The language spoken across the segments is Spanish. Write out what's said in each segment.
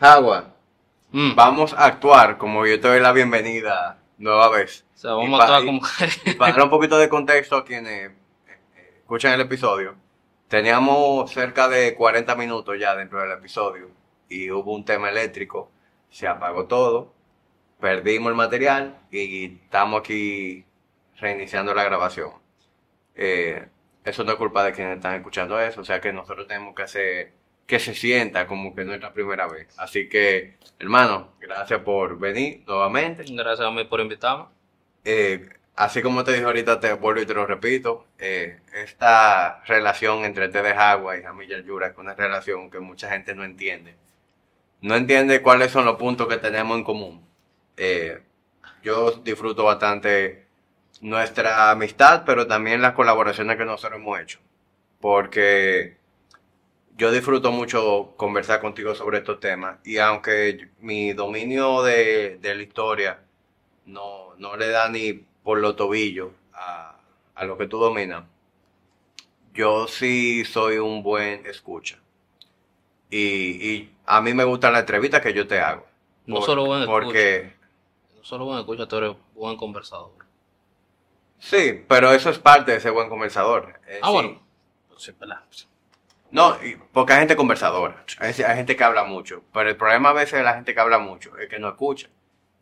Agua, Mm. vamos a actuar como yo te doy la bienvenida nueva vez. O sea, vamos Y a actuar como Y para dar un poquito de contexto a quienes eh, escuchan el episodio, teníamos cerca de 40 minutos ya dentro del episodio y hubo un tema eléctrico, se apagó todo, perdimos el material y estamos aquí reiniciando la grabación. Eh, eso no es culpa de quienes están escuchando eso, o sea que nosotros tenemos que hacer que se sienta como que es nuestra primera vez. Así que, hermano, gracias por venir nuevamente. Gracias a mí por invitarme. Eh, así como te dije ahorita, te vuelvo y te lo repito, eh, esta relación entre Te de Agua y Jamilla Yura es una relación que mucha gente no entiende. No entiende cuáles son los puntos que tenemos en común. Eh, yo disfruto bastante nuestra amistad, pero también las colaboraciones que nosotros hemos hecho. Porque yo disfruto mucho conversar contigo sobre estos temas y aunque mi dominio de, de la historia no, no le da ni por los tobillos a, a lo que tú dominas, yo sí soy un buen escucha. Y, y a mí me gusta la entrevista que yo te hago. No Por- solo buen escucha. Porque, No solo buen escucha, tú eres buen conversador. sí, pero eso es parte de ser buen conversador. Eh, Ah, sí. bueno. Pues. No, porque hay gente conversadora, hay, hay gente que habla mucho, pero el problema a veces de la gente que habla mucho es que no escucha.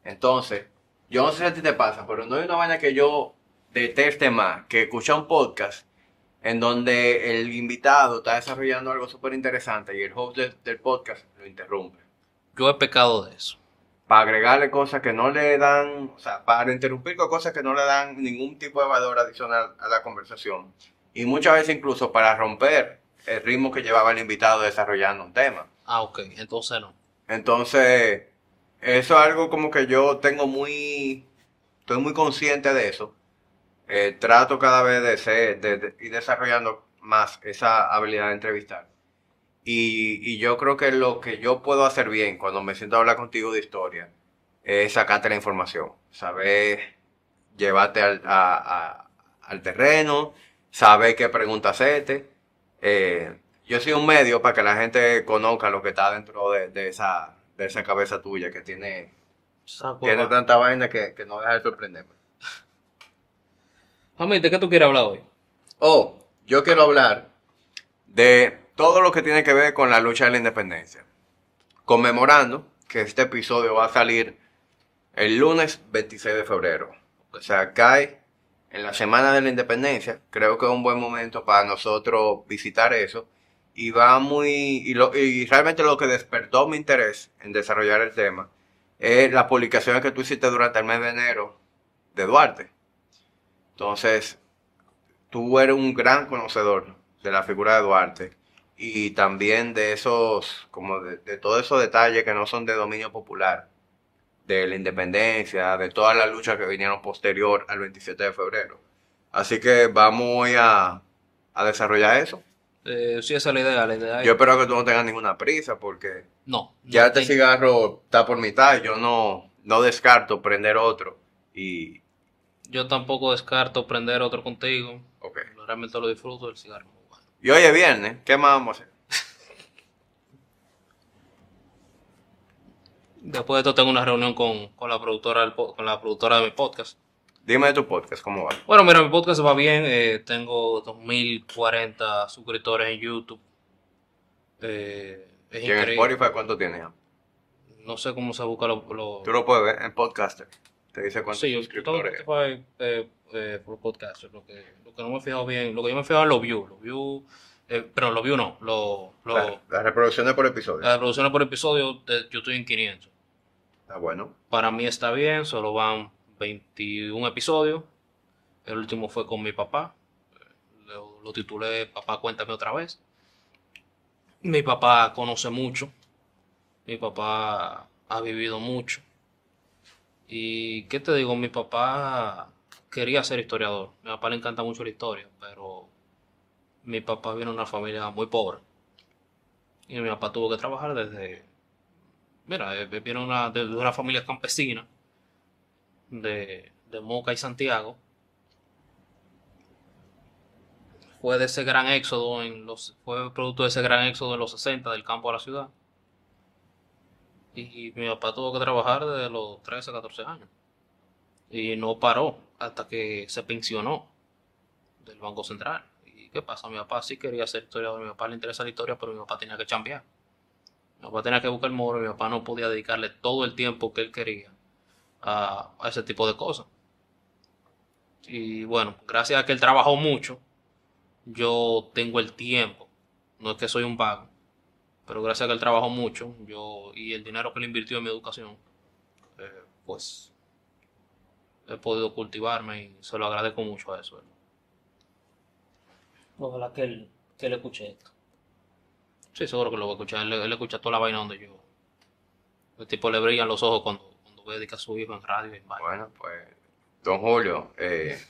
Entonces, yo no sé si a ti te pasa, pero no hay una vaina que yo deteste más que escuchar un podcast en donde el invitado está desarrollando algo súper interesante y el host de- del podcast lo interrumpe. Yo he pecado de eso. Para agregarle cosas que no le dan, o sea, para interrumpir con cosas que no le dan ningún tipo de valor adicional a la conversación. Y muchas veces incluso para romper el ritmo que llevaba el invitado desarrollando un tema. Ah, ok. Entonces no. Entonces, eso es algo como que yo tengo muy, estoy muy consciente de eso. Eh, trato cada vez de ser, de, de ir desarrollando más esa habilidad de entrevistar. Y, y yo creo que lo que yo puedo hacer bien cuando me siento a hablar contigo de historia es sacarte la información, saber llevarte al, a- a- al terreno, saber qué preguntas hacerte. Eh, yo soy un medio para que la gente conozca lo que está dentro de, de esa, de esa cabeza tuya que tiene, Saco tiene va. tanta vaina que, que no deja de sorprenderme. Mami, ¿de qué tú quieres hablar hoy? Oh, yo quiero hablar de todo lo que tiene que ver con la lucha de la independencia. Conmemorando que este episodio va a salir el lunes 26 de febrero. O sea, cae en la semana de la independencia. Creo que es un buen momento para nosotros visitar eso. Y va muy. Y, realmente lo que despertó mi interés en desarrollar el tema es las publicaciones que tú hiciste durante el mes de enero de Duarte. Entonces, tú eres un gran conocedor de la figura de Duarte y también de esos, como de, de todos esos detalles que no son de dominio popular, de la independencia, de todas las luchas que vinieron posterior al 27 de febrero. Así que vamos hoy a, a desarrollar eso. Eh, sí, esa es la idea. La idea Yo espero que tú no tengas ninguna prisa porque No. ya no este tengo- cigarro está por mitad, yo no, no descarto prender otro y... Yo tampoco descarto prender otro contigo. Realmente lo disfruto del cigarro. Y hoy es viernes, ¿qué más vamos a hacer? Después de esto tengo una reunión con, con la productora del con la productora de mi podcast. Dime de tu podcast, ¿cómo va? Bueno, mira, mi podcast va bien. eh, tengo 2040 suscriptores en YouTube. Eh, es ¿Y en increíble. Spotify cuánto tienes? No sé cómo se busca lo. lo- Tú lo puedes ver en Podcaster. Te dice cuántos Sí, suscriptores. Spotify eh, eh, por podcast. Lo que, lo que no me he fijado bien. Lo que yo me he fijado en los views. Los views. Eh, pero los views no. Los, La- Las reproducciones por episodio. las reproducciones por episodio, de- yo estoy en 500. Para mí está bien, solo van 21 episodios. El último fue con mi papá. Lo, titulé Papá, cuéntame otra vez. Mi papá conoce mucho. Mi papá ha vivido mucho. Y qué te digo, mi papá quería ser historiador. Mi papá le encanta mucho la historia, pero mi papá viene de una familia muy pobre. Y mi papá tuvo que trabajar desde Mira, eh, viene una, de, de una familia campesina de, Moca y Santiago. Fue de ese gran éxodo en los, fue producto de ese gran éxodo en los 60 del campo a la ciudad. Y mi papá tuvo que trabajar desde los 13, 14 años. Y no paró hasta que se pensionó del Banco Central. ¿Y qué pasa? Mi papá sí quería ser historiador, mi papá le interesa la historia, pero mi papá tenía que chambear. Mi papá tenía que buscar el moro, mi papá no podía dedicarle todo el tiempo que él quería a, ese tipo de cosas. Y bueno, gracias a que él trabajó mucho, yo tengo el tiempo. No es que soy un vago, pero gracias a que él trabajó mucho, yo y el dinero que le invirtió en mi educación, eh, pues he podido cultivarme y se lo agradezco mucho a eso. Ojalá que él, que él escuche esto. Sí, seguro que lo va a escuchar. Él, él escucha toda la vaina donde yo. El tipo le brillan los ojos cuando, cuando ve a su hijo en radio y en vaina. Bueno, pues, don Julio, eh,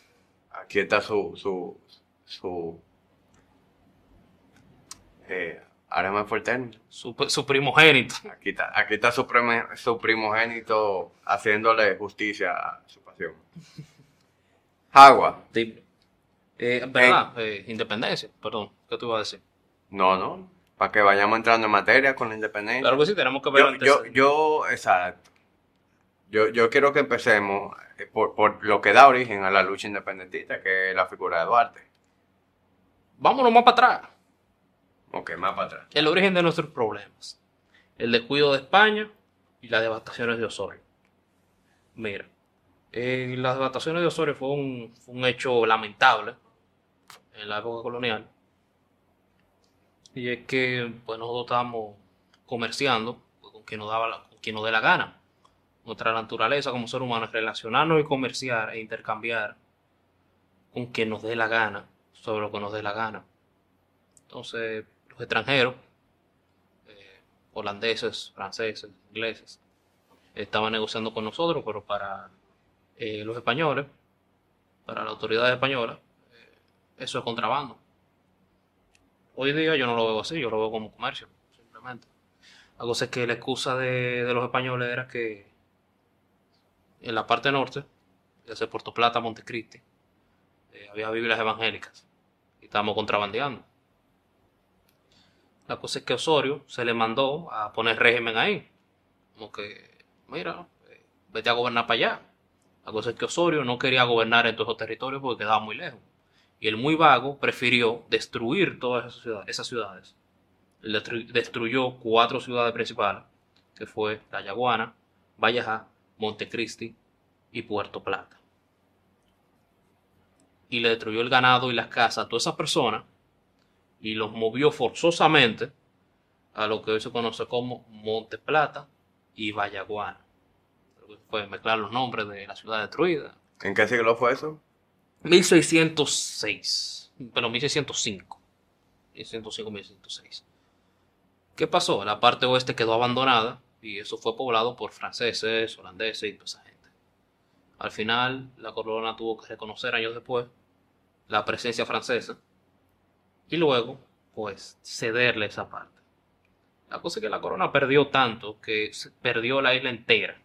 aquí está su, su, su, eh, ahora me fue el término. Su, su primogénito. Aquí está, aquí está su, prime- su primogénito haciéndole justicia a su pasión. Agua. Eh, ¿Verdad? Eh, independencia, perdón. ¿Qué tú ibas a decir? No, no. Para que vayamos entrando en materia con la independencia. Claro que sí, tenemos que ver yo, antes. yo, yo, exacto. Yo, yo quiero que empecemos eh, por, por lo que da origen a la lucha independentista, que es la figura de Duarte. Vámonos más para atrás. Ok, más para atrás. El origen de nuestros problemas. El descuido de España y las devastaciones de Osorio. Mira, eh, las devastaciones de Osorio fue un, fue un hecho lamentable en la época colonial. Y es que pues, nosotros estábamos comerciando con quien nos daba la- con quien nos dé la gana. Nuestra naturaleza como ser humano es relacionarnos y comerciar e intercambiar con quien nos dé la gana sobre lo que nos dé la gana. Entonces, los extranjeros, eh, holandeses, franceses, ingleses, estaban negociando con nosotros, pero para eh, los españoles, para las autoridades españolas, eh, eso es contrabando. Hoy día yo no lo veo así, yo lo veo como comercio, simplemente. La cosa es que la excusa de, los españoles era que en la parte norte, desde Puerto Plata Montecristi, eh, había Biblias evangélicas y estábamos contrabandeando. La cosa es que Osorio se le mandó a poner régimen ahí. Como que, mira, eh, vete a gobernar para allá. La cosa es que Osorio no quería gobernar en todos esos territorios porque quedaba muy lejos. Y el muy vago prefirió destruir todas esas ciudades. Esas ciudades. Destruyó cuatro ciudades principales, que fue La Yaguana, Vallajá, Montecristi y Puerto Plata. Y le destruyó el ganado y las casas a todas esas personas y los movió forzosamente a lo que hoy se conoce como Monte Plata y Vallaguana. Fue mezclar los nombres de la ciudad destruida. ¿En qué siglo fue eso? 1606, pero 1605. 1605, 1606. ¿Qué pasó? La parte oeste quedó abandonada y eso fue poblado por franceses, holandeses y toda esa gente. Al final, la corona tuvo que reconocer años después la presencia francesa y luego, pues, cederle esa parte. La cosa es que la corona perdió tanto que perdió la isla entera.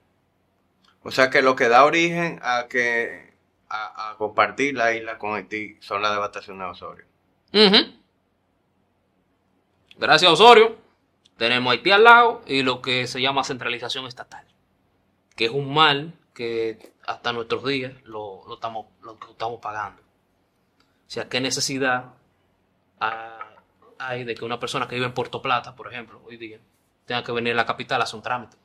O sea que lo que da origen a que a, compartir la isla con Haití son las devastaciones de Osorio. Ujú. Gracias a Osorio, tenemos Haití al lado y lo que se llama centralización estatal, que es un mal que hasta nuestros días lo, estamos, lo estamos pagando. O sea, ¿qué necesidad ha- hay de que una persona que vive en Puerto Plata, por ejemplo, hoy día, tenga que venir a la capital a hacer un trámite?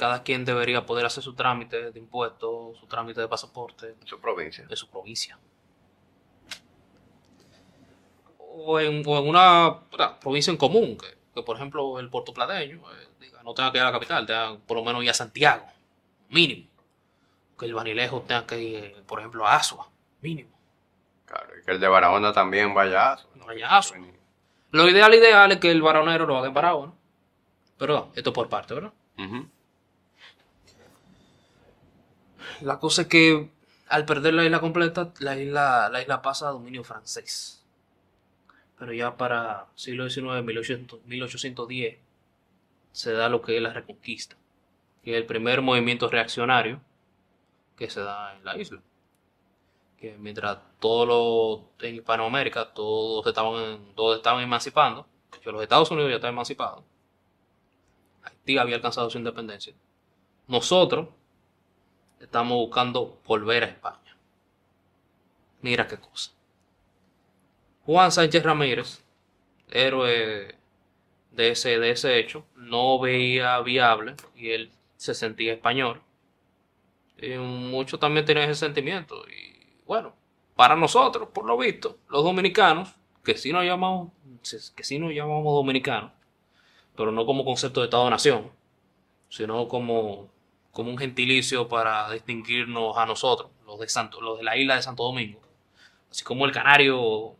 Cada quien debería poder hacer su trámite de impuestos, su trámite de pasaporte, En su provincia. de su provincia. O en, o en una provincia en común, que, que, por ejemplo el puertoplateño eh, diga, no tenga que ir a la capital, tenga por lo menos ir a Santiago, mínimo. Que el Banilejo tenga que ir, eh, por ejemplo, a Asua, mínimo. Claro, y que el de Barahona también vaya a Asua. No vaya a Asua. Lo ideal, ideal es que el varonero lo haga en Barahona. Pero esto por parte, ¿verdad? Ujú. La cosa es que al perder la isla completa, la isla, la isla pasa a dominio francés. Pero ya para siglo XIX, 1800 1810, se da lo que es la reconquista, que es el primer movimiento reaccionario que se da en la isla. Que mientras todos los en Hispanoamérica todos estaban, todos estaban emancipando, los Estados Unidos ya estaban emancipados, Haití había alcanzado su independencia. Nosotros estamos buscando volver a España. Mira qué cosa. Juan Sánchez Ramírez, héroe de ese, de ese hecho, no veía viable y él se sentía español. Y muchos también tenían ese sentimiento. Y bueno, para nosotros, por lo visto, los dominicanos, que sí nos llamamos, que sí nos llamamos dominicanos, pero no como concepto de Estado-nación, sino como, como un gentilicio para distinguirnos a nosotros, los de, Santo, los de la isla de Santo Domingo. Así como el canario, o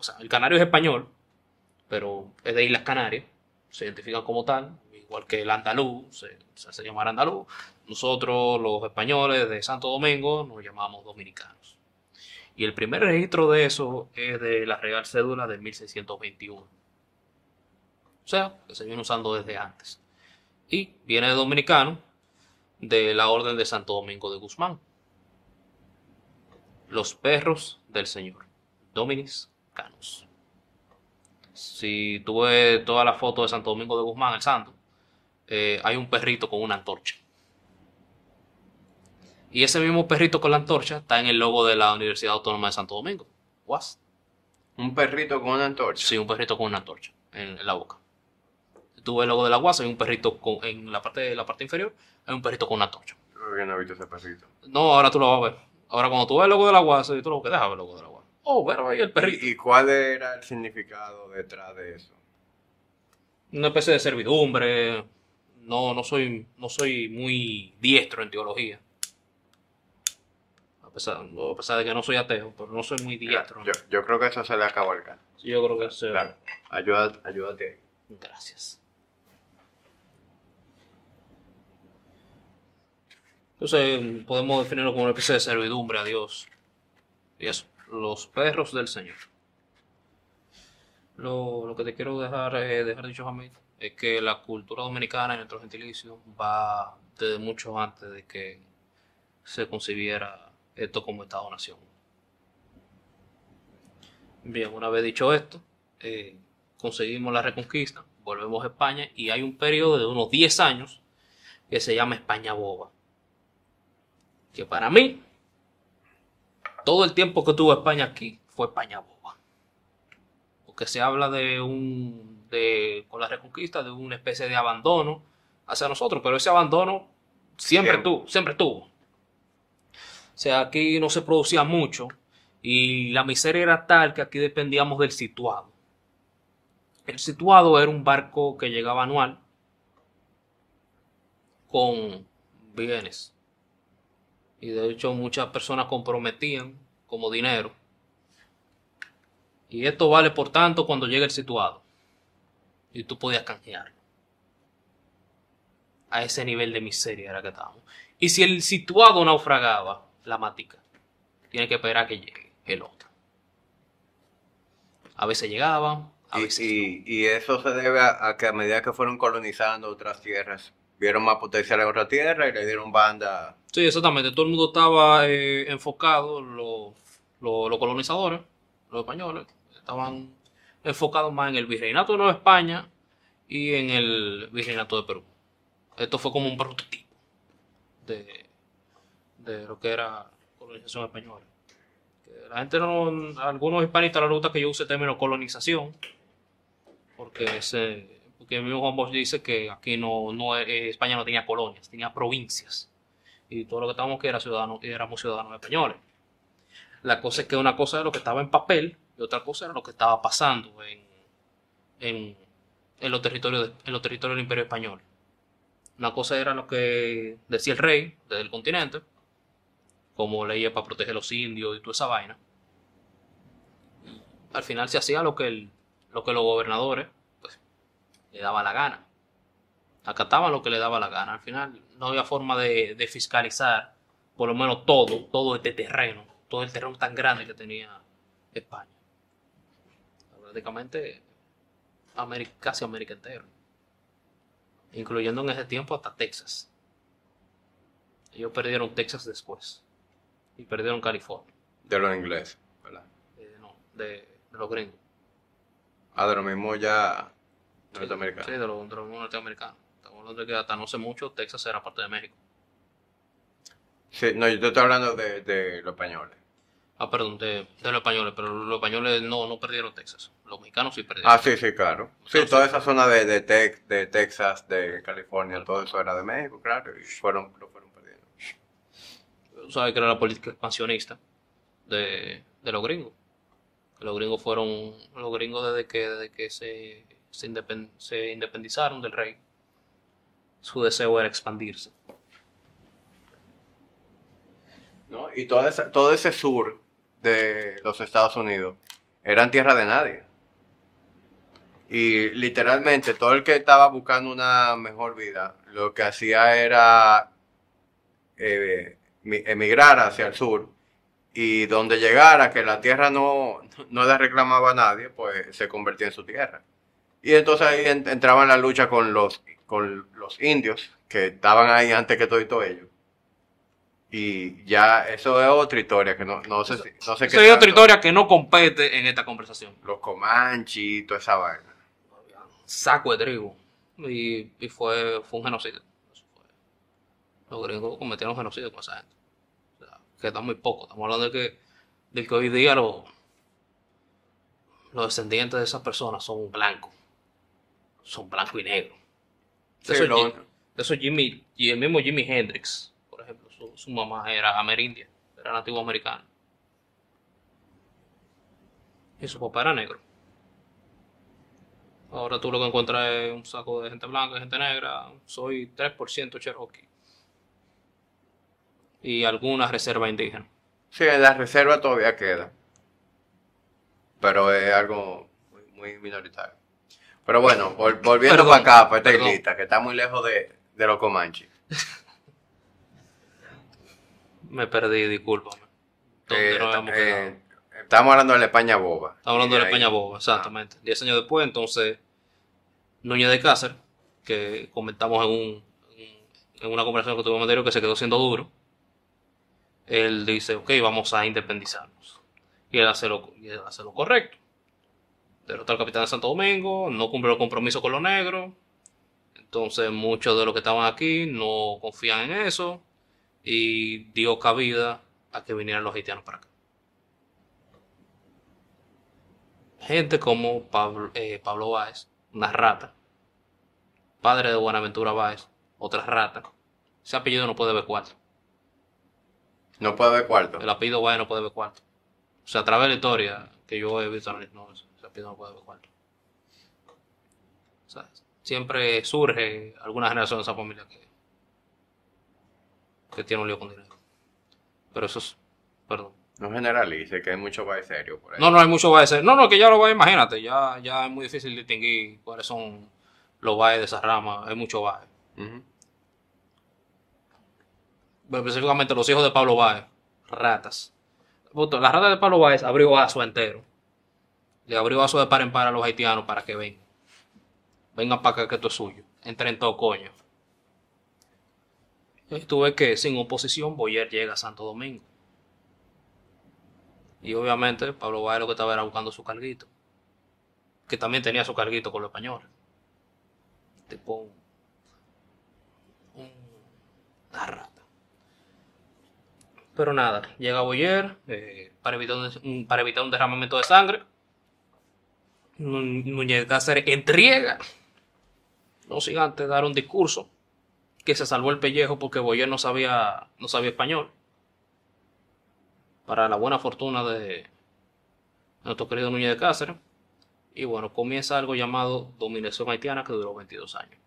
sea, el canario es español, pero es de Islas Canarias, se identifican como tal, igual que el andaluz, se, se hace llamar andaluz. Nosotros, los españoles de Santo Domingo, nos llamamos dominicanos. Y el primer registro de eso es de la Real Cédula de 1621. O sea, que se viene usando desde antes. Y viene de dominicano de la Orden de Santo Domingo de Guzmán. Los perros del Señor. Dominis Canus. Si tú ves toda la foto de Santo Domingo de Guzmán, el santo, eh, hay un perrito con una antorcha. Y ese mismo perrito con la antorcha está en el logo de la Universidad Autónoma de Santo Domingo. UAS. Un perrito con una antorcha. Sí, un perrito con una antorcha en la boca. Tú ves el logo de la UAS, hay un perrito con, en la parte, la parte inferior, hay un perrito con una antorcha. Creo que no he visto ese perrito. No, ahora tú lo vas a ver. Ahora cuando tú ves el logo de la UAS, tú lo que dejas ver el logo de la UAS. Oh, pero ahí el perrito. ¿Y, cuál era el significado detrás de eso? una especie de servidumbre. No, no soy, no soy muy diestro en teología. A pesar, a pesar de que no soy ateo, pero no soy muy diestro. Yo, yo creo que eso se le acabó al. Sí, yo creo que es, eh, Claro. Ayuda, ayúdate ahí. Gracias. Entonces podemos definirlo como una especie de servidumbre a Dios. Y eso, los perros del Señor. Lo, que te quiero dejar, eh, dejar dicho, Jamil, es que la cultura dominicana en nuestro gentilicio va desde mucho antes de que se concibiera esto como Estado-Nación. Bien, una vez dicho esto, eh, conseguimos la reconquista, volvemos a España y hay un periodo de unos 10 años que se llama España Boba. Que para mí, todo el tiempo que tuvo España aquí fue España Boba. Porque se habla de un, de, con la reconquista, de una especie de abandono hacia nosotros, pero ese abandono siempre, Siempre. tuvo, siempre tuvo. O sea, aquí no se producía mucho y la miseria era tal que aquí dependíamos del situado. El situado era un barco que llegaba anual con bienes. Y de hecho muchas personas comprometían como dinero. Y esto vale por tanto cuando llega el situado. Y tú podías canjearlo. A ese nivel de miseria era que estábamos. Y si el situado naufragaba, la matica, tiene que esperar a que llegue el otro. A veces llegaban, a Y, veces y- y eso se debe a, a que a medida que fueron colonizando otras tierras, vieron más potencial en otra tierra y le dieron banda. Sí, exactamente. Todo el mundo estaba eh, enfocado, los, los colonizadores, los españoles, estaban enfocados más en el virreinato de Nueva España y en el virreinato de Perú. Esto fue como un prototipo de, de lo que era colonización española. La gente no, algunos hispanistas les gusta que yo use el término colonización, porque, se, porque el mismo Juan Bosch dice que aquí no, no eh, España no tenía colonias, tenía provincias y todo lo que estábamos que era ciudadanos, éramos ciudadanos españoles. La cosa es que una cosa era lo que estaba en papel y otra cosa era lo que estaba pasando en, en, en los territorios en los territorios del Imperio Español. Una cosa era lo que decía el rey desde el continente, como leyes para proteger a los indios y toda esa vaina. Al final se hacía lo que, el- lo que los gobernadores le daba la gana acataban lo que le daba la gana. Al final no había forma de, de fiscalizar por lo menos todo, todo este terreno, todo el terreno tan grande que tenía España. Prácticamente América, casi América entera. Incluyendo en ese tiempo hasta Texas. Ellos perdieron Texas después. Y perdieron California. De los ingleses, ¿verdad? Eh, no, de, de los gringos. Ah, de lo mismo ya norteamericanos. Sí, de los, de los norteamericanos. Estamos hablando de que hasta no sé mucho, Texas era parte de México. Sí, no, yo te estoy hablando de, de los españoles. Ah, perdón, de, de los españoles, pero los españoles no, no perdieron Texas. Los mexicanos sí perdieron. Ah, sí, sí, claro. Sí, toda esa zona de, de, Tex- de Texas, de California, todo eso era de México, claro, y fueron, lo fueron perdiendo. Tú sabes que era la política expansionista de, de los gringos. Los gringos fueron, los gringos desde que, desde que se, se, independ- se independizaron del rey, su deseo era expandirse. ¿no? Y todo ese sur de los Estados Unidos eran tierra de nadie. Y literalmente todo el que estaba buscando una mejor vida, lo que hacía era eh, mi- emigrar hacia el sur. Y donde llegara, que la tierra no, no reclamaba a nadie, pues se convertía en su tierra. Y entonces ahí en- entraba en la lucha con los, con los indios, que estaban ahí antes que todo ellos. Y ya eso es otra historia que no, no sé si, no sé qué Esa es otra historia que no compete en esta conversación. Los Comanche y toda esa vaina. Saco de trigo. Y, y fue, fue un genocidio. Eso. Los gringos cometieron genocidio con esa gente. O sea, que está muy poco. Estamos hablando de que, de que hoy día los, los descendientes de esas personas son blancos. Son blanco y negro. Sí, Eso, eso Jimmy, y el mismo Jimi Hendrix, por ejemplo, su, su mamá era amerindia, era nativo americano. Y su papá era negro. Ahora tú lo que encuentras es un saco de gente blanca y gente negra. Soy 3% Cherokee. Y alguna reserva indígena. Sí, en la reserva todavía queda. Pero es algo muy, muy minoritario. Pero bueno, vol- volviendo Perdón, para acá, para esta perdón. islita, que está muy lejos de, de los Comanche. Me perdí, discúlpame. ¿Dónde Eh, eh, estamos hablando de la España boba. Estamos hablando de la España Boba, exactamente. Diez años después, entonces, Núñez de Cáceres, que comentamos en, un, en una conversación que tuvimos anterior que se quedó siendo duro, él dice, ok, vamos a independizarnos. Y él hace lo, y él hace lo correcto. Derrota al capitán de Santo Domingo, no cumple los compromisos con los negros. Entonces muchos de los que estaban aquí no confían en eso y dio cabida a que vinieran los haitianos para acá. gente como Pablo, eh, Pablo Báez, una rata, padre de Buenaventura Báez, otra rata. Ese apellido no puede ver cuarto. No puede haber cuarto. El apellido Báez no puede ver cuarto. O sea, a través de la historia que yo he visto, no, ese apellido no puede ver cuarto. O sea, siempre surge alguna generación de esa familia que, que tiene un lío con dinero. Pero eso es, perdón. No generalice, que hay mucho baile serio por ahí. No, no hay mucho Baez. No, no, que ya lo Baez, imagínate, ya, ya es muy difícil distinguir cuáles son los Baez de esa rama. Hay mucho Baez. Ujú. Pero específicamente los hijos de Pablo Báez, ratas. Puto, La rata de Pablo Báez abrió vaso entero. Le abrió vaso de par en par a los haitianos para que vengan. Vengan para acá que esto es suyo. Entren todo coño. Y tú ves que sin oposición Boyer llega a Santo Domingo. Y obviamente Pablo Báez lo que estaba era buscando su carguito. Que también tenía su carguito con los españoles. Tipo un- un- una rata. Pero nada, llega Boyer eh, para, evitar para evitar un derramamiento de sangre. Nú- Núñez Cáceres entrega. No sin antes dar un discurso que se salvó el pellejo porque Boyer no sabía, no sabía español. Para la buena fortuna de nuestro querido Núñez de Cáceres. Y bueno, comienza algo llamado dominación haitiana que duró 22 años.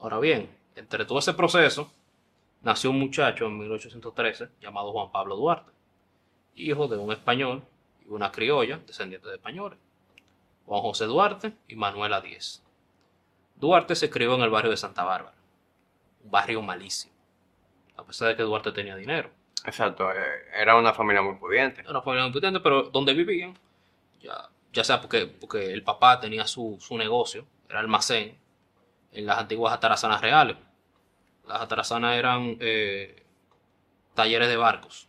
Ahora bien, entre todo ese proceso, nació un muchacho en 1813 llamado Juan Pablo Duarte, hijo de un español y una criolla descendiente de españoles, Juan José Duarte y Manuela Díez. Duarte se crió en el barrio de Santa Bárbara, un barrio malísimo, a pesar de que Duarte tenía dinero. Exacto, eh, era una familia muy pudiente. Era una familia muy potente, pero donde vivían, ya, ya sea porque, porque el papá tenía su, su negocio, era almacén, en las antiguas atarazanas reales. Las atarazanas eran eh, talleres de barcos.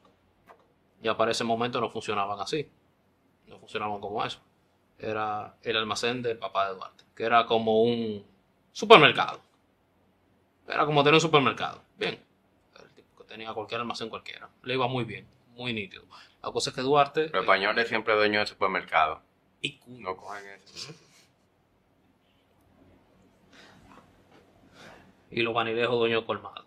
Ya para ese momento no funcionaban así. No funcionaban como eso. Era el almacén del papá de Duarte, que era como un supermercado. Era como tener un supermercado. Bien. El tipo que tenía cualquier almacén cualquiera. Le iba muy bien, muy nítido. La cosa es que Duarte. Los españoles siempre dueños de supermercado. y No cogen eso. y los vanilejos dueños de colmado.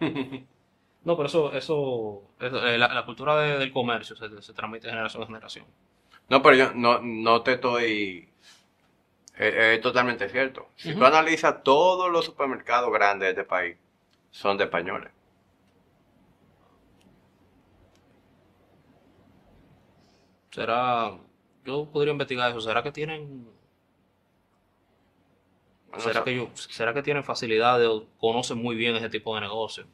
no, pero eso, eso, eso, eh, la, la cultura de- del comercio se, se transmite de generación en generación. No, pero yo no, no te estoy... Es, es totalmente cierto. Si tú Ujú. analizas todos los supermercados grandes de este país, son de españoles. Será, yo podría investigar eso. ¿Será que tienen, Bueno, será que yo, será que tienen facilidades o conocen muy bien ese tipo de negocio?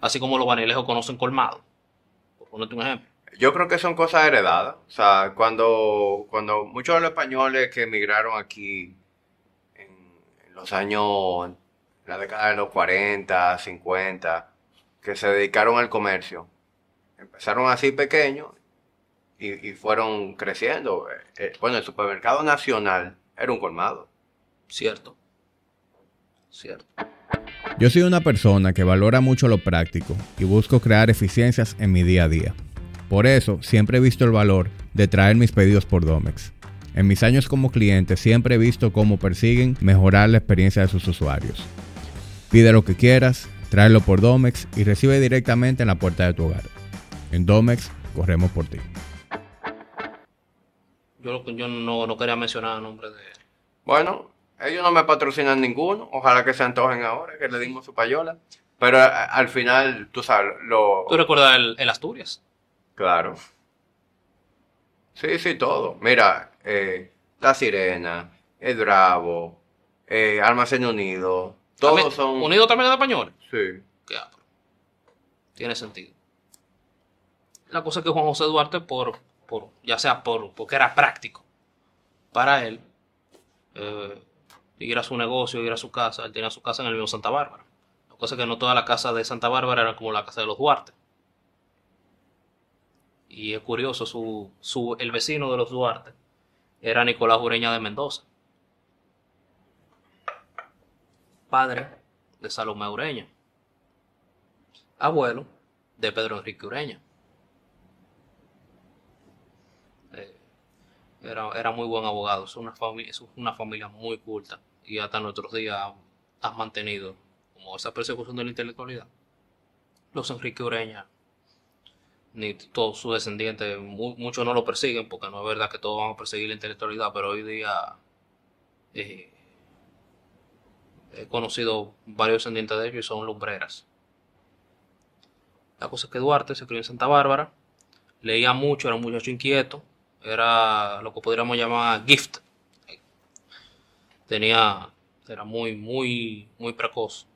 Así como los vanilejos conocen colmado. Por ponerte un ejemplo. Yo creo que son cosas heredadas. O sea, cuando, cuando muchos de los españoles que emigraron aquí en, en los años, en la década de los 40, 50, que se dedicaron al comercio, empezaron así pequeños y, y fueron creciendo. Eh, eh, bueno, el supermercado nacional era un colmado. Cierto. Cierto. Yo soy una persona que valora mucho lo práctico y busco crear eficiencias en mi día a día. Por eso siempre he visto el valor de traer mis pedidos por Domex. En mis años como cliente siempre he visto cómo persiguen mejorar la experiencia de sus usuarios. Pide lo que quieras, tráelo por Domex y recibe directamente en la puerta de tu hogar. En Domex, corremos por ti. Yo, no, no quería mencionar el nombre de... Bueno, ellos no me patrocinan ninguno. Ojalá que se antojen ahora, que le dimos su payola. Pero a- al final, tú sabes, lo... ¿Tú recuerdas el, el Asturias? Claro. Sí, sí, todo. Mira, eh, La Sirena, El Bravo, eh, Almacén Unido, todos También- son... ¿Unido también es de españoles? Sí. Tiene sentido. La cosa es que Juan José Duarte, por, por ya sea por porque era práctico para él, eh, ir a su negocio, ir a su casa, él tenía su casa en el mismo Santa Bárbara. La cosa es que no todas las casas de Santa Bárbara eran como la casa de los Duarte. Y es curioso, su, su, el vecino de los Duarte era Nicolás Ureña de Mendoza, padre de Salomé Ureña abuelo de Pedro Enrique Ureña. Eh, era, era muy buen abogado, es una, familia, es una familia muy culta y hasta nuestros días ha- has mantenido como esa persecución de la intelectualidad. Los Enrique Ureña, ni todos sus descendientes, mu- muchos no lo persiguen porque no es verdad que todos van a perseguir la intelectualidad, pero hoy día eh, he conocido varios descendientes de ellos y son lumbreras. La cosa es que Duarte se crió en Santa Bárbara, leía mucho, era un muchacho inquieto, era lo que podríamos llamar gift. Tenía, era muy, muy, muy precoz.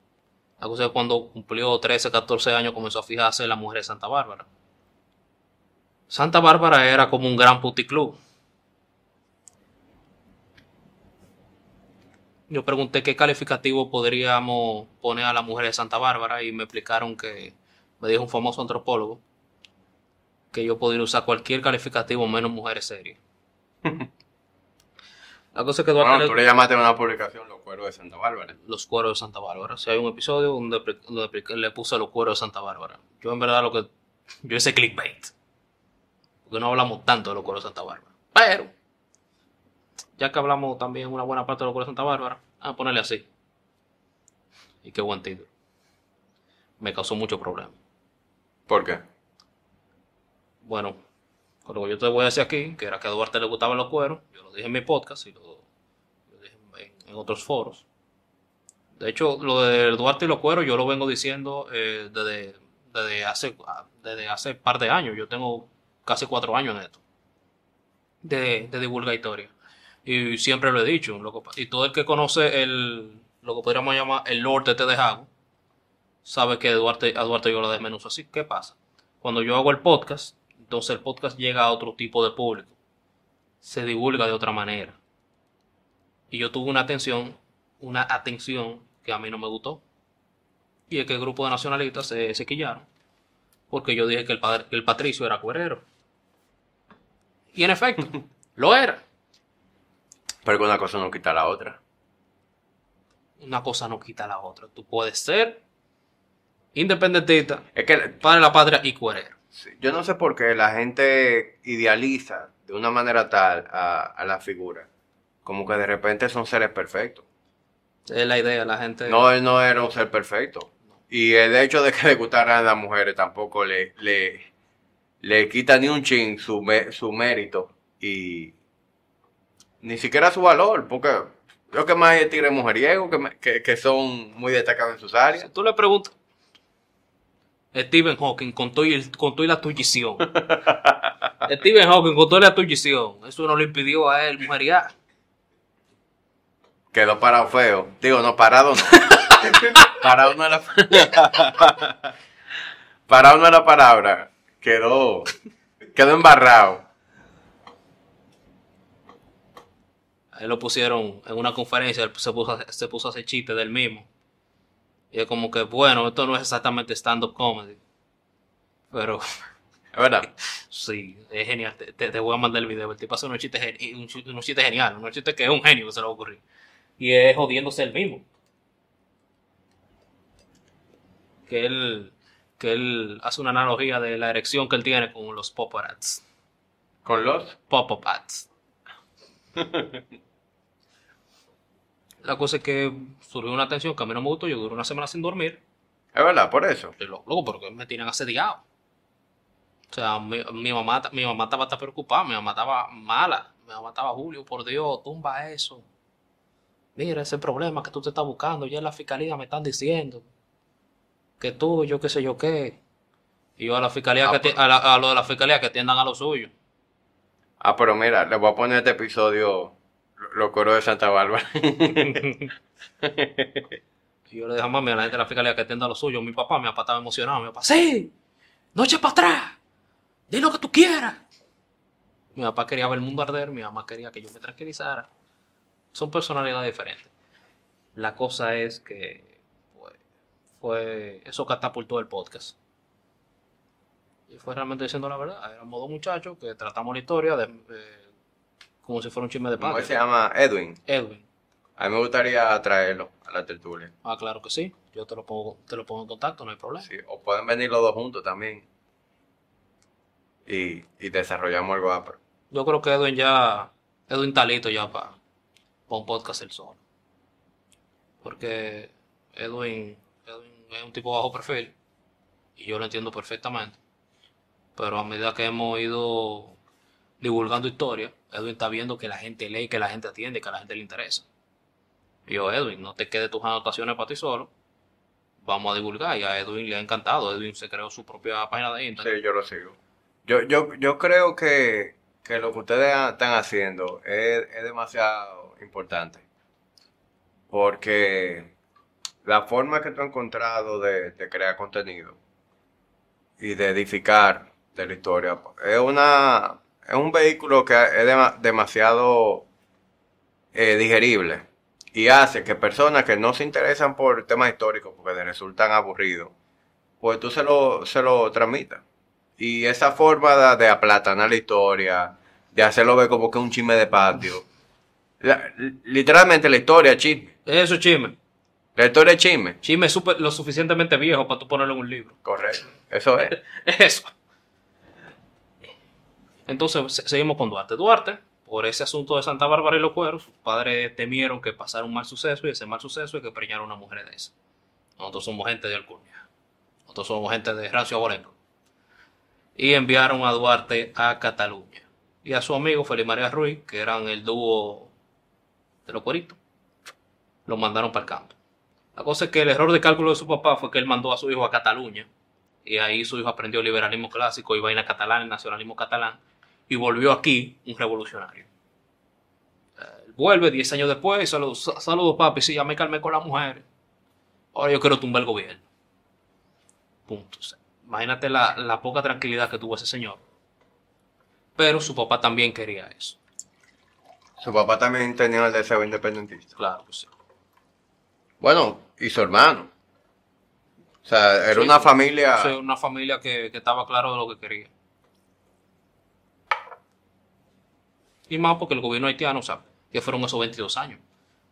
La cosa es que cuando cumplió 13, 14 años comenzó a fijarse en la mujer de Santa Bárbara. Santa Bárbara era como un gran puticlub. Yo pregunté qué calificativo podríamos poner a la mujer de Santa Bárbara y me explicaron que, me dijo un famoso antropólogo, que yo podría usar cualquier calificativo menos mujeres serias. La cosa que Bueno, tú le llamaste a una publicación Los Cueros de Santa Bárbara. los cueros de Santa Bárbara. Si hay un episodio donde, donde le puse los cueros de Santa Bárbara. Yo en verdad lo que... Yo hice clickbait. Porque no hablamos tanto de los cueros de Santa Bárbara. Pero, ya que hablamos también una buena parte de los cueros de Santa Bárbara, a ponerle así. Y qué buen título. Me causó mucho problema. ¿Por qué? Bueno, con lo que yo te voy a decir aquí, que era que a Duarte le gustaban los cueros, yo lo dije en mi podcast y lo, lo dije en, en otros foros. De hecho, lo de Duarte y los cueros yo lo vengo diciendo eh, desde, desde hace desde hace par de años. Yo tengo casi cuatro años en esto. De, de historia. Y siempre lo he dicho. y todo el que conoce el, lo que podríamos llamar el Lord de Tedejago, sabe que Duarte, a Duarte yo lo desmenuzo así. ¿Qué pasa? Cuando yo hago el podcast, entonces el podcast llega a otro tipo de público. Se divulga de otra manera. Y yo tuve una atención, una atención que a mí no me gustó. Y es que el grupo de nacionalistas se, quillaron. Porque yo dije que el, padre- que el Patricio era cuerero. Y en efecto, lo era. Pero que una cosa no quita la otra. una cosa no quita la otra. Tú puedes ser independentista, Es que padre de la patria y cuerero. sí, yo no sé por qué la gente idealiza de una manera tal a, a la figura. Como que de repente son seres perfectos. Es la idea, la gente... No, él no era un ser perfecto. Y el hecho de que le gustaran las mujeres tampoco le, le, le quita ni un chin su, su mérito y ni siquiera su valor, porque lo que más hay es tigres mujeriegos que, que, que son muy destacados en sus Si áreas. tú le preguntas Stephen Hawking con todo y, con todo y la tuyición. Stephen Hawking con toda la tuyición. Eso no le impidió a él mujeriar. Quedó parado feo. Digo, no, parado no. parado no era Parado no era palabra. Quedó, quedó embarrado. A él lo pusieron en una conferencia, él se puso, a- se puso a hacer chistes del mismo. Y es como que, bueno, esto no es exactamente stand-up comedy. Pero Es verdad. sí, es genial. Te, te- te voy a mandar el video. El tipo hace unos chistes, un unos chistes geniales. Unos chistes que es un genio que se le va a ocurrir. Y es jodiéndose el mismo. Que él, que él hace una analogía de la erección que él tiene con los paparazzi. Con los. Popopats. La cosa es que surgió una tensión que a mí no me gustó. Yo duré una semana sin dormir. Es verdad, por eso. Y lo- Luego, porque me tienen asediado. O sea, mi, mi mamá, mi mamá estaba hasta preocupada. Mi mamá estaba mala. Mi mamá estaba, Julio, por Dios, tumba eso. Mira ese problema que tú te estás buscando. Ya en la fiscalía me están diciendo que tú, yo qué sé yo qué. Y yo a la fiscalía, Ah, que pero- ati- a, la- a lo de la fiscalía que atiendan a lo suyo. Ah, pero mira, le voy a poner este episodio. lo- Los coros de Santa Bárbara. Y yo le dije a mami, a la gente de la fiscalía que atienda lo suyo. Mi papá, mi papá estaba emocionado. Mi papá, sí, no eches para atrás. Di lo que tú quieras. Mi papá quería ver el mundo arder. Mi mamá quería que yo me tranquilizara. Son personalidades diferentes. La cosa es que pues, fue eso catapultó el podcast. Y fue realmente diciendo la verdad. Éramos dos muchachos que tratamos la historia de, eh, como si fuera un chisme de ¿Cómo patio. se llama? Edwin. Edwin. A mí me gustaría traerlo a la tertulia. Ah, claro que sí. Yo te lo pongo, te lo pongo en contacto, no hay problema. Sí, o pueden venir los dos juntos también. Y, y desarrollamos algo ápero. Yo creo que Edwin ya. Edwin está listo ya para un podcast el solo. Porque Edwin es un tipo bajo perfil. Y yo lo entiendo perfectamente. Pero a medida que hemos ido divulgando historia, Edwin está viendo que la gente lee, que la gente atiende, que a la gente le interesa. Y yo, Edwin, no te quedes tus anotaciones para ti solo. Vamos a divulgar. Y a Edwin le ha encantado. Edwin se creó su propia página de internet. Sí, yo lo sigo. Yo, yo, yo creo que, que lo que ustedes están haciendo es demasiado importante. Porque la forma que tú has encontrado de, crear contenido y de edificar de la historia es una es un vehículo que es dema- demasiado eh, digerible y hace que personas que no se interesan por temas históricos porque les resultan aburridos pues tú se lo, se lo transmitas. Y esa forma de, de aplatanar la historia, de hacerlo ver como que un chisme de patio. Literalmente la historia es chisme. Eso es chisme. La historia es chisme. Chisme es lo suficientemente viejo para tú ponerlo en un libro. Correcto. Eso es. Eso. Entonces se- seguimos con Duarte. Duarte, por ese asunto de Santa Bárbara y los cueros, sus padres temieron que pasara un mal suceso y ese mal suceso es que preñara una mujer de esa. Nosotros somos gente de Alcurnia. Nosotros somos gente de Rancio Abolengo. Y enviaron a Duarte a Cataluña. Y a su amigo Felipe María Ruiz, que eran el dúo de los cueritos, lo mandaron para el campo. La cosa es que el error de cálculo de su papá fue que él mandó a su hijo a Cataluña y ahí su hijo aprendió liberalismo clásico y vaina catalana, el nacionalismo catalán, y volvió aquí un revolucionario. Eh, vuelve 10 años después, saludos, saludos papi, sí, ya me calmé con las mujeres. Ahora yo quiero tumbar el gobierno. Punto. O sea, imagínate la, la poca tranquilidad que tuvo ese señor. Pero su papá también quería eso. Su papá también tenía el deseo independentista. Claro que sí. Bueno, y su hermano. O sea, era Sí, una sí. familia. Sea, una familia que, que estaba claro de lo que quería. Y más porque el gobierno haitiano, o sea, que fueron esos 22 años.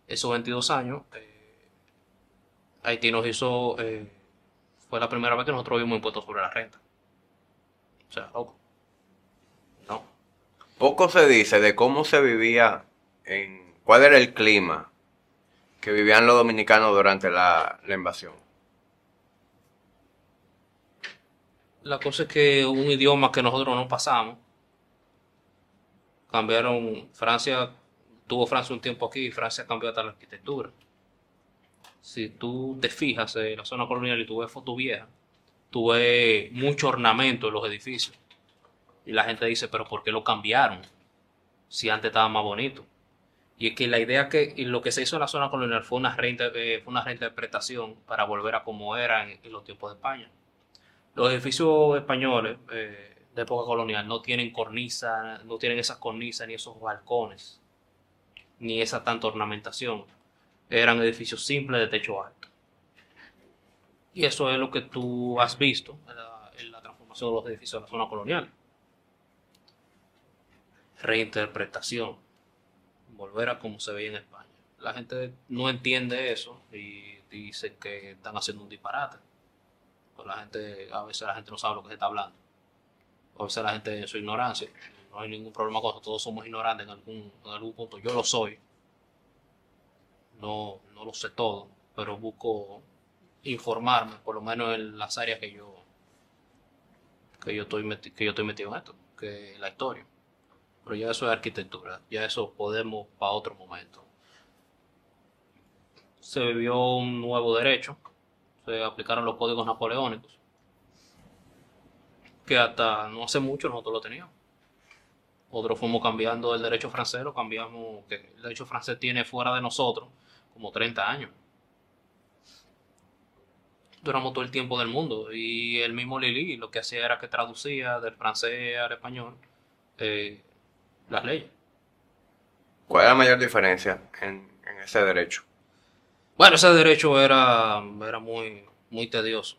Esos 22 años, eh, Haití nos hizo, eh, fue la primera vez que nosotros vimos impuestos sobre la renta. O sea, loco. No. Poco se dice de cómo se vivía en... ¿Cuál era el clima que vivían los dominicanos durante la, invasión? La cosa es que un idioma que nosotros no pasamos, cambiaron, Francia, tuvo Francia un tiempo aquí y Francia cambió hasta la arquitectura. Si tú te fijas en la zona colonial y tú ves fotos viejas, tú ves mucho ornamento en los edificios. Y la gente dice, pero ¿por qué lo cambiaron? Si antes estaba más bonito. Y es que la idea que lo que se hizo en la zona colonial fue una, reinte- eh, fue una reinterpretación para volver a como era en, en los tiempos de España. Los edificios españoles eh, de época colonial no tienen cornisa, no tienen esas cornisas ni esos balcones, ni esa tanta ornamentación. Eran edificios simples de techo alto. Y eso es lo que tú has visto en la, en la transformación de los edificios de la zona colonial. Reinterpretación. Volver a como se veía en España. La gente no entiende eso y dicen que están haciendo un disparate. Pues la gente, a veces la gente no sabe lo que se está hablando. A veces la gente en su ignorancia. No hay ningún problema con eso. Todos somos ignorantes en algún, en algún punto. Yo lo soy. No, no lo sé todo, pero busco informarme, por lo menos en las áreas que yo que yo estoy meti- que yo estoy metido en esto, que es la historia. Pero ya eso es arquitectura, ya eso podemos para otro momento. Se vivió un nuevo derecho, se aplicaron los códigos napoleónicos, que hasta no hace mucho nosotros lo teníamos. Nosotros fuimos cambiando el derecho francés, lo cambiamos, que el derecho francés tiene fuera de nosotros como 30 años. Duramos todo el tiempo del mundo y el mismo Lili lo que hacía era que traducía del francés al español eh, las leyes. ¿Cuál es la mayor diferencia en, en ese derecho? Bueno, ese derecho era, era muy, muy tedioso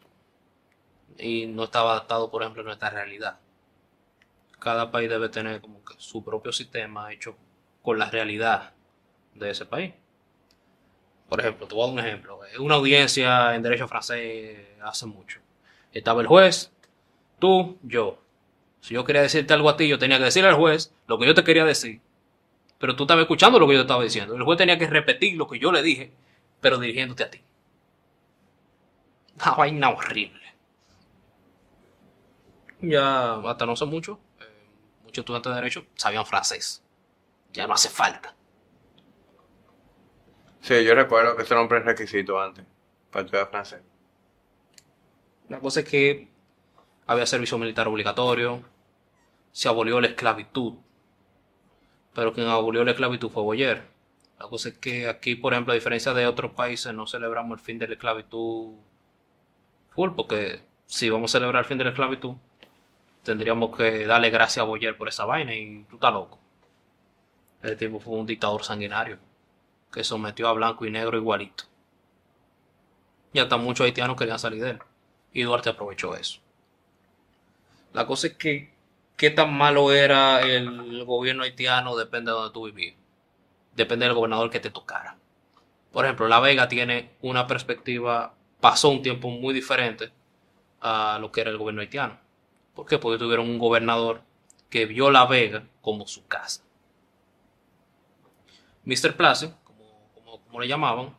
y no estaba adaptado, por ejemplo, a nuestra realidad. Cada país debe tener como que su propio sistema hecho con la realidad de ese país. Por ejemplo, te voy a dar un ejemplo. Una audiencia en derecho francés hace mucho. Estaba el juez, tú, yo. Si yo quería decirte algo a ti, yo tenía que decirle al juez lo que yo te quería decir. Pero tú estabas escuchando lo que yo te estaba diciendo. El juez tenía que repetir lo que yo le dije, pero dirigiéndote a ti. Una vaina horrible. Ya hasta no hace mucho, eh, muchos estudiantes de derecho sabían francés. Ya no hace falta. Sí, yo recuerdo que eso era un prerequisito antes para estudiar francés. La cosa es que había servicio militar obligatorio, se abolió la esclavitud, pero quien abolió la esclavitud fue Boyer. La cosa es que aquí, por ejemplo, a diferencia de otros países, no celebramos el fin de la esclavitud full, porque si vamos a celebrar el fin de la esclavitud, tendríamos que darle gracias a Boyer por esa vaina y tú estás loco. Ese tipo fue un dictador sanguinario que sometió a blanco y negro igualito. Y hasta muchos haitianos querían salir de él. Y Duarte aprovechó eso. La cosa es que qué tan malo era el gobierno haitiano depende de donde tú vivías. Depende del gobernador que te tocara. Por ejemplo, La Vega tiene una perspectiva, pasó un tiempo muy diferente a lo que era el gobierno haitiano. ¿Por qué? Porque tuvieron un gobernador que vio La Vega como su casa. Mr. Place, como, como, como le llamaban,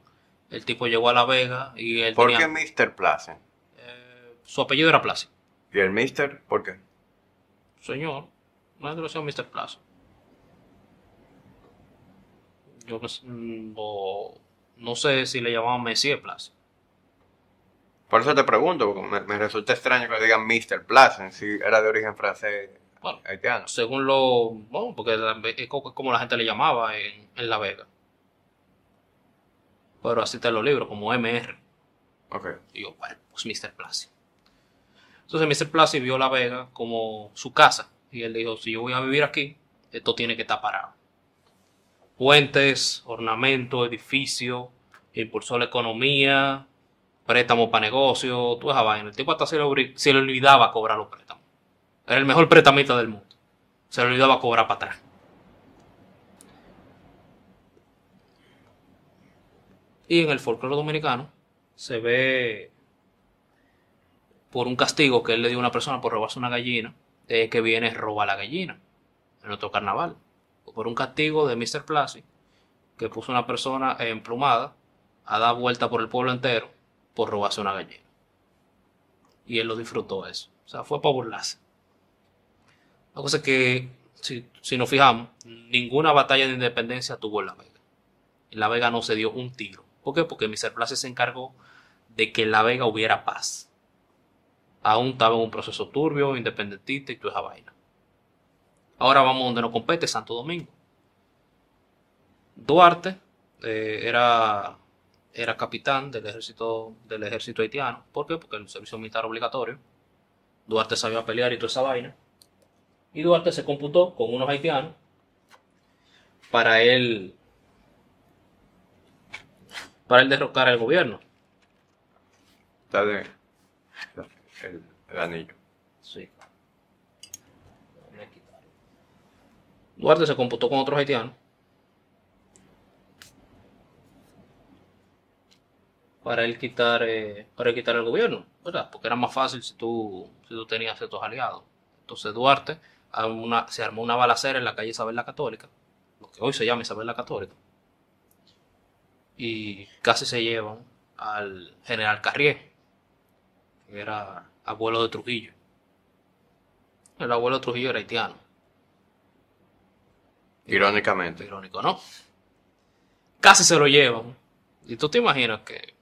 el tipo llegó a La Vega y él ¿Por tenía... qué Mr. Place? eh, su apellido era Place. ¿Y el Mr. por qué? Señor, no es de Mr. Plaza. Yo no, sé, mm, no sé si le llamaban Messier Plaza. Por eso te pregunto, porque me, me resulta extraño que le digan Mr. Place, si era de origen francés Bueno, haitiano. según lo. Bueno, porque es co- como la gente le llamaba en, en La Vega. Pero así está en los libros, como MR. Ok. Y yo, bueno, pues Mr. Place. Entonces Mr. Place vio La Vega como su casa. Y él dijo, si yo voy a vivir aquí, esto tiene que estar parado. Puentes, ornamento, edificio, impulsó la economía, préstamos para negocios, toda esa vaina. El tipo hasta se le, obri- se le olvidaba cobrar los préstamos. Era el mejor prestamista del mundo. Se le olvidaba cobrar para atrás. Y en el folclore dominicano se ve por un castigo que él le dio a una persona por robarse una gallina, de que viene roba la gallina en otro carnaval. O por un castigo de Mr. Plasi, que puso una persona emplumada a dar vuelta por el pueblo entero por robarse una gallina. Y él lo disfrutó eso. O sea, fue para burlarse. La cosa es que, si, si nos fijamos, ninguna batalla de independencia tuvo en La Vega. En La Vega no se dio un tiro. ¿Por qué? Porque Mr. Place se encargó de que en La Vega hubiera paz. Aún estaba en un proceso turbio, independentista y toda esa vaina. Ahora vamos donde nos compete, Santo Domingo. Duarte eh, era, era capitán del ejército, del ejército haitiano. ¿Por qué? Porque el servicio militar obligatorio. Duarte sabía pelear y toda esa vaina. Y Duarte se computó con unos haitianos para él para él derrocar al gobierno. Está de el, anillo. Sí. Duarte se computó con otros haitianos para él quitar eh, para él quitar el gobierno, ¿verdad? Porque era más fácil si tú si tú tenías ciertos aliados. Entonces Duarte se armó una balacera en la calle Isabel la Católica, lo que hoy se llama Isabel la Católica, y casi se llevan al general Carrier, era abuelo de Trujillo. El abuelo de Trujillo era haitiano. Irónicamente. Irónico, ¿no? Casi se lo llevan. Y tú te imaginas que,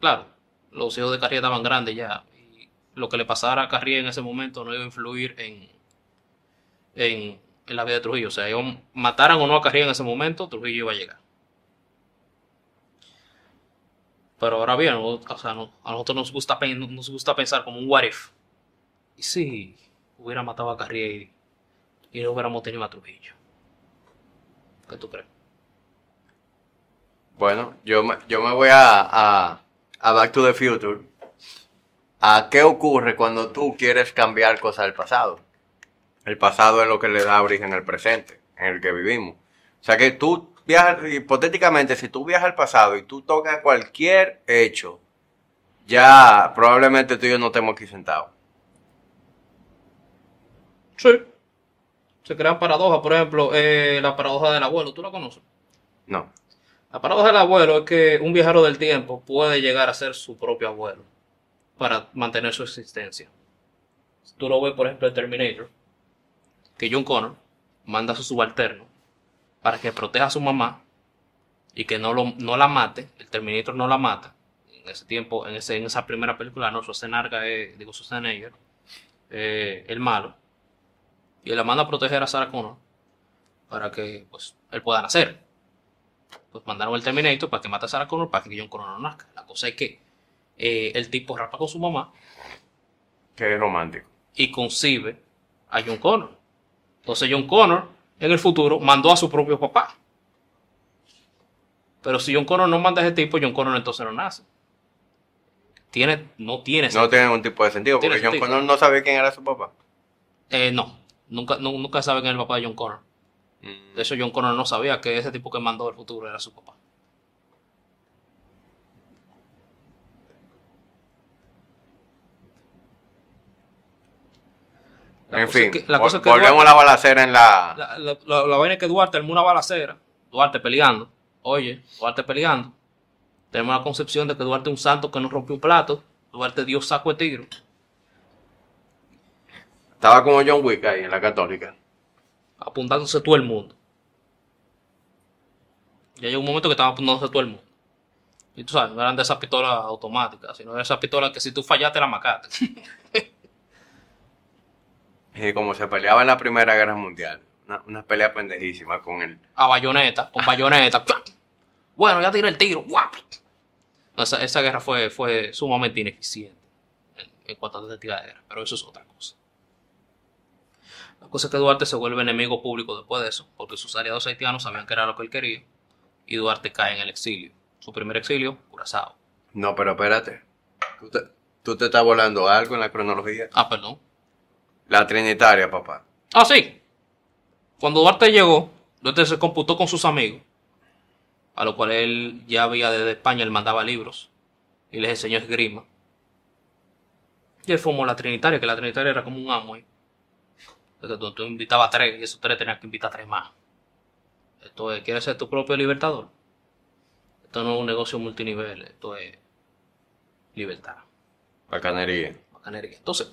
claro, los hijos de Carrier estaban grandes ya. Y lo que le pasara a Carrier en ese momento no iba a influir en, en, en la vida de Trujillo. O sea, ellos mataran o no a Carrier en ese momento, Trujillo iba a llegar. Pero ahora bien, o sea, a nosotros nos gusta, nos gusta pensar como un what if. ¿Y si hubiera matado a Carrier y, y no hubiéramos tenido a Trujillo? ¿Qué tú crees? Bueno, yo me, yo me voy a, a, a Back to the Future. ¿A qué ocurre cuando tú quieres cambiar cosas del pasado? El pasado es lo que le da origen al presente, en el que vivimos. O sea que tú viajas, hipotéticamente, si tú viajas al pasado y tú tocas cualquier hecho, ya probablemente tú y yo no estemos aquí sentados. Sí. Se crean paradojas, por ejemplo, eh, la paradoja del abuelo, ¿tú la conoces? No. La paradoja del abuelo es que un viajero del tiempo puede llegar a ser su propio abuelo para mantener su existencia. Tú lo ves, por ejemplo, en Terminator, que John Connor manda a su subalterno para que proteja a su mamá y que no, lo, no la mate. El Terminator no la mata. En ese tiempo, en, ese, en esa primera película, no, Schwarzenegger, es, digo Schwarzenegger, eh, el malo. Y él la manda a proteger a Sarah Connor para que pues, él pueda nacer pues mandaron el Terminator para que mate a Sarah Connor para que John Connor no nazca. La cosa es que eh, el tipo rapa con su mamá Qué romántico. y concibe a John Connor. Entonces John Connor en el futuro mandó a su propio papá. Pero si John Connor no manda a ese tipo, John Connor entonces no nace. Tiene, no tiene No sentido. tiene ningún tipo de sentido, porque John sentido. Connor no sabía quién era su papá. Eh, no, nunca, nu- nunca sabe quién es el papá de John Connor. Mm. De hecho, John Connor no sabía que ese tipo que mandó al futuro era su papá. La En cosa es fin, que- la vol- cosa es que volvemos a la balacera en la... La, la- la- la vaina es que Duarte armó una balacera. Duarte peleando. Oye, Duarte peleando. Tenemos la concepción de que Duarte es un santo que no rompió un plato. Duarte dio saco de tiro. Estaba como John Wick ahí en la católica. Apuntándose todo el mundo. Ya llegó un momento que estaba apuntándose todo el mundo. Y tú sabes, no eran de esas pistolas automáticas, sino de esas pistolas que si tú fallaste la macaste. Y como se peleaba en la Primera Guerra Mundial. Una, una pelea pendejísima con él. a bayoneta, con bayoneta. Bueno, ya tiré el tiro. Esa, esa guerra fue, fue sumamente ineficiente en, en cuanto a esta tiradera, pero eso es otra cosa. La cosa es que Duarte se vuelve enemigo público después de eso, porque sus aliados haitianos sabían que era lo que él quería, y Duarte cae en el exilio. Su primer exilio, Curazao. No, pero espérate. Tú te, tú te estás volando algo en la cronología. Ah, perdón. La Trinitaria, papá. Ah, sí. Cuando Duarte llegó, Duarte se computó con sus amigos, a lo cual él ya había desde España, él mandaba libros y les enseñó esgrima. Y él formó la Trinitaria, que la Trinitaria era como un amo ahí. Entonces, tú invitabas a tres y esos tres tenían que invitar a tres más. Esto es, ¿quieres ser tu propio libertador? Esto no es un negocio multinivel, esto es libertad, Bacanería. bacanería. Entonces,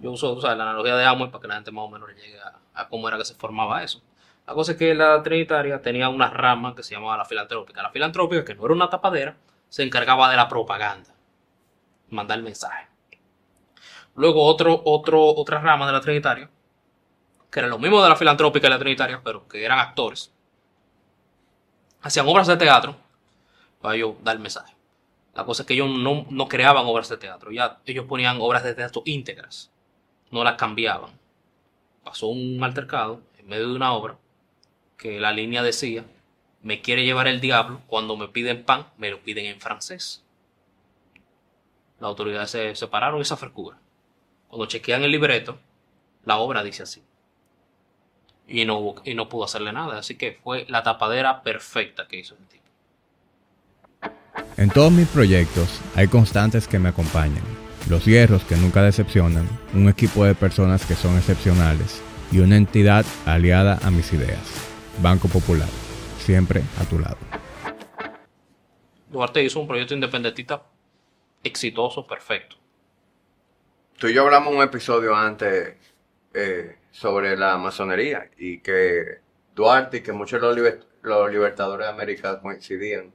yo uso la analogía de Amway para que la gente más o menos llegue a, a cómo era que se formaba eso. La cosa es que la Trinitaria tenía una rama que se llamaba la filantrópica. La filantrópica, que no era una tapadera, se encargaba de la propaganda, mandar el mensaje. Luego otro, otro, otra rama de la Trinitaria, que era lo mismo de la filantrópica y la Trinitaria, pero que eran actores. Hacían obras de teatro para ellos dar el mensaje. La cosa es que ellos no, no creaban obras de teatro, ya ellos ponían obras de teatro íntegras, no las cambiaban. Pasó un altercado en medio de una obra que la línea decía, me quiere llevar el diablo, cuando me piden pan, me lo piden en francés. Las autoridades se separaron esa frescura. Cuando chequean el libreto, la obra dice así. Y no, y no pudo hacerle nada, así que fue la tapadera perfecta que hizo el tipo. En todos mis proyectos hay constantes que me acompañan. Los hierros que nunca decepcionan, un equipo de personas que son excepcionales y una entidad aliada a mis ideas. Banco Popular, siempre a tu lado. Duarte hizo un proyecto independentista exitoso, perfecto. Tú y yo hablamos un episodio antes eh, sobre la masonería y que Duarte y que muchos de los, liber- los libertadores de América coincidían.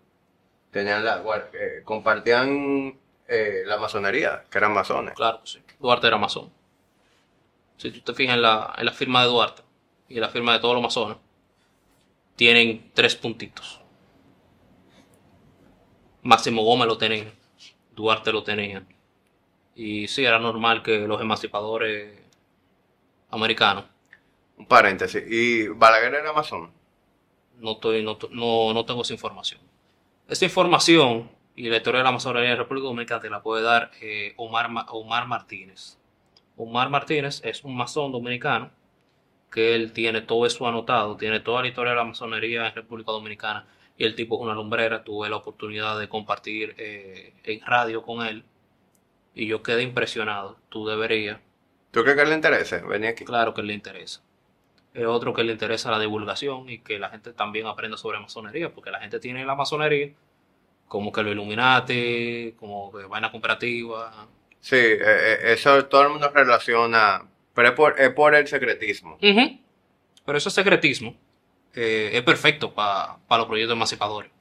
Tenían la, eh, compartían eh, la masonería, que eran masones. Claro sí. Duarte era masón. Si tú te fijas en la, en la firma de Duarte y en la firma de todos los masones, tienen tres puntitos. Máximo Gómez lo tenía, Duarte lo tenía. Y sí, era normal que los emancipadores americanos, Un paréntesis. Y Balaguer era masón. no, estoy, no, no, no tengo esa información. Esa información y la historia de la masonería en República Dominicana te la puede dar eh, Omar, Ma- Omar Martínez. Omar Martínez es un masón dominicano que él tiene todo eso anotado, tiene toda la historia de la masonería en República Dominicana y el tipo es una lumbrera. Tuve la oportunidad de compartir eh, en radio con él y yo quedé impresionado. Tú deberías, ¿Tú crees que le interese venir aquí? claro que le interesa. Es otro que le interesa la divulgación y que la gente también aprenda sobre masonería, porque la gente tiene la masonería como que lo Illuminati, como que vaina comparativa. Sí, eh, eh, eso todo el mundo relaciona, pero es por, es por el secretismo. Ujú. Pero ese secretismo eh, es perfecto para los proyectos emancipadores.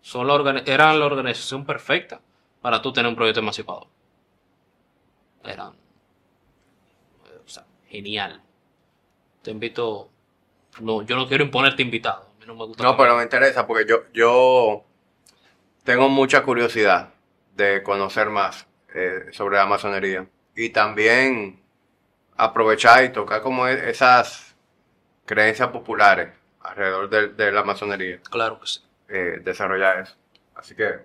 Son la eran la organización perfecta para tú tener un proyecto emancipador. Eran, eh, o sea, genial. Te invito, no, yo no quiero imponerte invitado. A mí no me gusta. No, pero me interesa porque yo, yo tengo mucha curiosidad de conocer más eh, sobre la masonería y también aprovechar y tocar como e- esas creencias populares alrededor de, de la masonería, Claro que sí. eh, desarrollar eso. Así que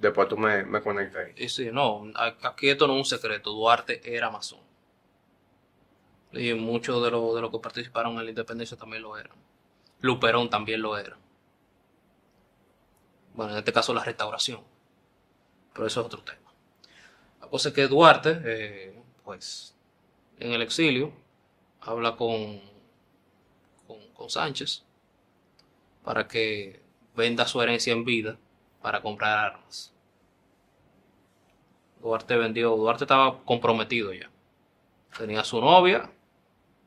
después tú me, me conectas ahí. Y sí, no, aquí esto no es un secreto. Duarte era masón. Y muchos de los de los que participaron en la independencia también lo eran. Luperón también lo era. Bueno, en este caso la restauración. Pero eso es otro tema. La cosa es que Duarte, eh, pues, en el exilio, habla con, con, con Sánchez para que venda su herencia en vida para comprar armas. Duarte vendió, Duarte estaba comprometido ya. Tenía su novia,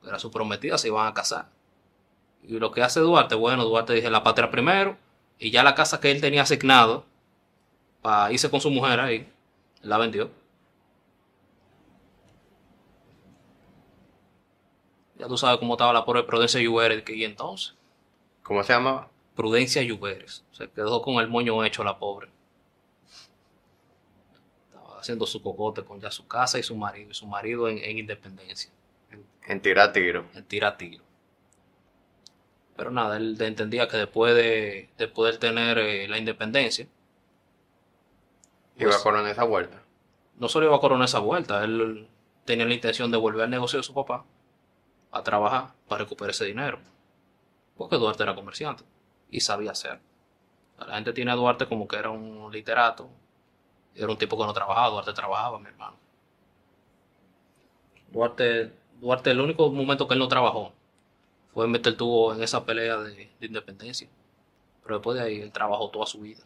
era su prometida, se iban a casar. Y lo que hace Duarte, bueno, Duarte dice la patria primero, y ya la casa que él tenía asignado para irse con su mujer ahí, la vendió. Ya tú sabes cómo estaba la pobre Prudencia Lluveres, que y entonces, ¿Cómo se llamaba? Prudencia Lluveres, se quedó con el moño hecho la pobre. Estaba haciendo su cocote con ya su casa y su marido, y su marido en, en independencia, En tirar tiro. en tira tiro. Pero nada, él entendía que después de, de poder tener eh, la independencia, Iba Pues- a coronar esa vuelta. no solo iba a coronar esa vuelta, él tenía la intención de volver al negocio de su papá a trabajar para recuperar ese dinero. Porque Duarte era comerciante y sabía hacer. La gente tiene a Duarte como que era un literato. Era un tipo que no trabajaba. Duarte trabajaba, mi hermano. Duarte, Duarte, el único momento que él no trabajó fue meter tuvo en esa pelea de, de independencia. Pero después de ahí él trabajó toda su vida.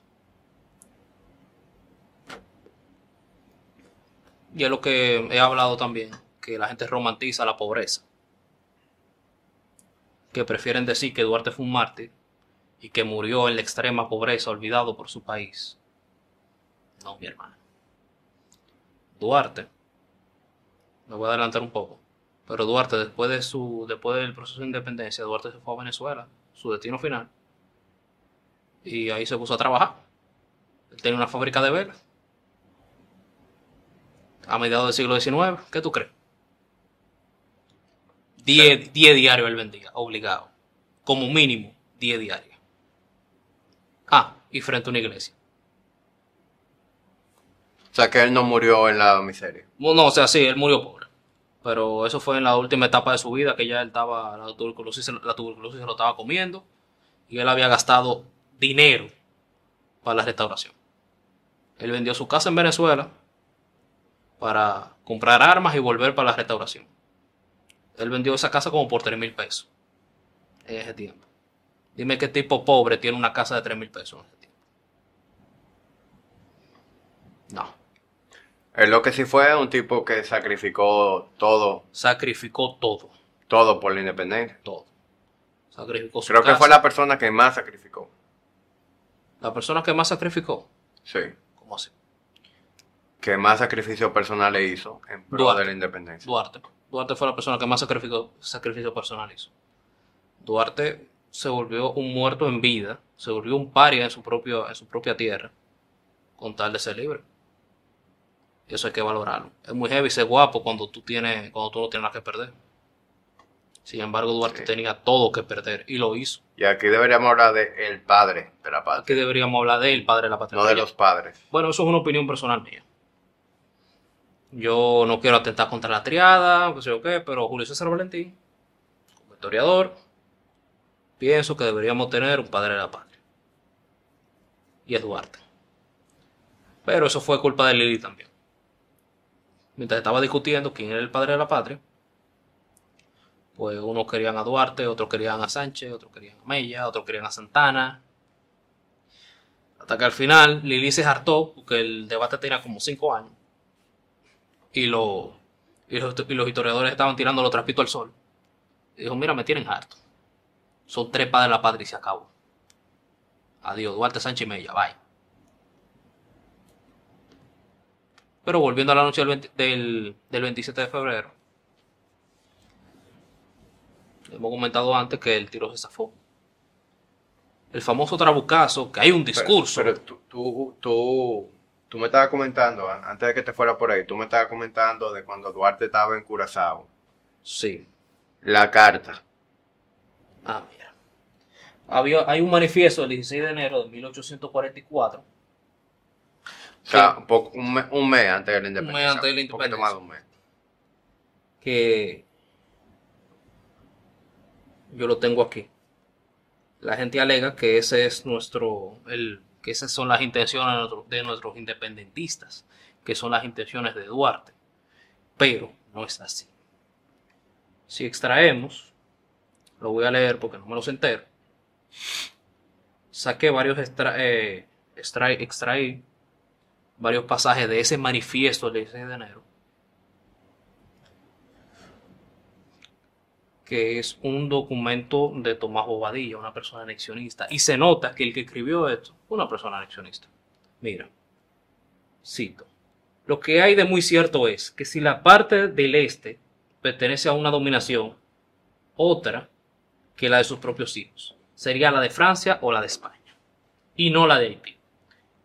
Y es lo que he hablado también, que la gente romantiza la pobreza. Que prefieren decir que Duarte fue un mártir y que murió en la extrema pobreza, olvidado por su país. No, mi hermano. Duarte, me voy a adelantar un poco, pero Duarte después de su después del proceso de independencia, Duarte se fue a Venezuela, su destino final, y ahí se puso a trabajar. Él tenía una fábrica de velas a mediados del siglo XIX. ¿Qué tú crees? 10 diarios él vendía, obligado. Como mínimo, 10 diarios. Ah, y frente a una iglesia. O sea que él no murió en la miseria. No, no, o sea, sí, él murió pobre. Pero eso fue en la última etapa de su vida, que ya él estaba, la tuberculosis, la tuberculosis se lo estaba comiendo. Y él había gastado dinero para la restauración. Él vendió su casa en Venezuela para comprar armas y volver para la restauración. Él vendió esa casa como por 3 mil pesos en ese tiempo. Dime qué tipo pobre tiene una casa de 3 mil pesos. No. Él lo que sí fue un tipo que sacrificó todo, Sacrificó todo. todo por la independencia. Todo. Sacrificó su Creo que fue la persona que más sacrificó. la persona que más sacrificó. Sí. ¿Cómo así? Que más sacrificio personal le hizo en pro Duarte. de la independencia. Duarte. Duarte fue la persona que más sacrificó, sacrificio personal hizo. Duarte se volvió un muerto en vida, se volvió un paria en su, propio, en su propia tierra, con tal de ser libre. Y eso hay que valorarlo. Es muy heavy ser guapo cuando tú, tienes, cuando tú no tienes nada que perder. Sin embargo, Duarte Sí. tenía todo que perder y lo hizo. Y aquí deberíamos hablar de el padre de la patria, Aquí deberíamos hablar de él, padre de la patria. no de los padres. Bueno, eso es una opinión personal mía. Yo no quiero atentar contra la triada, no sé yo qué, pero Julio César Valentín, como historiador, pienso que deberíamos tener un padre de la patria. Y es Duarte. Pero eso fue culpa de Lili también. Mientras estaba discutiendo quién era el padre de la patria, pues unos querían a Duarte, otros querían a Sánchez, otros querían a Mella, otros querían a Santana, hasta que al final Lili se hartó porque el debate tenía como cinco años. Y, y, los, y los historiadores estaban tirando los trapitos al sol. Y dijo, mira, me tienen harto. Son tres padres de la patria y se acabó. Adiós, Duarte Sánchez y Mella, bye. Pero volviendo a la noche del, 20 del, del 27 de febrero, hemos comentado antes que el tiro se zafó. El famoso trabucazo, que hay un discurso. Pero, pero tú, tú, tú, tú me estabas comentando, an- antes de que te fuera por ahí, tú me estabas comentando de cuando Duarte estaba en Curazao. Sí. La carta. Ah, mira. Había, hay un manifiesto del 16 de enero de 1844 O sea, un, poco- un, me- un mes antes de la independencia. antes de la Un poquito independencia. más de un mes. que yo lo tengo aquí. La gente alega que ese es nuestro, el, que esas son las intenciones de, nuestro- de nuestros independentistas, que son las intenciones de Duarte. Pero no es así. Si extraemos, lo voy a leer porque no me los entero. Saqué varios extra, eh, extraí, extraí varios pasajes de ese manifiesto del 16 de enero que es un documento de Tomás Bobadilla, una persona anexionista. Y se nota que el que escribió esto una persona anexionista. Mira, cito. Lo que hay de muy cierto es que si la parte del este pertenece a una dominación, otra que la de sus propios hijos, sería la de Francia o la de España, y no la de Haití.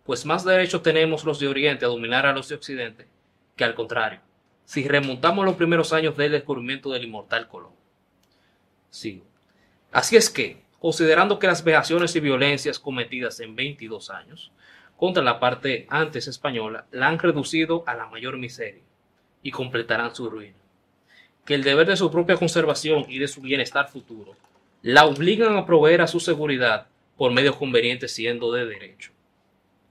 Pues más derecho tenemos los de Oriente a dominar a los de Occidente que al contrario, si remontamos los primeros años del descubrimiento del inmortal Colón. Sigo. Así es que, considerando que las vejaciones y violencias cometidas en 22 años contra la parte antes española la han reducido a la mayor miseria y completarán su ruina, que el deber de su propia conservación y de su bienestar futuro la obligan a proveer a su seguridad por medios convenientes siendo de derecho.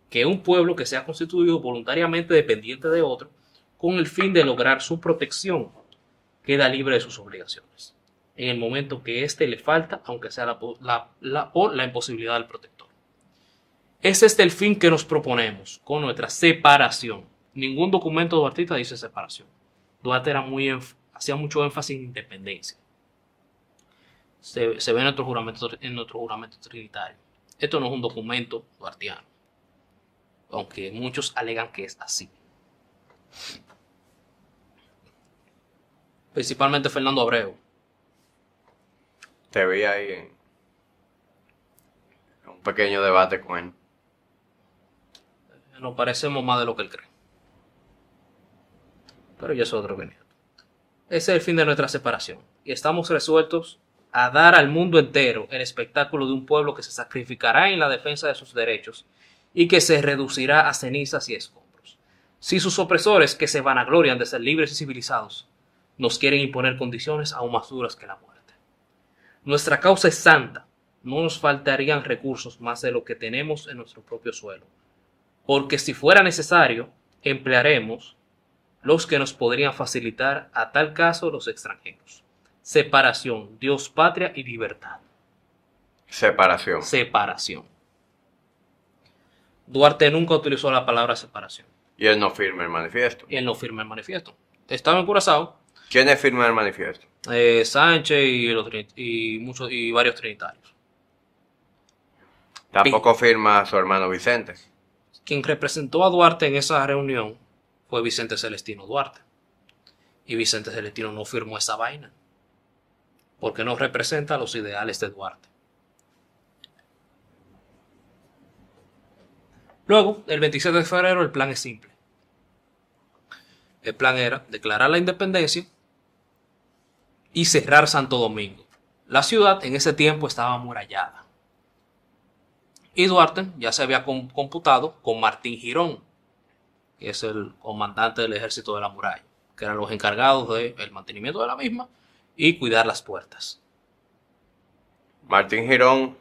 Que un pueblo que sea constituido voluntariamente dependiente de otro, con el fin de lograr su protección, queda libre de sus obligaciones. En el momento que éste le falta, aunque sea la, la- la- por la imposibilidad del protector. Es este el fin que nos proponemos con nuestra separación. Ningún documento duartista dice separación. Duarte era muy hacía mucho énfasis en independencia. Se, se ve en nuestro, juramento, en nuestro juramento trinitario. Esto no es un documento duartiano, aunque muchos alegan que es así. Principalmente Fernando Abreu. Te vi ahí en un pequeño debate con él. Nos parecemos más de lo que él cree. Pero ya es otro venido. Ese es el fin de nuestra separación. Y estamos resueltos a dar al mundo entero el espectáculo de un pueblo que se sacrificará en la defensa de sus derechos y que se reducirá a cenizas y escombros. Si sus opresores, que se vanaglorian de ser libres y civilizados, nos quieren imponer condiciones aún más duras que la muerte. Nuestra causa es santa. No nos faltarían recursos más de lo que tenemos en nuestro propio suelo porque si fuera necesario, emplearemos los que nos podrían facilitar a tal caso los extranjeros. Separación, Dios, patria y libertad. Separación. Separación. Duarte nunca utilizó la palabra separación. Y él no firma el manifiesto. Y él no firma el manifiesto. Estaba en Curazao, ¿Quiénes firman el manifiesto? eh, Sánchez y, los y, muchos, y varios trinitarios. Tampoco firma su hermano Vicente. Quien representó a Duarte en esa reunión fue Vicente Celestino Duarte. Y Vicente Celestino no firmó esa vaina. Porque no representa los ideales de Duarte. Luego, el 27 de febrero, el plan es simple. El plan era declarar la independencia y cerrar Santo Domingo. La ciudad en ese tiempo estaba amurallada. Y Duarte ya se había com- computado con Martín Girón, que es el comandante del ejército de la muralla, que eran los encargados del mantenimiento de la misma y cuidar las puertas. Martín Girón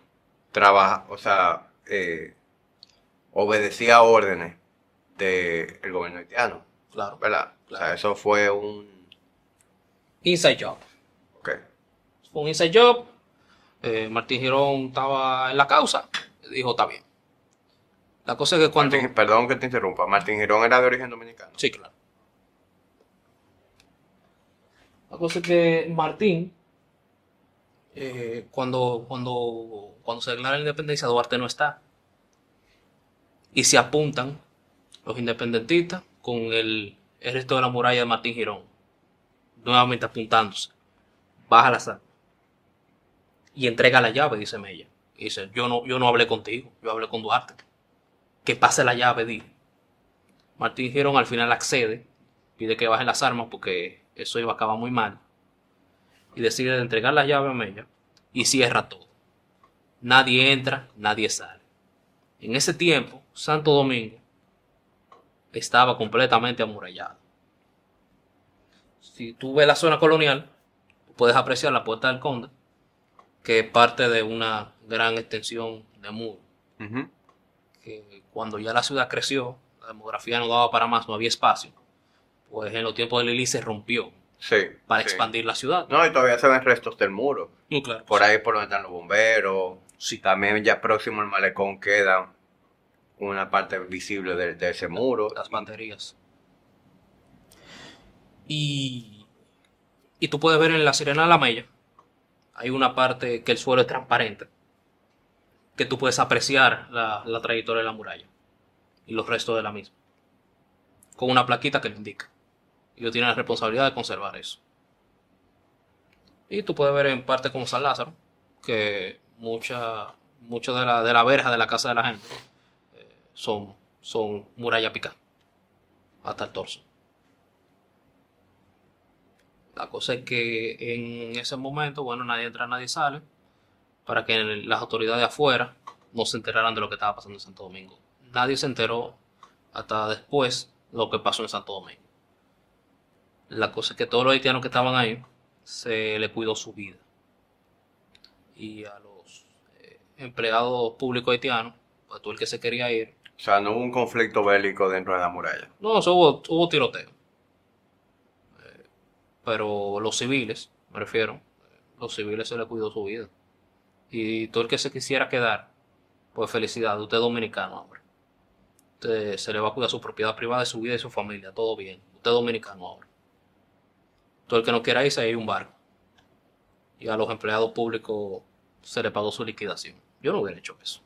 trabaja, o sea, eh, obedecía órdenes del gobierno haitiano, Claro. ¿verdad? O sea, eso fue un... Inside job. ok. Fue un inside job. Eh, Martín Girón estaba en la causa. Dijo, está bien. La cosa es que cuando... Martín- perdón que te interrumpa. Martín Girón era de origen dominicano. Sí, claro. La cosa es que Martín, eh, cuando, cuando, cuando se declara la independencia, Duarte no está. Y se apuntan los independentistas con el ejército de la muralla de Martín Girón. Nuevamente apuntándose. Baja la sal. Y entrega la llave, dice Mella. Y dice, yo no, yo no hablé contigo, yo hablé con Duarte. Que pase la llave, di. Martín Girón al final accede, pide que bajen las armas porque eso iba a acabar muy mal. Y decide entregar la llave a Mella y cierra todo. Nadie entra, nadie sale. En ese tiempo, Santo Domingo estaba completamente amurallado. Si tú ves la zona colonial, puedes apreciar la Puerta del Conde, que es parte de una gran extensión de muro que cuando ya la ciudad creció, la demografía no daba para más, no había espacio, pues en los tiempos de Lili se rompió Sí. para sí. expandir la ciudad. No, y todavía se ven restos del muro. Claro. Por ahí por donde están los bomberos. Sí. También ya próximo al malecón queda una parte visible de, ese muro. Las baterías. Y, y tú puedes ver en la Sirena de la Mella, hay una parte que el suelo es transparente, que tú puedes apreciar la, la trayectoria de la muralla y los restos de la misma, con una plaquita que lo indica. Y ellos tienen la responsabilidad de conservar eso. Y tú puedes ver en parte como San Lázaro, que mucha, mucho de la, de la verja de la casa de la gente son, son muralla picada, hasta el torso. La cosa es que en ese momento, bueno, nadie entra, nadie sale, para que las autoridades de afuera no se enteraran de lo que estaba pasando en Santo Domingo. Nadie se enteró hasta después de lo que pasó en Santo Domingo. La cosa es que todos los haitianos que estaban ahí se le cuidó su vida. Y a los, eh, empleados públicos haitianos, pues todo el que se quería ir. O sea, no hubo un conflicto bélico dentro de la muralla. No, eso hubo, hubo tiroteo. Eh, pero los civiles, me refiero, los civiles se les cuidó su vida. Y todo el que se quisiera quedar, pues felicidad, usted es dominicano, hombre. Usted se le va a cuidar su propiedad privada, su vida y su familia, todo bien. Usted es dominicano ahora. Todo el que no quiera irse, hay un barco. Y a los empleados públicos se le pagó su liquidación. Yo no hubiera hecho eso.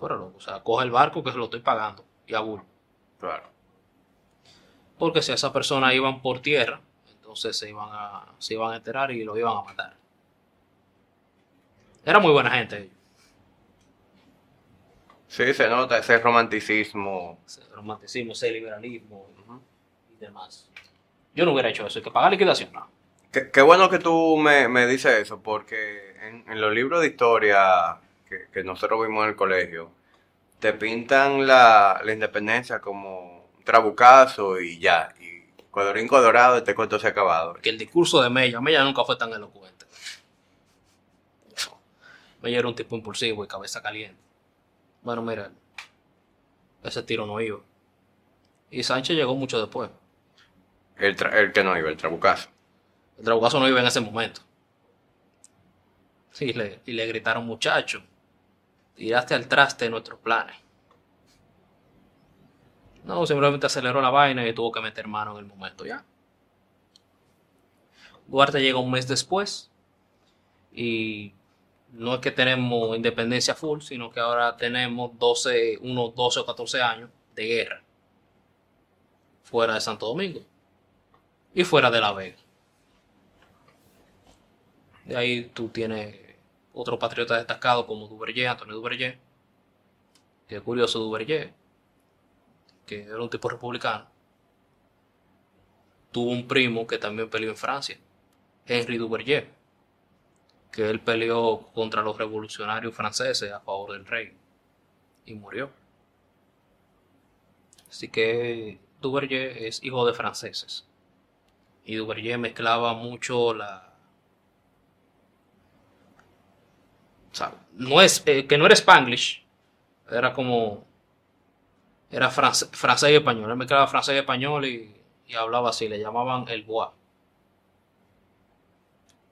Pero no, o sea, coge el barco que se lo estoy pagando y abulo. Claro. Porque si a esa persona iban por tierra, entonces se iban a, se iban a enterar y lo iban a matar. Era muy buena gente ellos. Sí, se nota ese romanticismo. Ese romanticismo, ese liberalismo y, y demás. Yo no hubiera hecho eso. Hay que pagar liquidación, no. Qué, qué bueno que tú me, me dices eso, porque en, en los libros de historia que, que nosotros vimos en el colegio, te pintan la, la independencia como un trabucazo y ya. Y colorín colorado, este cuento se ha acabado. Que el discurso de Mella, Mella nunca fue tan elocuente. Mella era un tipo impulsivo y cabeza caliente. Bueno, mira, ese tiro no iba. Y Sánchez llegó mucho después. El, el que no iba, el trabucazo. El Trabucazo no iba en ese momento. Sí, le, y le gritaron, muchacho, tiraste al traste de nuestros planes. No, simplemente aceleró la vaina y tuvo que meter mano en el momento ya. Duarte llega un mes después y no es que tenemos independencia full, sino que ahora tenemos 12, unos 12 o 14 años de guerra fuera de Santo Domingo y fuera de La Vega. De ahí tú tienes otro patriota destacado como Duverger, Antonio Duverger. Que es curioso Duverger, que era un tipo republicano. Tuvo un primo que también peleó en Francia, Henry Duverger, que él peleó contra los revolucionarios franceses a favor del rey y murió. Así que Duverger es hijo de franceses. Y Duverger mezclaba mucho la, no es, eh, que no era Spanglish, era como, era francés y español, él mezclaba francés y español y, hablaba así, le llamaban el bois.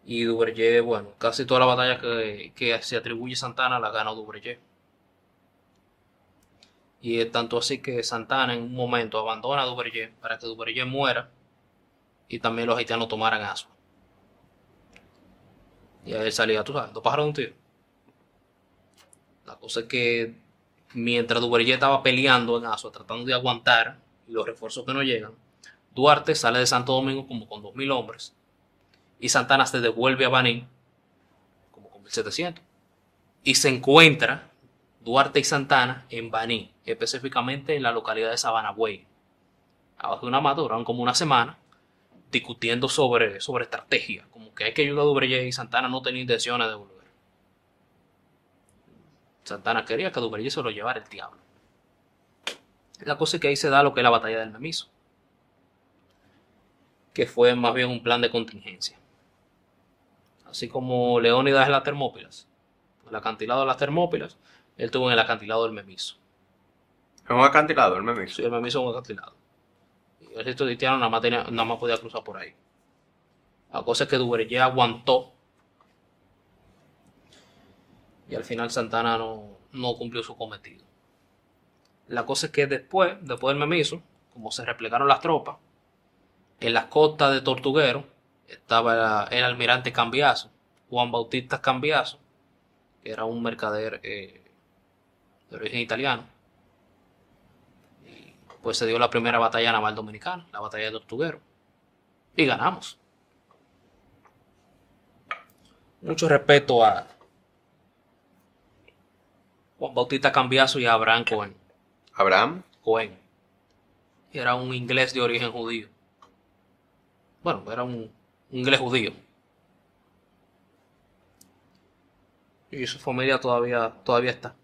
Y Duverger, bueno, casi toda la batalla que, se atribuye Santana la ganó Duverger. Y es tanto así que Santana en un momento abandona a para que Duverger muera y también los haitianos tomaran Asua. Y ahí salía, tú sabes, dos pájaros de un tiro. La cosa es que mientras Duverger estaba peleando en Asua, tratando de aguantar los refuerzos que no llegan, Duarte sale de Santo Domingo como con 2.000 hombres y Santana se devuelve a Baní como con 1.700 y se encuentra Duarte y Santana en Baní, específicamente en la localidad de Sabanagüey. Abajo de una mata duraron como una semana discutiendo sobre, sobre estrategia, como que hay que ayudar a Duverger y Santana no tenía intenciones de volver. Santana quería que Duverger se lo llevara el diablo. La cosa es que ahí se da lo que es la batalla del Memiso, que fue más bien un plan de contingencia. Así como Leónidas en las Termópilas, el acantilado de las Termópilas, él estuvo en el acantilado del Memiso. Es un acantilado, el meme. Sí, el Memiso es un acantilado. Y el ejército haitiano nada más, tenía- nada más podía cruzar por ahí. La cosa es que Duverger aguantó. Y al final Santana no, no cumplió su cometido. La cosa es que después, después del Memiso, como se replegaron las tropas, en las costas de Tortuguero estaba el, almirante Cambiaso, Juan Bautista Cambiaso, que era un mercader eh, de origen italiano pues se dio la primera batalla naval dominicana, la batalla de Tortuguero. Y ganamos. Mucho respeto a Juan Bautista Cambiaso y Abraham Cohen. Abraham. Cohen. Era un inglés de origen judío. Bueno, era un, inglés judío. Y su familia todavía, todavía está.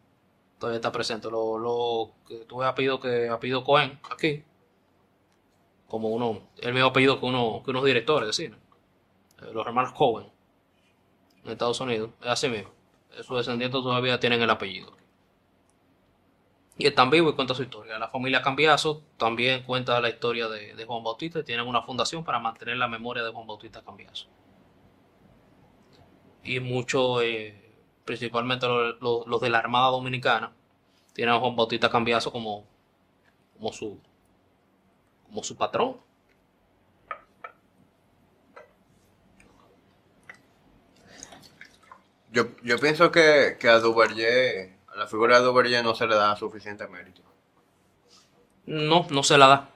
Todavía está presente. Lo, lo que tuve apellido que apellido Cohen aquí. Como uno, el mismo apellido que uno, que unos directores de cine. Eh, Los hermanos Cohen. En Estados Unidos. Es así mismo. sus descendientes todavía tienen el apellido. Y están vivos y cuenta su historia. La familia Cambiaso también cuenta la historia de, Juan Bautista y tienen una fundación para mantener la memoria de Juan Bautista Cambiaso. Y muchos, eh, principalmente los, los- los de la Armada Dominicana, tienen a Juan Bautista Cambiaso como, como, su, como su patrón. Yo, yo pienso que, que a Duverger, a la figura de Duverger no se le da suficiente mérito. No, no se la da.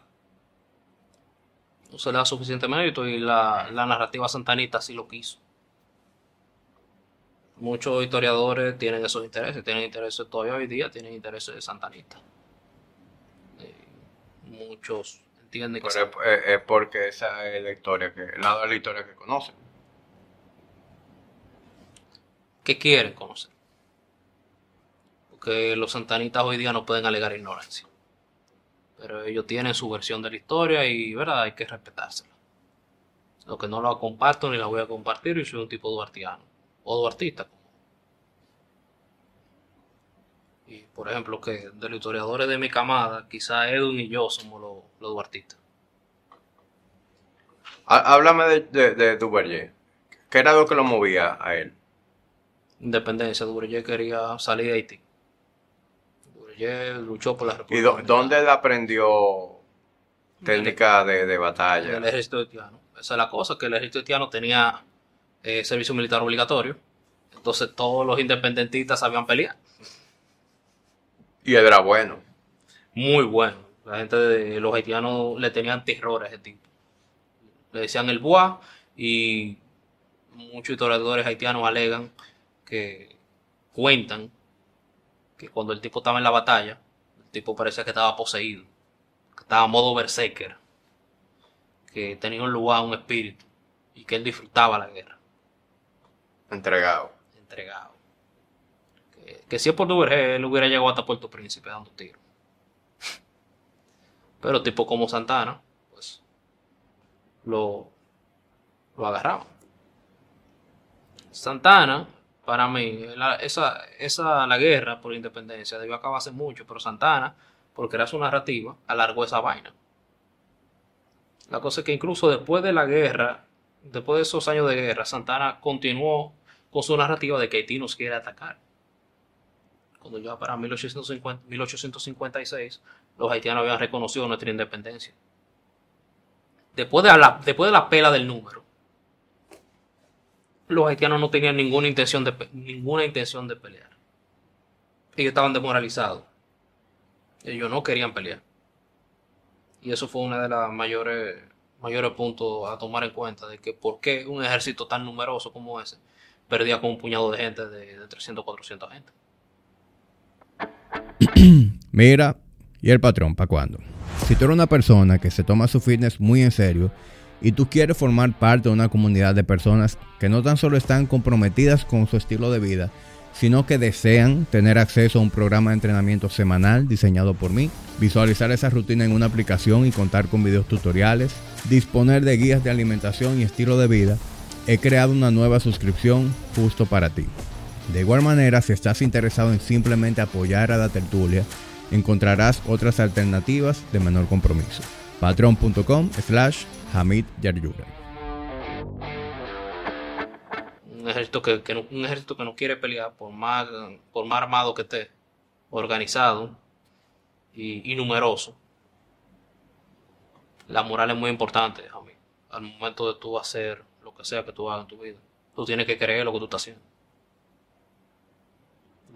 No se le da suficiente mérito y la, la narrativa santanita sí lo quiso. Muchos historiadores tienen esos intereses, tienen intereses todavía hoy día, tienen intereses santanistas. Eh, muchos entienden que Pero es, es- es porque esa es la historia que, el lado de la historia que conocen. que quieren conocer. Porque los santanistas hoy día no pueden alegar ignorancia. Pero ellos tienen su versión de la historia y, ¿verdad? Hay que respetársela. Lo que no la comparto ni la voy a compartir y soy un tipo duartiano. O duartista. Y, por ejemplo, que de los historiadores de mi camada, quizá Edwin y yo somos los, los duartistas. Há- Háblame de, de, de Duverger. ¿Qué era lo que lo movía a él? Independencia, Duverger quería salir de Haití. Duverger luchó por la República. ¿Y dónde él aprendió técnica de, de en batalla? el ejército haitiano. Esa es la cosa, que el ejército haitiano tenía eh, servicio militar obligatorio. Entonces todos los independentistas sabían pelear. Y él era bueno. Muy bueno. La gente de los haitianos le tenían terror a ese tipo. Le decían el bois y muchos historiadores haitianos alegan que cuentan que cuando el tipo estaba en la batalla, el tipo parecía que estaba poseído, que estaba a modo berserker, que tenía un lugar, un espíritu y que él disfrutaba la guerra. Entregado. entregado. Que, que si es por Duvergé, él hubiera llegado hasta Puerto Príncipe dando tiros. Pero tipo como Santana, pues lo, lo agarraban. Santana, para mí, la- esa, esa, la guerra por independencia debió acabar hace mucho, pero Santana, porque era su narrativa, alargó esa vaina. La cosa es que incluso después de la guerra, después de esos años de guerra, Santana continuó con su narrativa de que Haití nos quiere atacar. Cuando ya para 1850 1856, los haitianos habían reconocido nuestra independencia. Después de la, después de la pela del número, los haitianos no tenían ninguna intención de, ninguna intención de pelear. Ellos estaban desmoralizados. Ellos no querían pelear. Y eso fue uno de los mayores, mayores puntos a tomar en cuenta, de que por qué un ejército tan numeroso como ese perdía con un puñado de gente, de, de 300 400 gente. Mira, ¿y el patrón para cuándo? Si tú eres una persona que se toma su fitness muy en serio y tú quieres formar parte de una comunidad de personas que no tan solo están comprometidas con su estilo de vida, sino que desean tener acceso a un programa de entrenamiento semanal diseñado por mí, visualizar esa rutina en una aplicación y contar con videos tutoriales, disponer de guías de alimentación y estilo de vida, he creado una nueva suscripción justo para ti. De igual manera, si estás interesado en simplemente apoyar a la tertulia, encontrarás otras alternativas de menor compromiso. Patreon.com slash Hamid Yaryura. Un ejército que, un ejército que no quiere pelear, por más, por más armado que esté, organizado y, numeroso. La moral es muy importante, Jamie. Al momento de tú hacer lo que sea que tú hagas en tu vida, tú tienes que creer lo que tú estás haciendo.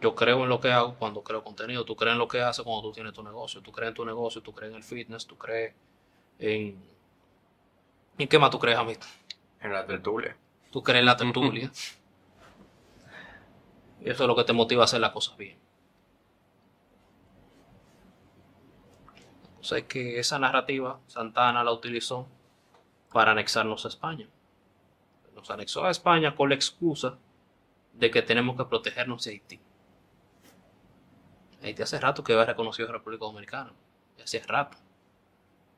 Yo creo en lo que hago cuando creo contenido. Tú crees en lo que haces cuando tú tienes tu negocio. Tú crees en tu negocio, tú crees en el fitness, tú crees en... ¿En qué más tú crees, Jamie? En la tertulia. Tú crees en la tertulia. y eso es lo que te motiva a hacer las cosas bien. O sea que esa narrativa Santana la utilizó para anexarnos a España. Nos anexó a España con la excusa de que tenemos que protegernos de Haití. Haití hace rato que había reconocido a la República Dominicana. Hace rato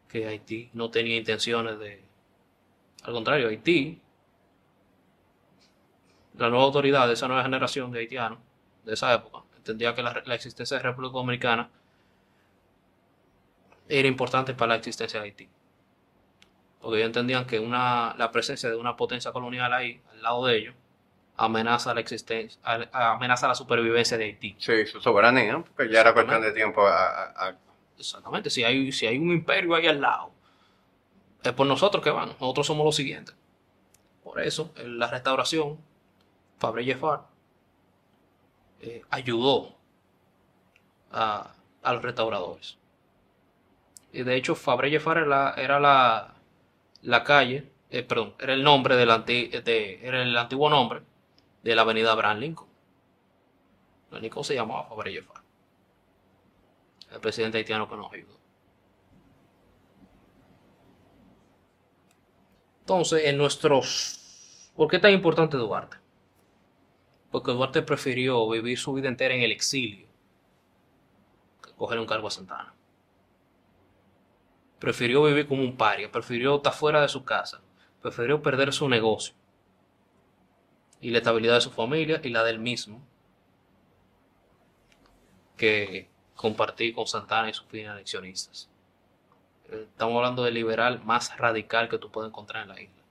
que Haití no tenía intenciones de... Al contrario, Haití la nueva autoridad de esa nueva generación de haitianos de esa época entendía que la, la existencia de la República Dominicana era importante para la existencia de Haití. Porque ellos entendían que una, la presencia de una potencia colonial ahí, al lado de ellos, amenaza la existencia, amenaza la supervivencia de Haití. Sí, su soberanía, porque ya era cuestión de tiempo a- a- a- Exactamente, si hay, si hay un imperio ahí al lado, es por nosotros que van, nosotros somos los siguientes. Por eso, en la restauración, Fabre Jeffard eh, ayudó a, a los restauradores. Y de hecho, Fabre Jeffard era la, era la, la calle, eh, perdón, era el nombre del de, era el antiguo nombre de la avenida Abraham Lincoln. Lincoln se llamaba Fabre Jeffard el presidente haitiano que nos ayudó. Entonces, en nuestros... ¿Por qué tan importante Duarte? Porque Duarte prefirió vivir su vida entera en el exilio que coger un cargo a Santana. Prefirió vivir como un paria, prefirió estar fuera de su casa, prefirió perder su negocio y la estabilidad de su familia y la del mismo que compartir con Santana y sus fines anexionistas. Estamos hablando del liberal más radical que tú puedes encontrar en la isla.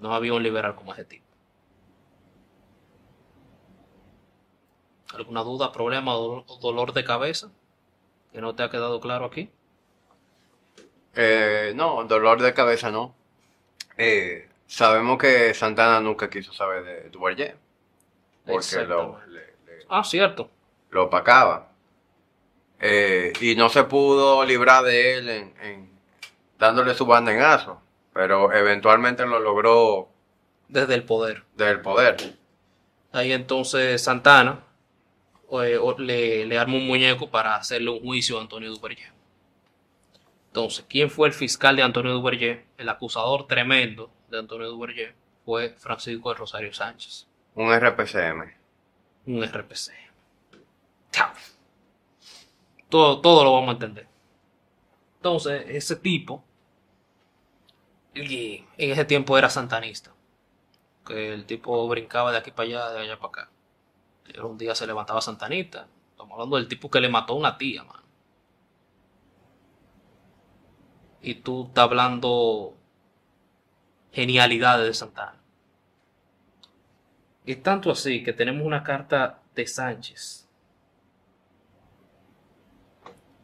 No había un liberal como ese tipo. ¿Alguna duda, problema o dolor de cabeza que no te ha quedado claro aquí? Eh, no, dolor de cabeza no. Eh, sabemos que Santana nunca quiso saber de Duverger. Porque lo, Exactamente. le- le- Ah, cierto. lo opacaba. Eh, y no se pudo librar de él en, en- dándole su bandenazo. Pero eventualmente lo logró Desde el poder. del poder. Ahí entonces Santana eh, le, le arma un muñeco para hacerle un juicio a Antonio Duverger. Entonces, ¿quién fue el fiscal de Antonio Duverger? El acusador tremendo de Antonio Duverger fue Francisco de Rosario Sánchez, Un RPCM. un RPC. Chao. Todo, todo lo vamos a entender. Entonces, ese tipo, y en ese tiempo era santanista. Que el tipo brincaba de aquí para allá, de allá para acá. Y un día se levantaba santanista. Estamos hablando del tipo que le mató a una tía, mano. Y tú estás hablando genialidades de Santana. Es tanto así que tenemos una carta de Sánchez.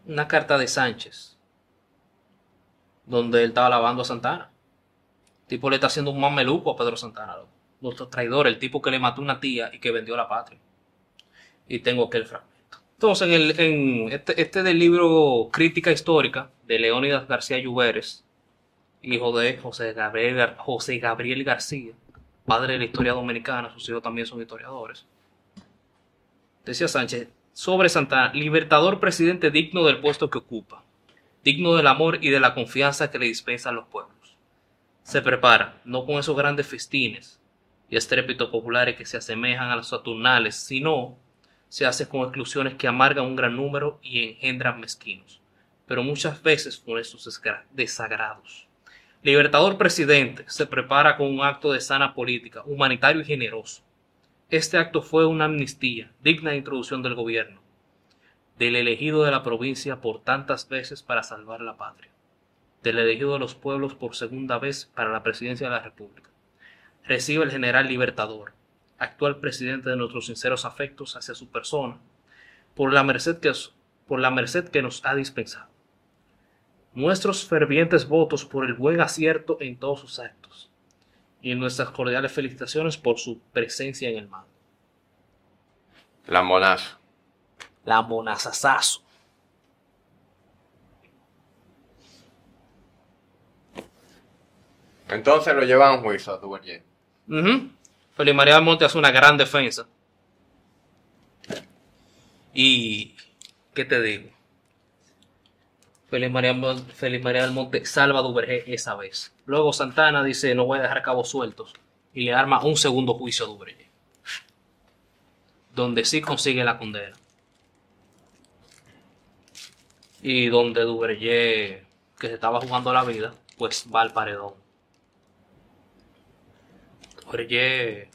Una carta de Sánchez. Donde él estaba alabando a Santana. El tipo le está haciendo un mameluco a Pedro Santana. loco. Nuestro traidor, el tipo que le mató a una tía y que vendió la patria. Y tengo aquel fragmento. Entonces, en, el, en este, este del libro Crítica Histórica de Leónidas García Lluveres, hijo de José Gabriel, José Gabriel García, padre de la historia dominicana, sus hijos también son historiadores. Decía Sánchez, sobre Santana, libertador presidente digno del puesto que ocupa, digno del amor y de la confianza que le dispensan los pueblos. Se prepara, no con esos grandes festines y estrépitos populares que se asemejan a los saturnales, sino se hace con exclusiones que amargan un gran número y engendran mezquinos, pero muchas veces con desgra- desagrados. Libertador presidente se prepara con un acto de sana política, humanitario y generoso. Este acto fue una amnistía, digna de introducción del gobierno, del elegido de la provincia por tantas veces para salvar la patria, del elegido de los pueblos por segunda vez para la presidencia de la República. Recibe el general Libertador, actual presidente de nuestros sinceros afectos hacia su persona, por la merced que, por la merced que nos ha dispensado nuestros fervientes votos por el buen acierto en todos sus actos y nuestras cordiales felicitaciones por su presencia en el mando. Lambonazo. La monazazazo. Entonces lo llevan a un juicio a Duverger. Ujú. Feliz María del Monte hace una gran defensa. Y, ¿qué te digo? Feliz María, del Monte salva a Duvergé esa vez. Luego Santana dice, no voy a dejar cabos sueltos. Y le arma un segundo juicio a Duvergé. Donde sí consigue la condena. Y donde Duvergé, que se estaba jugando la vida, pues va al paredón. Duvergé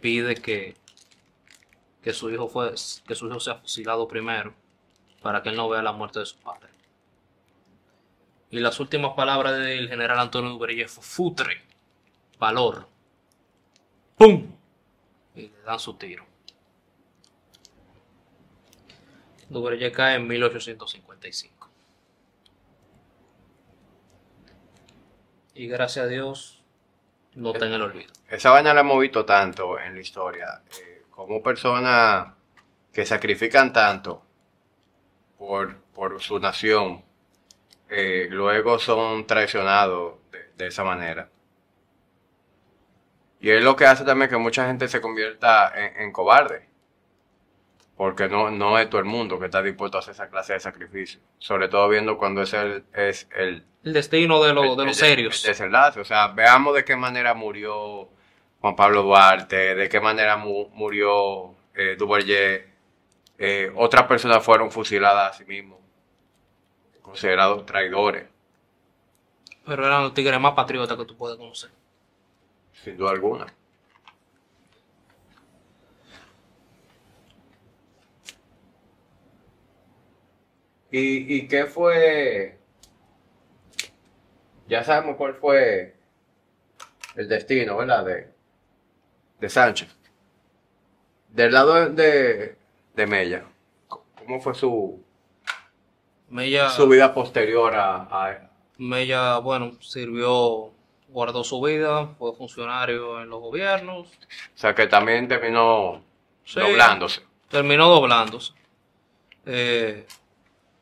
pide que, que su hijo fue, que su hijo sea fusilado primero para que él no vea la muerte de su padre. Y las últimas palabras del general Antonio Duverger fue futre, valor. ¡Pum! Y le dan su tiro. Duverger cae en 1855. Y gracias a Dios no está en el olvido. Esa vaina la hemos visto tanto en la historia. eh, como personas que sacrifican tanto por, por su nación, eh, luego son traicionados de, de esa manera. Y es lo que hace también que mucha gente se convierta en, en cobarde. Porque no, no es todo el mundo que está dispuesto a hacer esa clase de sacrificio. Sobre todo viendo cuando es el, es el, El destino de, lo- de el- los el- serios. el desenlace. O sea, veamos de qué manera murió Juan Pablo Duarte, de qué manera mu- murió eh, Duverger. Eh, otras personas fueron fusiladas a sí mismos, considerados traidores, Pero eran los tigres más patriotas que tú puedes conocer. sin duda alguna. ¿Y, y qué fue? Ya sabemos cuál fue el destino, ¿verdad? De, de Sánchez. Del lado de, de Mella, ¿cómo fue su, Mella, su vida posterior a, a- Mella, bueno, sirvió, guardó su vida, fue funcionario en los gobiernos, O sea, que también terminó Sí. doblándose. terminó doblándose. Eh,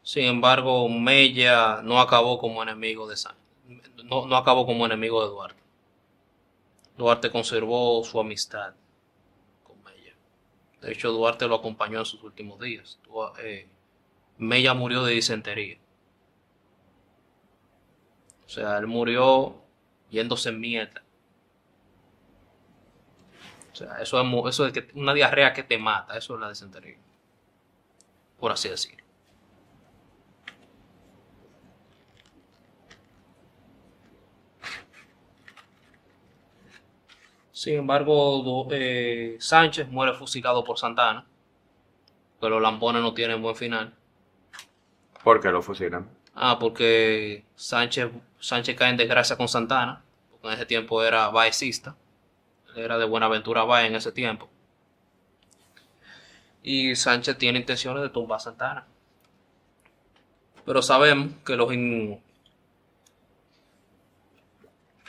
sin embargo, Mella no acabó como enemigo de Sánchez. No, no acabó como enemigo de Duarte. Duarte conservó su amistad. De hecho, Duarte lo acompañó en sus últimos días. Eh, Mella murió de disentería. O sea, él murió yéndose en mierda. O sea, eso es, eso es una diarrea que te mata, eso es la disentería. Por así decirlo. Sin embargo, eh, Sánchez muere fusilado por Santana. Pero los lampones no tienen buen final. ¿Por qué lo fusilan? Ah, porque Sánchez, Sánchez cae en desgracia con Santana, porque en ese tiempo era baecista, era de Buenaventura Baez en ese tiempo. Y Sánchez tiene intenciones de tumbar a Santana. Pero sabemos que los in-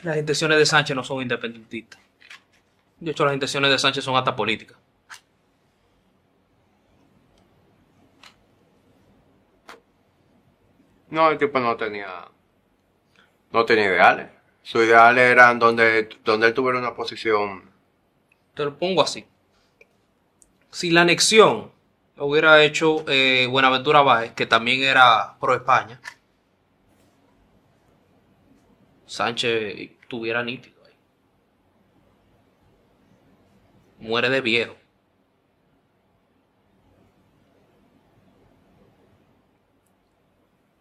las intenciones de Sánchez no son independentistas. De hecho, las intenciones de Sánchez son hasta políticas. No, el tipo no tenía. No tenía ideales. Sus ideales eran donde, donde él tuviera una posición. Te lo pongo así. Si la anexión lo hubiera hecho eh, Buenaventura Báez, que también era pro España, Sánchez tuviera nítido ahí. Muere de viejo.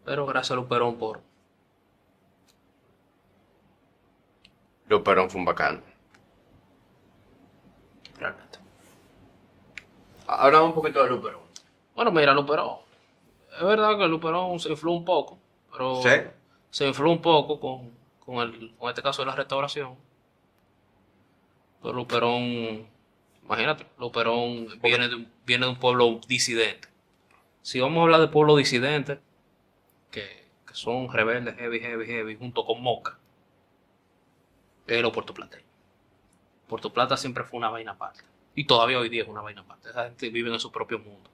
Pero gracias a Luperón por... Luperón fue un bacano. Realmente. Ahora un poquito de Luperón. Bueno, mira, Luperón. Es verdad que Luperón se infló un poco, pero ¿Sí? se infló un poco con, con, el, con este caso de la restauración. Pero Luperón, imagínate, Luperón viene de, un- viene de un pueblo disidente. Si vamos a hablar de pueblo disidente, que, que son rebeldes, heavy, heavy, heavy, junto con Moca, es los puertoplateños. Puerto Plata siempre fue una vaina aparte. Y todavía hoy día es una vaina aparte. Esa gente vive en su propio mundo.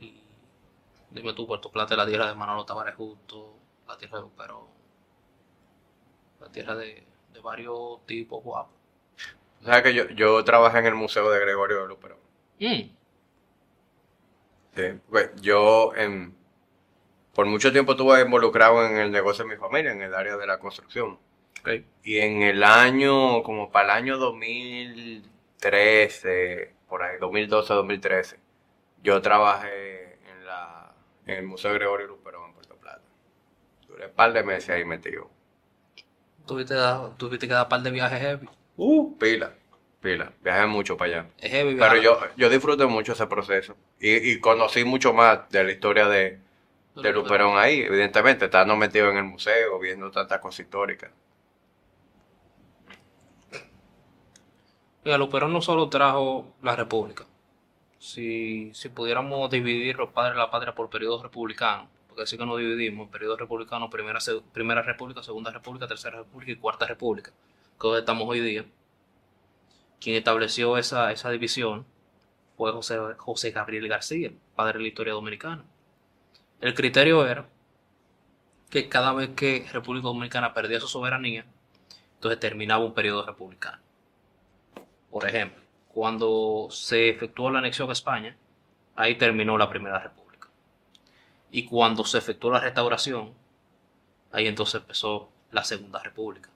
Y dime tú, Puerto Plata es la tierra de Manolo Tavares Justo, la tierra de Luperón, la tierra de, de varios tipos guapos. O sea que yo, yo trabajé en el Museo de Gregorio Luperón. Mm, Sí. Pues yo en, por mucho tiempo estuve involucrado en el negocio de mi familia, en el área de la construcción. ok. Y en el año, como para el año 2013, por ahí, 2012-2013, yo trabajé en, la, en el Museo Gregorio Luperón en Puerto Plata. Duré un par de meses ahí metido. Tuviste, tuviste que dar par de viajes heavy. Uh, pila, pila. Viajé mucho para allá. Es heavy Pero yo, yo disfruté mucho ese proceso. Y, y conocí mucho más de la historia de, de Luperón ahí, evidentemente, estando metido en el museo, viendo tantas cosas históricas. Mira, Luperón no solo trajo la república. Si, si pudiéramos dividir los padres de la patria por periodos republicanos, porque así que nos dividimos, periodos republicanos, primera, primera república, segunda república, tercera república y cuarta república, que estamos hoy día. Quien estableció esa, esa división fue José, José Gabriel García, padre de la historia dominicana. El criterio era que cada vez que República Dominicana perdía su soberanía, entonces terminaba un periodo republicano. Por ejemplo, cuando se efectuó la anexión a España, ahí terminó la Primera República. Y cuando se efectuó la restauración, ahí entonces empezó la Segunda República.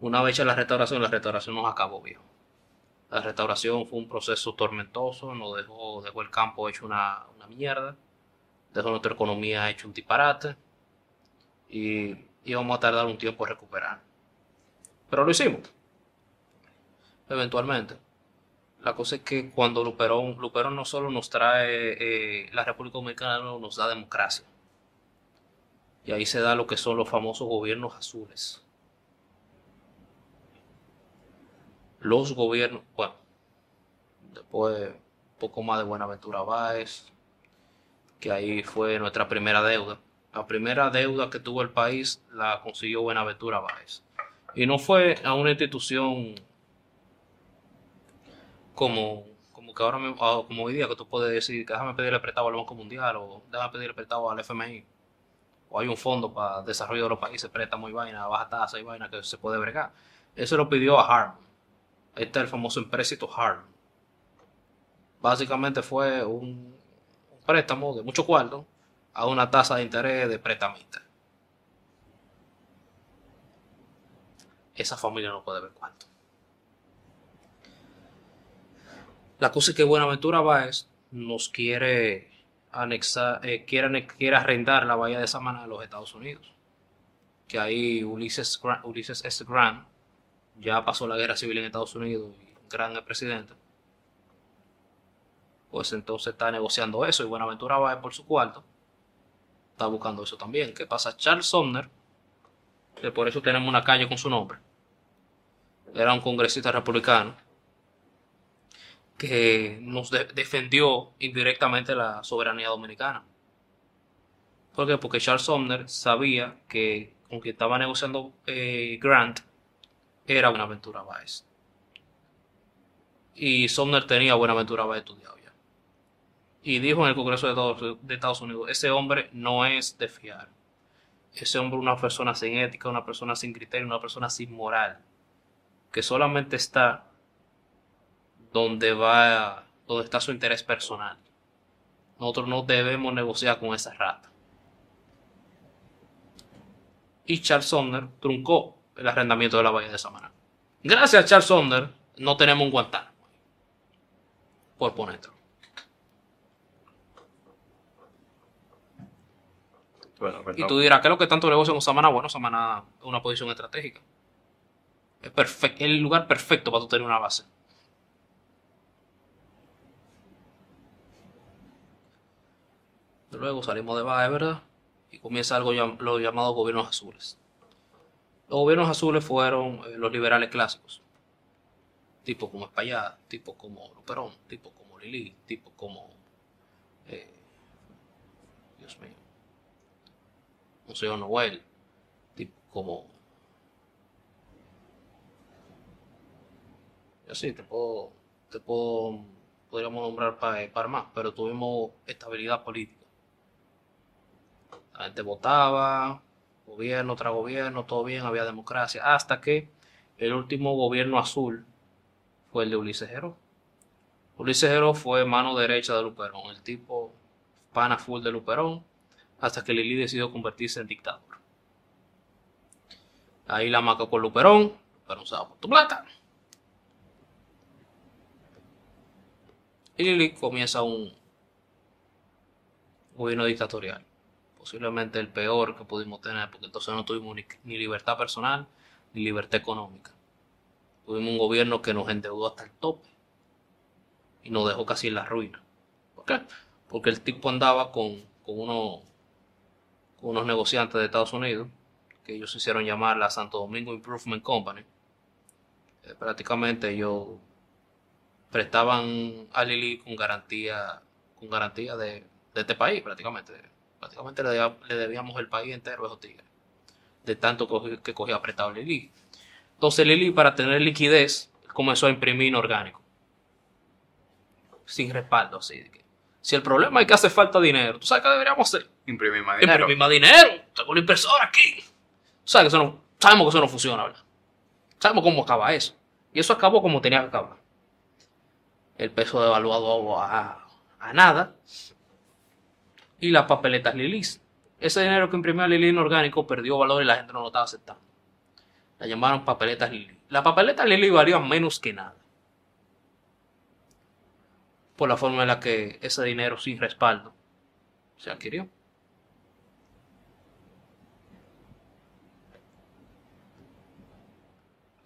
Una vez hecha la restauración, la restauración nos acabó, viejo. La restauración fue un proceso tormentoso, nos dejó, dejó el campo hecho una, una mierda, dejó nuestra economía hecho un disparate y íbamos a tardar un tiempo en recuperar. Pero lo hicimos eventualmente. La cosa es que cuando Luperón, Luperón no solo nos trae eh, la República Dominicana, no, nos da democracia. Y ahí se da lo que son los famosos gobiernos azules. Los gobiernos, bueno, después un poco más de Buenaventura Báez, que ahí fue nuestra primera deuda. La primera deuda que tuvo el país la consiguió Buenaventura Báez. Y no fue a una institución como, como que ahora mismo, ah, como hoy día que tú puedes decir que déjame pedirle prestado al Banco Mundial o déjame pedirle prestado al FMI o hay un fondo para desarrollo de los países, préstamo y vaina, baja tasa y vaina que se puede bregar. Eso lo pidió a Harman. Ahí está el famoso empréstito Harman. Básicamente fue un, préstamo de mucho cuarto a una tasa de interés de prestamista. Esa familia no puede ver cuánto. La cosa es que Buenaventura Báez nos quiere anexar, eh, quiere, quiere arrendar la bahía de Samaná a los Estados Unidos. Que ahí Ulises, Ulises S. Grant ya pasó la guerra civil en Estados Unidos y Grant es presidente. Pues entonces está negociando eso y Buenaventura Báez por su cuarto está buscando eso también. ¿Qué pasa? Charles Sumner, que por eso tenemos una calle con su nombre, era un congresista republicano que nos de- defendió indirectamente la soberanía dominicana. ¿Por qué? Porque Charles Sumner sabía que con quien estaba negociando eh, Grant era Buenaventura Báez. Y Sumner tenía Buenaventura Báez estudiado ya. Y dijo en el Congreso de de Estados Unidos, ese hombre no es de fiar. Ese hombre es una persona sin ética, una persona sin criterio, una persona sin moral. Que solamente está donde va, donde está su interés personal. Nosotros no debemos negociar con esa rata. Y Charles Sumner truncó el arrendamiento de la bahía de Samaná. Gracias a Charles Sumner no tenemos un Guantánamo. Por ponértelo. Bueno, Y tú dirás, ¿qué es lo que tanto negocio con Samaná? Bueno, Samaná es una posición estratégica. Es perfec- el lugar perfecto para tú tener una base. Luego salimos de Baja, ¿verdad? Y comienza algo llam- los llamados gobiernos azules. Los gobiernos azules fueron eh, los liberales clásicos. Tipo como Espaillá, tipo como Luperón, tipo como Lili, tipo como... eh, Dios mío. Monseñor Noel, tipo como... Y así, te puedo, te puedo, podríamos nombrar para, para más, pero tuvimos estabilidad política. La gente votaba, gobierno tras gobierno, todo bien, había democracia, hasta que el último gobierno azul fue el de Ulises Heró. Ulises Heró fue mano derecha de Luperón, el tipo pana full de Luperón, hasta que Lili decidió convertirse en dictador. Ahí la maca con Luperón, Luperón se va por tu plata. Y Lili comienza un gobierno dictatorial. Posiblemente el peor que pudimos tener, porque entonces no tuvimos ni, libertad personal ni libertad económica. Tuvimos un gobierno que nos endeudó hasta el tope y nos dejó casi en la ruina. ¿Por qué? Porque el tipo andaba con, con, uno- con unos negociantes de Estados Unidos que ellos se hicieron llamar la Santo Domingo Improvement Company. Prácticamente ellos prestaban a Lili con garantía, con garantía de, de este país, prácticamente. Prácticamente le, debía- le debíamos el país entero a esos tigres. De tanto que, que cogía prestado Lili. Entonces Lili, para tener liquidez, comenzó a imprimir inorgánico. Sin respaldo, así. de que, si el problema es que hace falta dinero, ¿tú sabes qué deberíamos hacer? Imprimir más dinero. Imprimir más dinero. Tengo una impresora aquí. Tú sabes que eso no, sabemos que eso no funciona, ¿verdad? Sabemos cómo acaba eso. Y eso acabó como tenía que acabar. El peso devaluado a, a nada. Y las papeletas Lilis. Ese dinero que imprimía Lili inorgánico perdió valor y la gente no lo estaba aceptando. La llamaron papeletas Lili. Las papeletas Lili valían menos que nada. Por la forma en la que ese dinero sin respaldo se adquirió.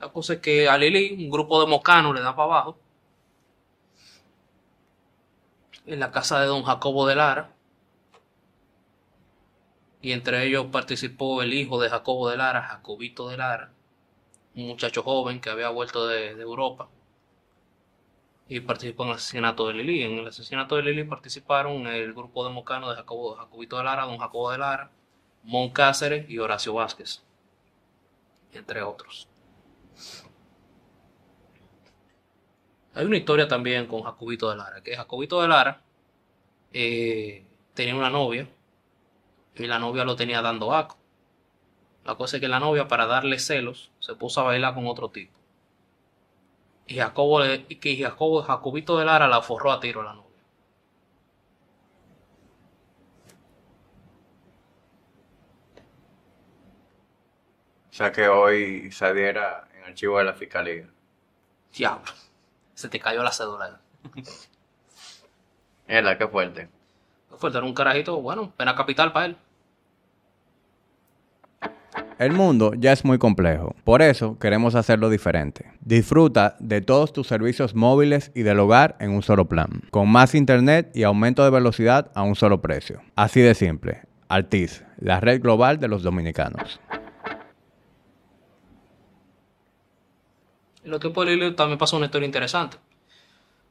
La cosa es que a Lili, un grupo de mocanos le da para abajo. En la casa de don Jacobo de Lara. Y entre ellos participó el hijo de Jacobo de Lara, Jacobito de Lara. Un muchacho joven que había vuelto de, Europa. Y participó en el asesinato de Lili. En el asesinato de Lili participaron el grupo de mocanos de Jacobo, Jacobito de Lara, don Jacobo de Lara, Mon Cáceres y Horacio Vázquez. Entre otros. Hay una historia también con Jacobito de Lara, que Jacobito de Lara eh, tenía una novia y la novia lo tenía dando aco. La cosa es que la novia, para darle celos, se puso a bailar con otro tipo. Y Jacobo, le- y que Jacobo, Jacobito de Lara la forró a tiro a la novia. O sea que hoy saliera en archivo de la fiscalía. Diablo, se te cayó la cédula. la que fuerte. Fue era un carajito, bueno, pena capital para él. El mundo ya es muy complejo, por eso queremos hacerlo diferente. Disfruta de todos tus servicios móviles y del hogar en un solo plan, con más internet y aumento de velocidad a un solo precio. Así de simple. Altiz, la red global de los dominicanos. En los tiempos de Lili también pasó una historia interesante.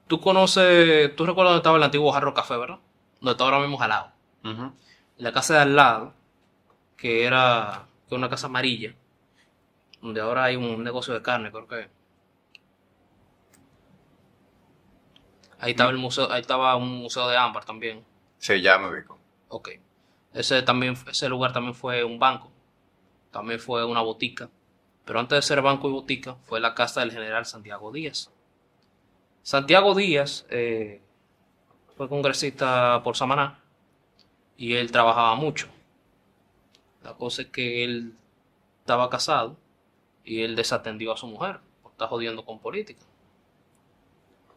Tú conoces, tú recuerdas dónde estaba el antiguo Jarro Café, ¿verdad? Donde está ahora mismo jalado. Ujú. La casa de al lado, que era que una casa amarilla, donde ahora hay un negocio de carne, creo que. Ahí estaba el museo, ahí estaba un museo de ámbar también. Sí, ya me ubico. Ok. Ese también, ese lugar también fue un banco. También fue una botica. Pero antes de ser banco y botica, fue la casa del general Santiago Díaz. Santiago Díaz eh, fue congresista por Samaná y él trabajaba mucho. La cosa es que él estaba casado y él desatendió a su mujer por estar jodiendo con política.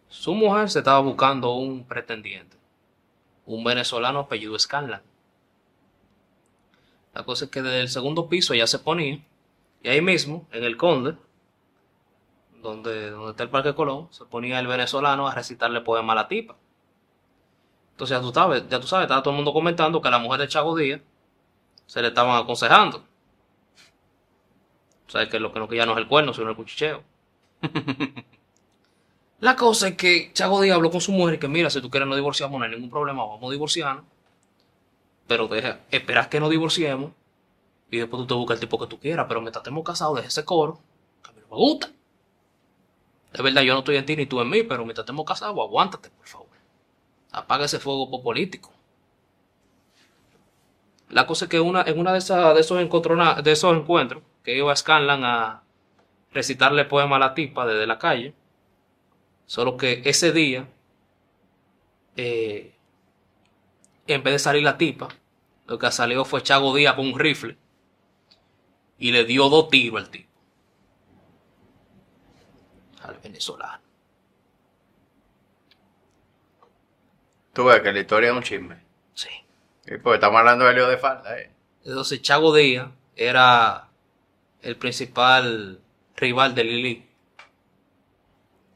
Su mujer se estaba buscando un pretendiente, un venezolano apellido Scanlan. La cosa es que desde el segundo piso ella se ponía y ahí mismo, en el Conde, donde, donde está el Parque Colón, se ponía el venezolano a recitarle poema a la tipa. Entonces ya tú sabes, ya tú sabes, estaba todo el mundo comentando que a la mujer de Chago Díaz se le estaban aconsejando. O sea, que lo que no que ya no es el cuerno, sino el cuchicheo. La cosa es que Chago Díaz habló con su mujer y que mira, si tú quieres no divorciamos, no hay ningún problema, vamos a divorciarnos. Pero deja, esperas que nos divorciemos y después tú te buscas el tipo que tú quieras, pero mientras estemos casados, deja ese coro, que a mí no me gusta. Es verdad, yo no estoy en ti ni tú en mí, pero mientras estemos casados, aguántate, por favor. Apaga ese fuego po- político. La cosa es que una, en una de, de esos encuentros, que iba a Scanlan a recitarle poema a la tipa desde la calle, solo que ese día, eh, en vez de salir la tipa, lo que salió fue Chago Díaz con un rifle y le dio dos tiros al tipo. Al venezolano. Tú ves que la historia es un chisme. Sí. Y pues estamos hablando de lío de falda, ¿eh? Entonces Chago Díaz era el principal rival de Lili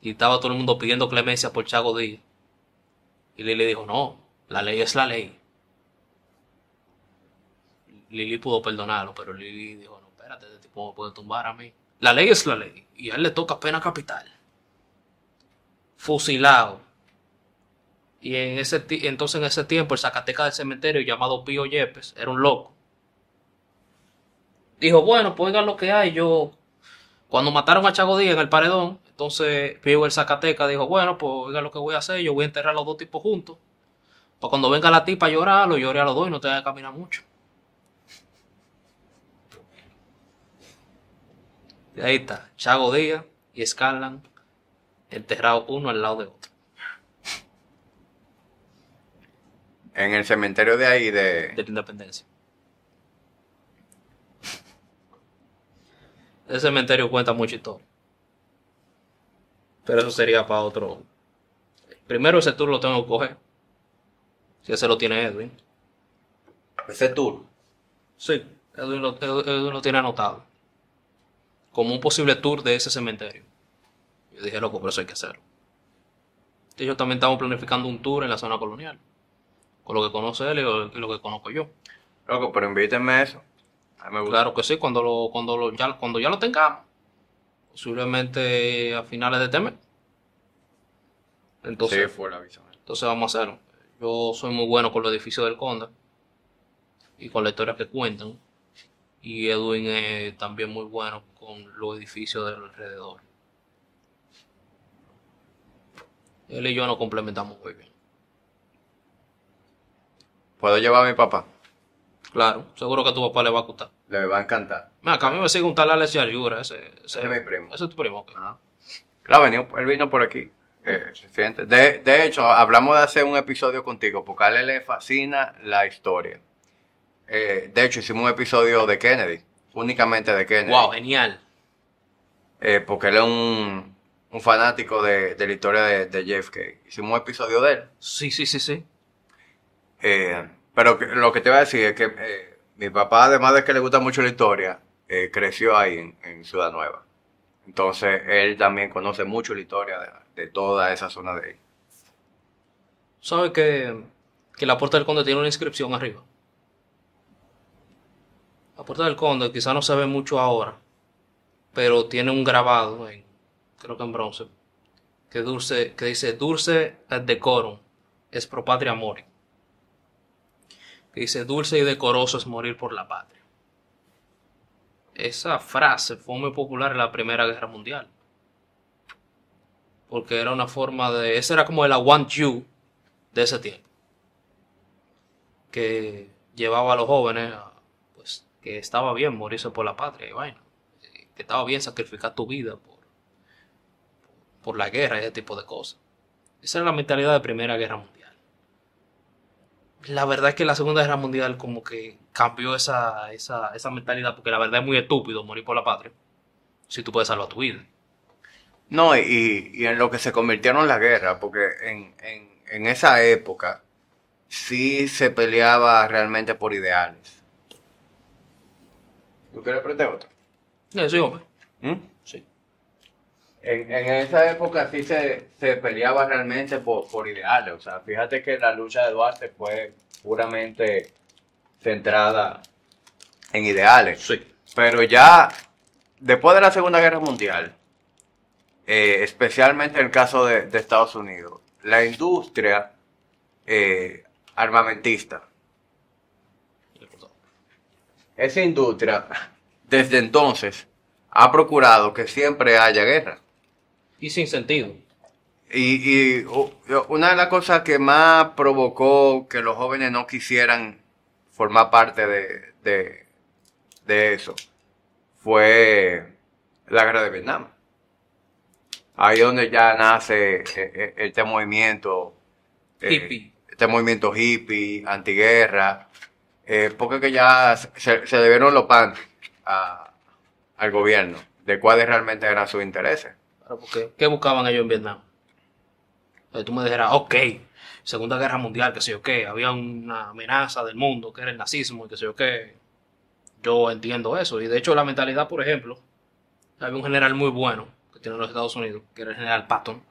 Y estaba todo el mundo pidiendo clemencia por Chago Díaz. Y Lili dijo, no, la ley es la ley. Lili pudo perdonarlo, pero Lili dijo, no, espérate, este tipo me puede tumbar a mí. La ley es la ley. Y a él le toca pena capital. Fusilado. Y en ese entonces en ese tiempo el Zacateca del cementerio llamado Pío Yepes era un loco. Dijo, bueno, pues oigan lo que hay. Yo, cuando mataron a Chago Díaz en el paredón, entonces Pío el Zacateca dijo, bueno, pues oigan lo que voy a hacer. Yo voy a enterrar a los dos tipos juntos. Para cuando venga la tipa a llorar, lo llore a los dos y no tenga que caminar mucho. Y ahí está, Chago Díaz y Scarlan enterrados uno al lado de otro. En el cementerio de ahí de... de la independencia. Ese cementerio cuenta mucha historia. Pero eso sería para otro. Primero ese tour lo tengo que coger. Si ese lo tiene Edwin. Ese tour. Sí, Edwin lo, Ed- Edwin lo tiene anotado. Como un posible tour de ese cementerio. Yo dije, loco, pero eso hay que hacerlo. Ellos también estamos planificando un tour en la zona colonial. Con lo que conoce él y lo, y lo que conozco yo. Loco, pero invítenme a eso. A mí me gusta. Claro que sí, cuando lo, cuando lo, ya, cuando ya lo tengamos. Posiblemente a finales de este mes. Entonces, sí, fue la entonces vamos a hacerlo. Yo soy muy bueno con los edificios del Conde. Y con la historia que cuentan. Y Edwin es también muy bueno con los edificios del alrededor. Él y yo nos complementamos muy bien. ¿Puedo llevar a mi papá? Claro, seguro que a tu papá le va a gustar. Le va a encantar. Mira, que a mí me sigue un tal Alex Yura, ese, ese, Ese es mi primo. Ese es tu primo, ok. Claro, venido, él vino por aquí. eh, de hecho, hablamos de hacer un episodio contigo, porque a él le fascina la historia. Eh, de hecho, hicimos un episodio de Kennedy, únicamente de Kennedy. Wow, genial. Eh, porque él es un, un fanático de, de la historia de, de JFK. Hicimos un episodio de él. Sí, sí, sí, sí. Eh, pero lo que te voy a decir es que eh, mi papá, además de que le gusta mucho la historia, eh, creció ahí en, Ciudad Nueva. Entonces, él también conoce mucho la historia de, toda esa zona de ahí. ¿Sabes que, que la Puerta del Conde tiene una inscripción arriba? La Puerta del Conde quizá no se ve mucho ahora, pero tiene un grabado, en, creo que en bronce, que, dulce, que dice Dulce et decorum es pro patria mori. Que dice dulce y decoroso es morir por la patria. Esa frase fue muy popular en la Primera Guerra Mundial. Porque era una forma de... Ese era como el I want you de ese tiempo. Que llevaba a los jóvenes a, pues, que estaba bien morirse por la patria y vaina. Que estaba bien sacrificar tu vida por, por la guerra y ese tipo de cosas. Esa era la mentalidad de Primera Guerra Mundial. La verdad es que la Segunda Guerra Mundial como que cambió esa, esa, esa mentalidad porque la verdad es muy estúpido morir por la patria si tú puedes salvar tu vida. No, y, y en lo que se convirtieron las guerras, porque en, en, en esa época sí se peleaba realmente por ideales. ¿Tú quieres prender otro? Sí, hombre. ¿Mm? En, en esa época sí se, se peleaba realmente por, por ideales. O sea, fíjate que la lucha de Duarte fue puramente centrada en ideales. Sí. Pero ya después de la Segunda Guerra Mundial, eh, especialmente en el caso de, de Estados Unidos, la industria eh, armamentista, esa industria desde entonces ha procurado que siempre haya guerra. Y sin sentido. Y, y una de las cosas que más provocó que los jóvenes no quisieran formar parte de, de, de eso fue la guerra de Vietnam. Ahí es donde ya nace eh, eh, este movimiento eh, Hippie. este movimiento hippie, antiguerra, eh, porque que ya se, se debieron los pan a- al gobierno de cuáles realmente eran sus intereses. Claro, porque ¿qué buscaban ellos en Vietnam? Eh, tú me dijeras, ok, Segunda Guerra Mundial, que sé yo qué, había una amenaza del mundo que era el nazismo y que sé yo qué. Yo entiendo eso. Y de hecho la mentalidad, por ejemplo, había un general muy bueno que tiene los Estados Unidos, que era el general Patton.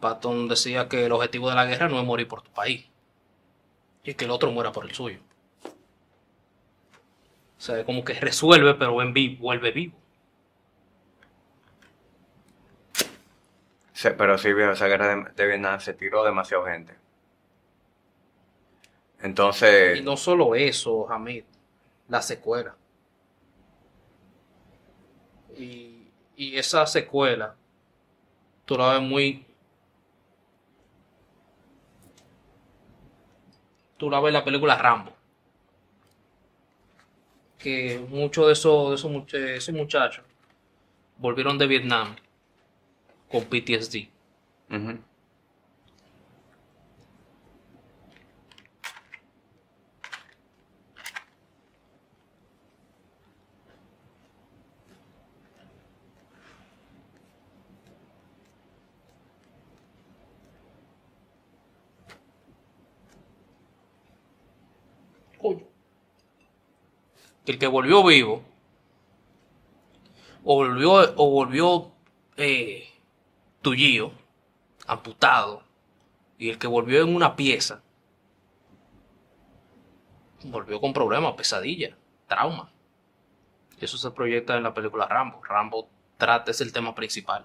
Patton decía que el objetivo de la guerra no es morir por tu país, y que el otro muera por el suyo. O sea, como que resuelve, pero vuelve vivo. Pero sí, esa guerra de, Vietnam se tiró demasiado gente. Entonces, Y no solo eso, Hamid, la secuela. Y, y esa secuela, tú la ves muy... Tú la ves en la película Rambo. Que muchos de esos, de esos muchachos volvieron de Vietnam con PTSD. Coño. Que el que volvió vivo, o volvió, o volvió eh, tullío, amputado, y el que volvió en una pieza, volvió con problemas, pesadilla, trauma. Y eso se proyecta en la película Rambo. Rambo trata, es el tema principal.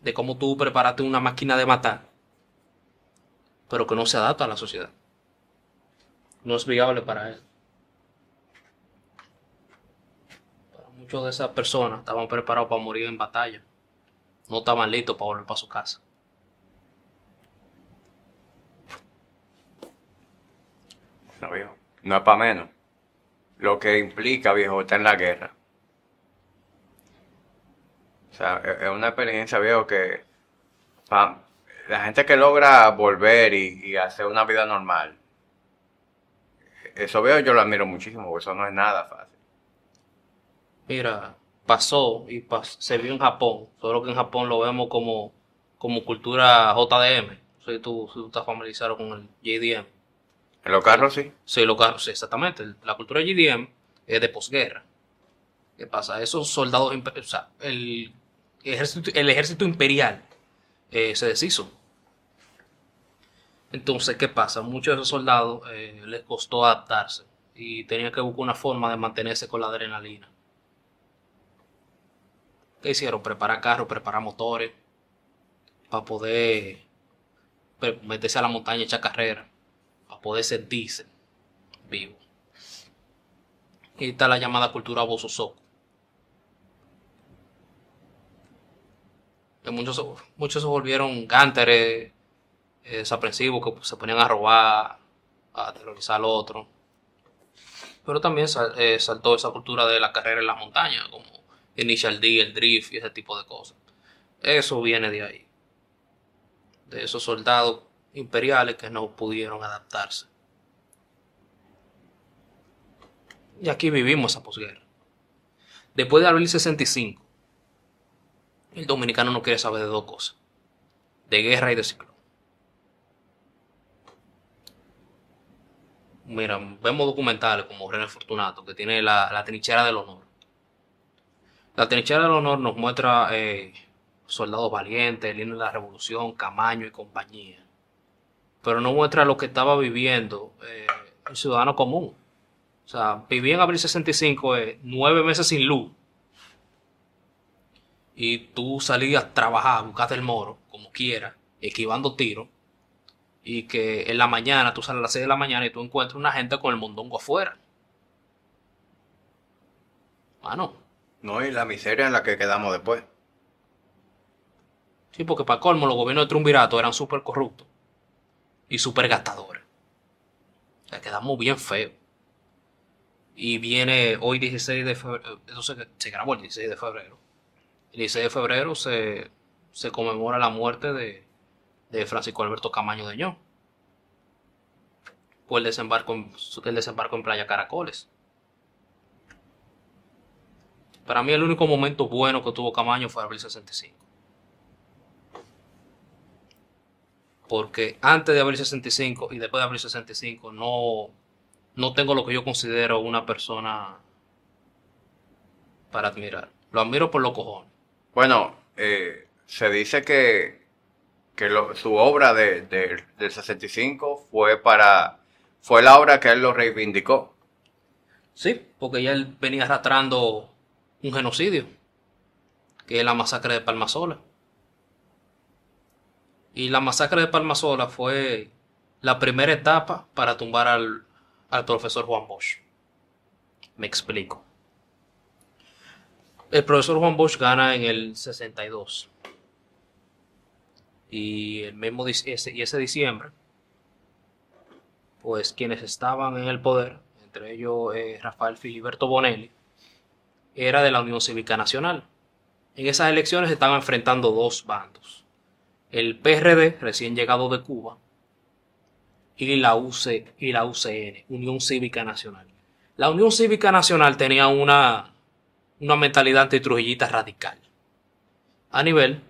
De cómo tú preparaste una máquina de matar pero que no se adapta a la sociedad. No es viable para él. Para muchas de esas personas estaban preparados para morir en batalla. No estaban listos para volver para su casa. No, viejo. No es para menos. Lo que implica, viejo, estar en la guerra. O sea, es es una experiencia, viejo, que la gente que logra volver y, y hacer una vida normal, eso veo yo lo admiro muchísimo, porque eso no es nada fácil. Mira, pasó y pas- se vio en Japón. Solo que en Japón lo vemos como, como cultura JDM. Si tú, si tú estás familiarizado con el JDM. En los carros sí. Sí, lo que- sí, exactamente. La cultura GDM es de posguerra. ¿Qué pasa? Esos soldados, o sea, el ejército, el ejército imperial eh, se deshizo. Entonces, ¿qué pasa? Muchos de esos soldados eh, les costó adaptarse y tenían que buscar una forma de mantenerse con la adrenalina. ¿Qué hicieron? Preparar carros, preparar motores para poder meterse a la montaña echar carrera para poder sentirse vivo. Y está la llamada cultura Bososoku. Que Muchos, muchos se volvieron gánteres eh, desaprensivos que se ponían a robar, a aterrorizar al otro. Pero también eh, saltó esa cultura de la carrera en las montañas, como Initial D, el drift y ese tipo de cosas. Eso viene de ahí. De esos soldados imperiales que no pudieron adaptarse. Y aquí vivimos esa posguerra. Después de abril 65, el dominicano no quiere saber de dos cosas. De guerra y de ciclón. Mira, vemos documentales como René Fortunato, que tiene la, la trinchera del honor. La trinchera del honor nos muestra eh, soldados valientes, línea de la revolución, Camaño y compañía. Pero no muestra lo que estaba viviendo eh, el ciudadano común. O sea, viví en abril 65, eh, nueve meses sin luz. Y tú salías a trabajar, buscaste el moro, como quieras, esquivando tiros. Y que en la mañana, tú sales a las 6 de la mañana y tú encuentras una gente con el mondongo afuera. Mano, No, y la miseria en la que quedamos después. sí, porque para colmo los gobiernos de Trumbirato eran súper corruptos y súper gastadores. O sea, quedamos bien feos. Y viene hoy 16 de febrero, eso se, grabó el 16 de febrero. El 16 de febrero se, se conmemora la muerte de, de Francisco Alberto Camaño de Ño. Por el desembarco, el desembarco en Playa Caracoles. Para mí el único momento bueno que tuvo Camaño fue abril 65. Porque antes de abril 65 y después de abril 65 no, no tengo lo que yo considero una persona para admirar. Lo admiro por los cojones. Bueno, eh, se dice que, que lo- su obra de, de- del 65 fue para fue la obra que él lo reivindicó. Sí, porque ya él venía arrastrando un genocidio, que es la masacre de Palmasola. Y la masacre de Palmasola fue la primera etapa para tumbar al, al profesor Juan Bosch. Me explico. El profesor Juan Bosch gana en el 62. Y el mismo ese, y ese diciembre, pues quienes estaban en el poder, entre ellos eh, Rafael Filiberto Bonelli, era de la Unión Cívica Nacional. En esas elecciones se estaban enfrentando dos bandos. El PRD, recién llegado de Cuba, y la, UC, y la UCN, Unión Cívica Nacional. La Unión Cívica Nacional tenía una, una mentalidad antitrujillita radical. A nivel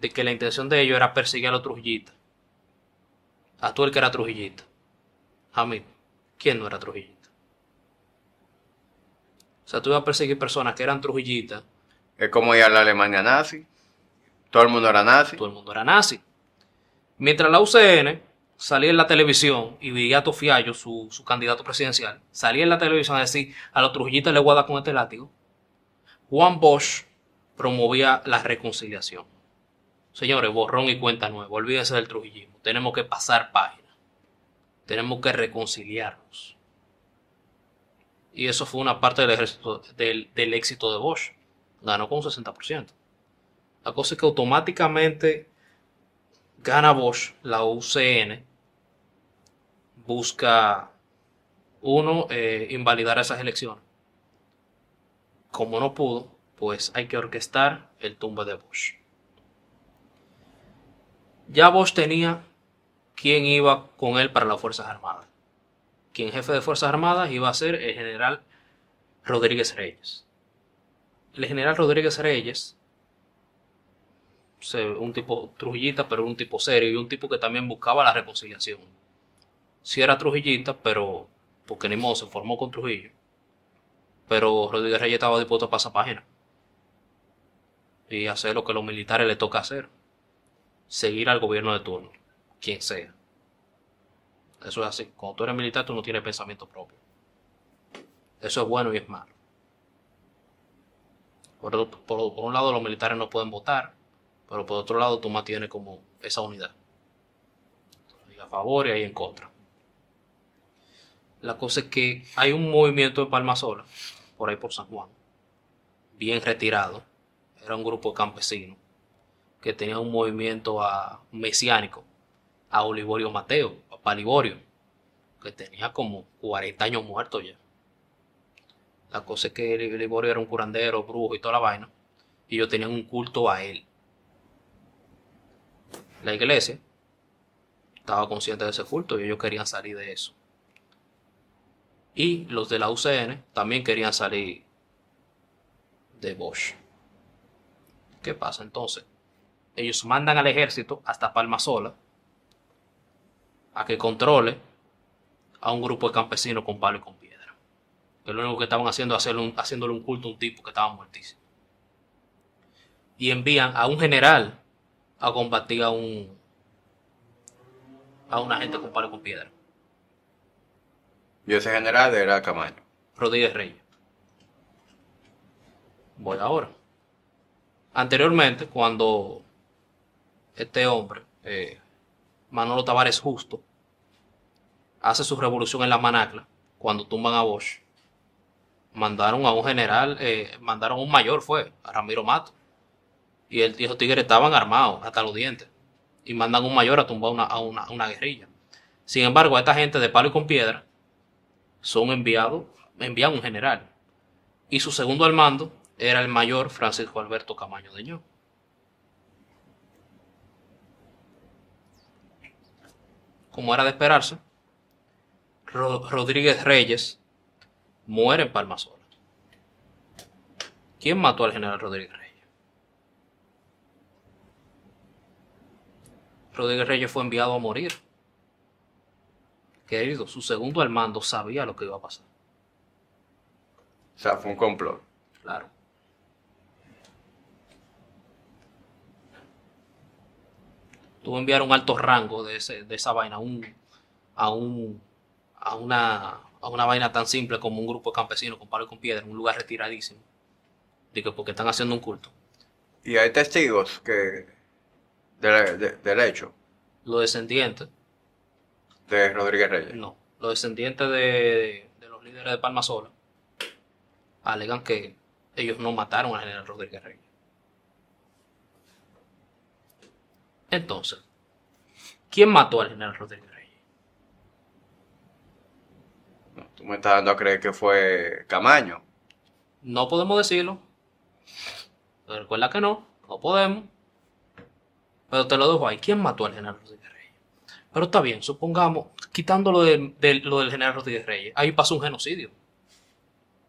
de que la intención de ellos era perseguir a los trujillitas. A tú el que era trujillita. A mí, ¿quién no era trujillita? O sea, tú ibas a perseguir personas que eran trujillitas, Es como ir a la Alemania nazi. Todo el mundo era nazi. todo el mundo era nazi. Mientras la UCN salía en la televisión y veía a Tofiallo, su, su candidato presidencial, salía en la televisión a decir a los trujillitas le voy a dar con este látigo, Juan Bosch promovía la reconciliación. Señores, borrón y cuenta nueva, olvídense del trujillismo, tenemos que pasar página, tenemos que reconciliarnos. Y eso fue una parte del, del, éxito de Bosch. Ganó con un 60%. La cosa es que automáticamente gana Bosch, la UCN busca, uno, eh, invalidar esas elecciones. Como no pudo, pues hay que orquestar el tumbe de Bosch. Ya Bosch tenía quién iba con él para las Fuerzas Armadas. Quien jefe de Fuerzas Armadas iba a ser el general Rodríguez Reyes. El general Rodríguez Reyes un tipo trujillita, pero un tipo serio y un tipo que también buscaba la reconciliación. Si era trujillita, pero porque ni modo se formó con Trujillo. Pero Rodríguez Reyes estaba dispuesto a pasar página y hacer lo que los militares le toca hacer: seguir al gobierno de turno, quien sea. Eso es así. Cuando tú eres militar, tú no tienes pensamiento propio. Eso es bueno y es malo. Por, un lado, los militares no pueden votar, pero por otro lado, tú mantienes como esa unidad. Hay a favor y hay en contra. La cosa es que hay un movimiento en Palmasola, por ahí por San Juan, bien retirado. Era un grupo de campesinos que tenía un movimiento a- mesiánico a Olivorio Mateo, a Palivorio, que tenía como 40 años muerto ya. La cosa es que Olivorio era un curandero, brujo y toda la vaina, y ellos tenían un culto a él. La iglesia estaba consciente de ese culto y ellos querían salir de eso. Y los de la UCN también querían salir de Bosch. ¿Qué pasa entonces? Ellos mandan al ejército hasta Palmasola a que controle a un grupo de campesinos con palo y con piedra. Que lo único que estaban haciendo es hacerle un- haciéndole un culto a un tipo que estaba muertísimo. Y envían a un general a combatir a un a una gente con palo y con piedra. Y ese general era Camaño. Rodríguez Reyes. Voy ahora. Anteriormente, cuando este hombre, eh, Manolo Tavares Justo, hace su revolución en la Manacla, cuando tumban a Bosch, mandaron a un general, eh, mandaron a un mayor, fue, a Ramiro Mato. Y el esos tigres estaban armados hasta los dientes. Y mandan un mayor a tumbar una- a, una, a una guerrilla. Sin embargo, a esta gente de palo y con piedra son enviados, envían un general. Y su segundo al mando era el mayor Francisco Alberto Camaño de Ño. Como era de esperarse, Ro- Rodríguez Reyes muere en Palmasola. ¿Quién mató al general Rodríguez Reyes? Rodríguez Reyes fue enviado a morir. Querido, su segundo al mando sabía lo que iba a pasar. O sea, fue un complot. Claro. Tú vas a enviar un alto rango de, ese- de esa vaina a un, a un, a una, a una vaina tan simple como un grupo de campesinos con palo y con piedra, en un lugar retiradísimo. Digo, porque están haciendo un culto. Y hay testigos que de- de- del hecho Los descendientes, de Rodríguez Reyes. no, los descendientes de, de los líderes de Palma Sola alegan que ellos no mataron al general Rodríguez Reyes. Entonces, ¿quién mató al general Rodríguez Reyes? Tú me estás dando a creer que fue Camaño. No podemos decirlo. Pero recuerda que no, no podemos. Pero te lo dejo ahí. ¿Quién mató al general Rodríguez Reyes? Pero está bien, supongamos, quitándolo de, de lo del general Rodríguez Reyes, ahí pasó un genocidio.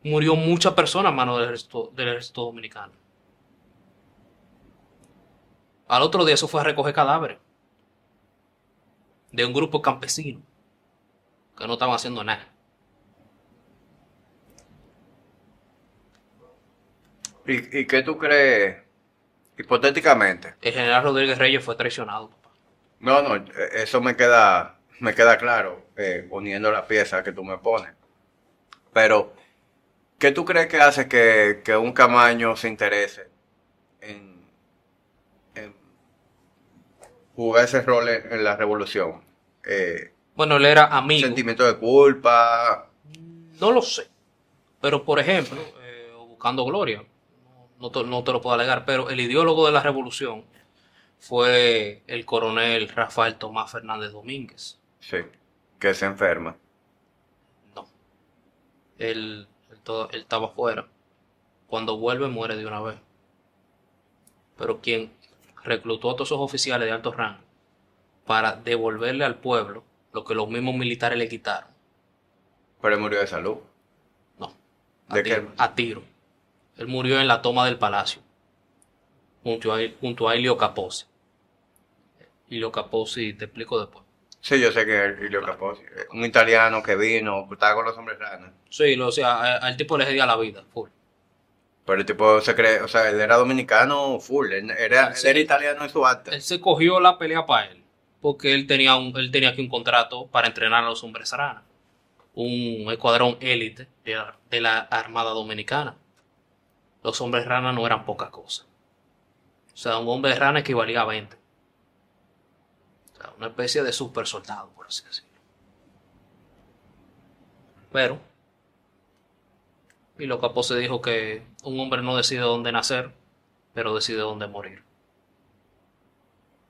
Murió mucha persona a mano del ejército, del ejército dominicano. Al otro día eso fue a recoger cadáveres de un grupo campesino que no estaban haciendo nada. ¿Y, y qué tú crees, hipotéticamente? El general Rodríguez Reyes fue traicionado, papá. No, no, eso me queda, me queda claro, eh, poniendo la pieza que tú me pones. Pero, ¿qué tú crees que hace que, que un Camaño se interese en, en jugar ese rol en, en la revolución? Eh, Bueno, él era amigo. sentimiento de culpa. No lo sé. Pero, por ejemplo, eh, buscando gloria, no te, no te lo puedo alegar, pero el ideólogo de la revolución fue el coronel Rafael Tomás Fernández Domínguez. Sí, que se enferma. No. Él, él, todo- él estaba afuera. Cuando vuelve, muere de una vez. Pero quien reclutó a todos esos oficiales de alto rango para devolverle al pueblo lo que los mismos militares le quitaron. Pero él murió de salud. No. A ¿De tiro, qué? a tiro. Él murió en la toma del palacio. Junto a, junto a Ilio Capozzi. Ilio Capozzi, te explico después. Sí, yo sé que es Ilio Capozzi, eh, un italiano que vino, estaba con los hombres ranas. Sí, lo, o sea, al tipo le di a la vida, full. Pero el tipo se cree, o sea, él era dominicano full, él era, él Sí. era italiano en su acta. Él se cogió la pelea para él. Porque él tenía, un, él tenía aquí un contrato para entrenar a los hombres rana. Un escuadrón élite de la, de la Armada Dominicana. Los hombres rana no eran poca cosa. O sea, un hombre rana equivalía a 20. O sea, una especie de super soldado, por así decirlo. Pero, y lo capó se dijo que un hombre no decide dónde nacer, pero decide dónde morir.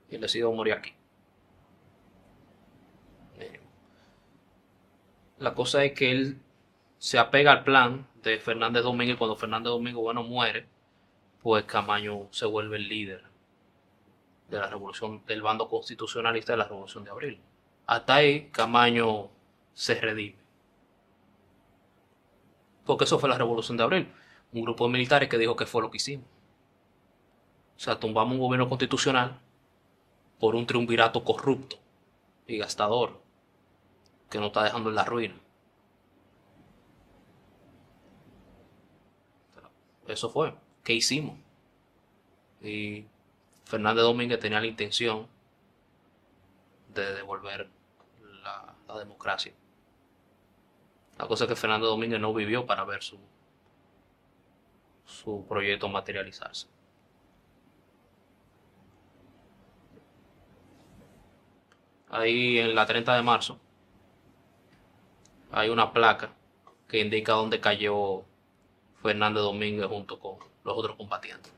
Y él decidió morir aquí. Eh, La cosa es que él se apega al plan de Fernández Domínguez. Cuando Fernández Domínguez, bueno, muere, pues Camaño se vuelve el líder de la revolución, del bando constitucionalista de la revolución de abril. Hasta ahí Camaño se redime. Porque eso fue la revolución de abril. Un grupo de militares que dijo que fue lo que hicimos. O sea, tumbamos un gobierno constitucional por un triunvirato corrupto y gastador que nos está dejando en la ruina. Eso fue. ¿Qué hicimos? Y Fernández Domínguez tenía la intención de devolver la, la democracia. La cosa es que Fernando Domínguez no vivió para ver su, su proyecto materializarse. Ahí en la 30 de marzo hay una placa que indica dónde cayó Fernández Domínguez junto con los otros combatientes.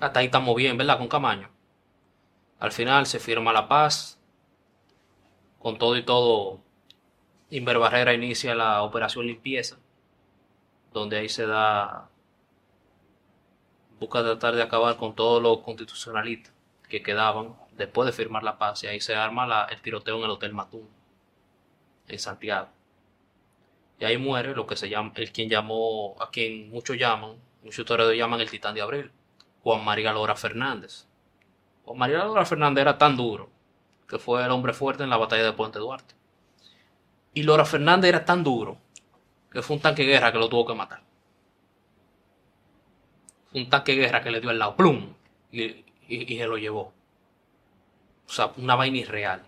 Hasta ahí estamos bien, ¿verdad? Con Camaño. Al final se firma la paz. Con todo y todo, Inver Barrera inicia la operación limpieza, donde ahí se da, busca tratar de acabar con todos los constitucionalistas que quedaban después de firmar la paz, y ahí se arma el tiroteo en el Hotel Matún, en Santiago. Y ahí muere lo que se llama, el quien llamó, a quien muchos llaman, muchos historiadores llaman el Titán de Abril, Juan María Lora Fernández. Juan María Lora Fernández era tan duro que fue el hombre fuerte en la batalla de Puente Duarte. Y Lora Fernández era tan duro que fue un tanque de guerra que lo tuvo que matar. un tanque de guerra que le dio al lado, plum, y, y- y se lo llevó. O sea, una vaina irreal.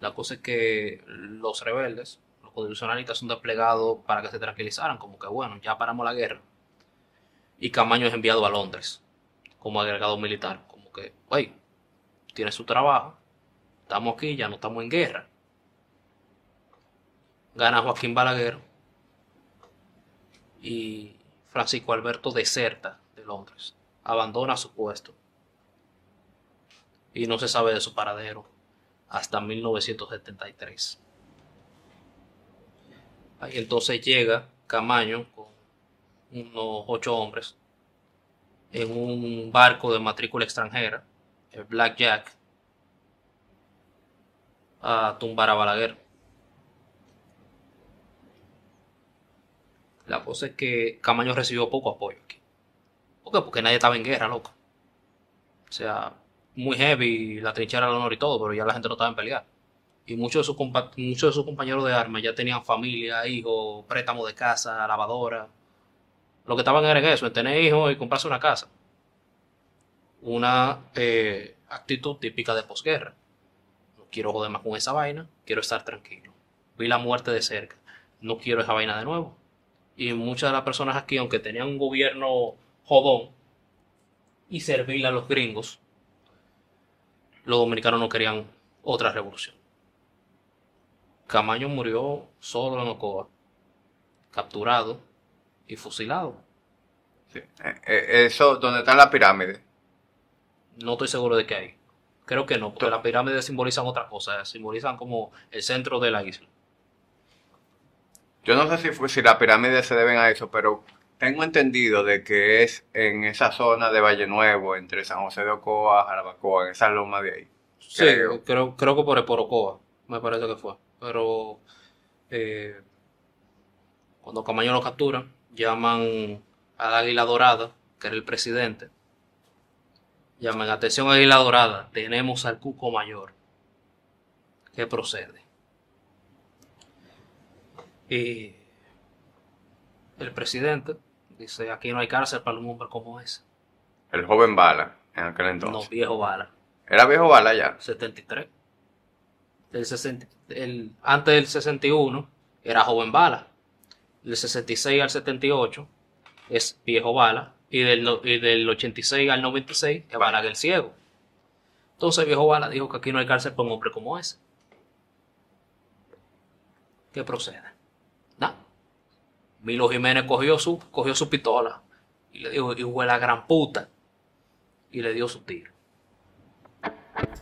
La cosa es que los rebeldes, los constitucionalistas, son desplegados para que se tranquilizaran, como que bueno, ya paramos la guerra. Y Camaño es enviado a Londres como agregado militar, como que, oye, tiene su trabajo, estamos aquí, ya no estamos en guerra. Gana Joaquín Balaguer y Francisco Alberto deserta de Londres, abandona su puesto y no se sabe de su paradero hasta 1973. Ahí entonces llega Camaño con unos ocho hombres en un barco de matrícula extranjera, el Black Jack, a tumbar a Balaguer. La cosa es que Camaño recibió poco apoyo aquí. ¿Por qué? Porque nadie estaba en guerra, loco. O sea, muy heavy, la trinchera al honor y todo, pero ya la gente no estaba en pelear. Y muchos de sus, muchos de sus compañeros de armas ya tenían familia, hijos, préstamos de casa, lavadora. Lo que estaban era en eso, en tener hijos y comprarse una casa. Una eh, actitud típica de posguerra. No quiero joder más con esa vaina, quiero estar tranquilo. Vi la muerte de cerca, no quiero esa vaina de nuevo. Y muchas de las personas aquí, aunque tenían un gobierno jodón y servirle a los gringos, los dominicanos no querían otra revolución. Camaño murió solo en Ocoa, capturado y fusilado. Sí. Eh, eh, Eso, donde están las pirámides. No estoy seguro de que hay. Creo que no, porque las pirámides simbolizan otra cosa, simbolizan como el centro de la isla. Yo no sé si, fue, si las pirámides se deben a eso, pero tengo entendido de que es en esa zona de Valle Nuevo, entre San José de Ocoa, Jarabacoa, en esa loma de ahí. Sí, Creo. creo, creo, que por el Porocoa, me parece que fue. Pero eh, cuando Camaño lo capturan, llaman al Águila Dorada, que era el presidente. Llaman, atención Águila Dorada, tenemos al Cuco Mayor. ¿Qué procede? Y el presidente dice, aquí no hay cárcel para un hombre como ese. El joven Bala, en aquel No, entonces. viejo bala. Era viejo Bala ya. 73. El 60 el- antes del 61 era joven bala. Del 66 al 78 es viejo bala. Y del, no- y del 86 al 96 es Balaguer ciego. Entonces viejo bala dijo que aquí no hay cárcel para un hombre como ese. ¿Qué procede? Nada. Milo Jiménez cogió su, cogió su pistola y le dijo, hijo de la gran puta. Y le dio su tiro.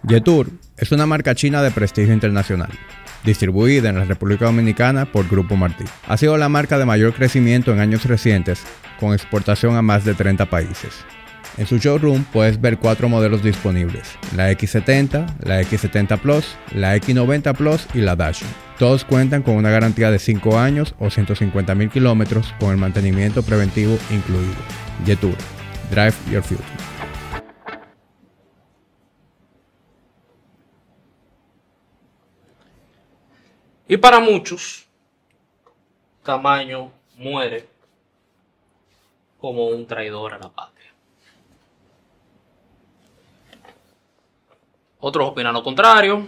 Jetour es una marca china de prestigio internacional, distribuida en la República Dominicana por Grupo Martí. Ha sido la marca de mayor crecimiento en años recientes, con exportación a más de 30 países. En su showroom puedes ver cuatro modelos disponibles, la X70, la X70 Plus, la X90 Plus y la Dash. Todos cuentan con una garantía de 5 años o 150 mil kilómetros con el mantenimiento preventivo incluido. Jetour, Drive Your Future. Y para muchos, Camaño muere como un traidor a la patria. Otros opinan lo contrario.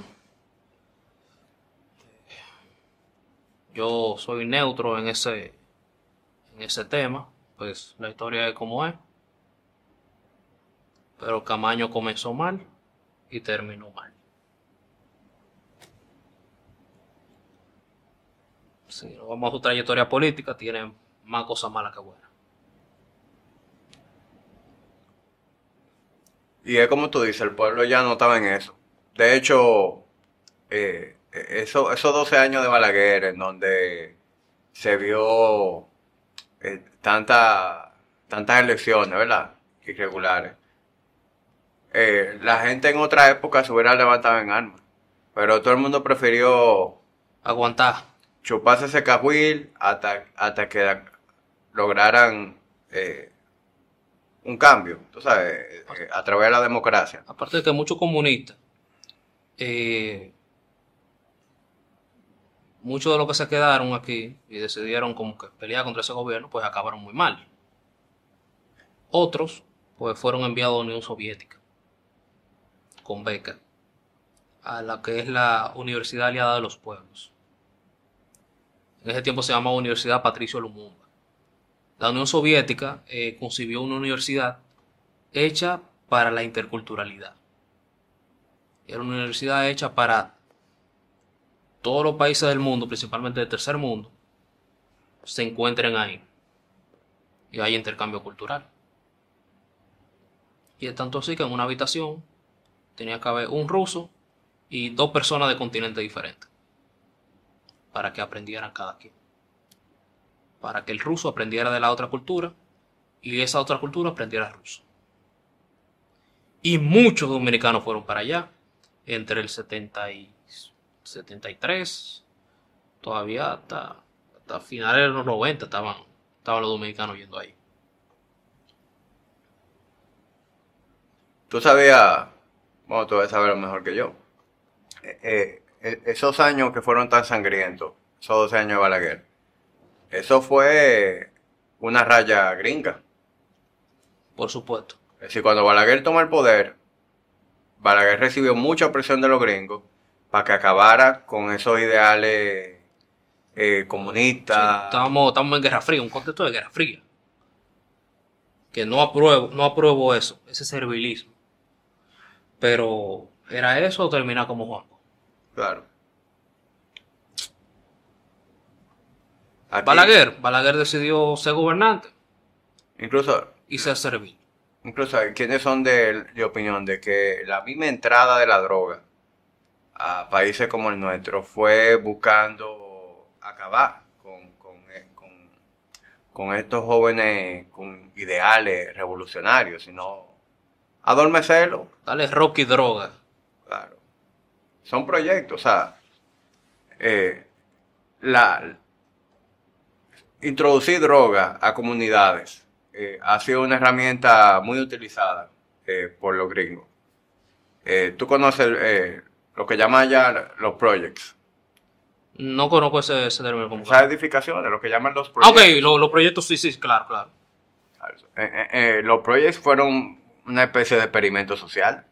Yo soy neutro en ese, en ese tema, pues la historia es como es. Pero Camaño comenzó mal y terminó mal. Si nos vamos a su trayectoria política, tiene más cosas malas que buenas. Y es como tú dices, el pueblo ya no estaba en eso. De hecho, eh, eso, esos 12 años de Balaguer, en donde se vio eh, tanta, tantas elecciones, ¿verdad? Irregulares. Eh, la gente en otra época se hubiera levantado en armas. Pero todo el mundo prefirió Aguantar. Chuparse ese cajuil hasta, hasta que lograran eh, un cambio, tú sabes, eh, a través de la democracia. Aparte de que muchos comunistas eh, muchos de los que se quedaron aquí y decidieron como que pelear contra ese gobierno, pues acabaron muy mal. Otros, pues fueron enviados a la Unión Soviética con beca a la que es la Universidad Aliada de los Pueblos. En ese tiempo se llamaba Universidad Patricio Lumumba. La Unión Soviética eh, concibió una universidad hecha para la interculturalidad. Era una universidad hecha para todos los países del mundo, principalmente del tercer mundo, se encuentren ahí. Y hay intercambio cultural. Y es tanto así que en una habitación tenía que haber un ruso y dos personas de continentes diferentes. Para que aprendieran cada quien. Para que el ruso aprendiera de la otra cultura y esa otra cultura aprendiera ruso. Y muchos dominicanos fueron para allá entre el 70 y 73, todavía hasta, hasta finales de los 90 estaban, estaban los dominicanos yendo ahí. Tú sabías, bueno, tú debes saberlo mejor que yo. Eh, eh, esos años que fueron tan sangrientos, esos 12 años de Balaguer, eso fue una raya gringa. Por supuesto. Es decir, cuando Balaguer toma el poder, Balaguer recibió mucha presión de los gringos para que acabara con esos ideales eh, comunistas. Sí, estamos, estamos en Guerra Fría, un contexto de Guerra Fría. Que no apruebo, no apruebo eso, ese servilismo. Pero, ¿era eso o terminar como Juanjo? Claro. Aquí- Balaguer, Balaguer decidió ser gobernante Incluso, y ser servil. incluso hay quienes son de, de opinión de que la misma entrada de la droga a países como el nuestro fue buscando acabar con, con, eh, con- con estos jóvenes con ideales revolucionarios, sino adormecerlos. Dale rock y droga. Claro. Son proyectos, o sea, eh, la, introducir droga a comunidades eh, ha sido una herramienta muy utilizada eh, por los gringos. Eh, Tú conoces eh, lo que llaman ya los projects. No conozco ese, ese término como Esas edificaciones, lo que llaman los Ah, ok, projects. lo- los proyectos sí, sí, claro, claro. Los projects fueron una especie de experimento social,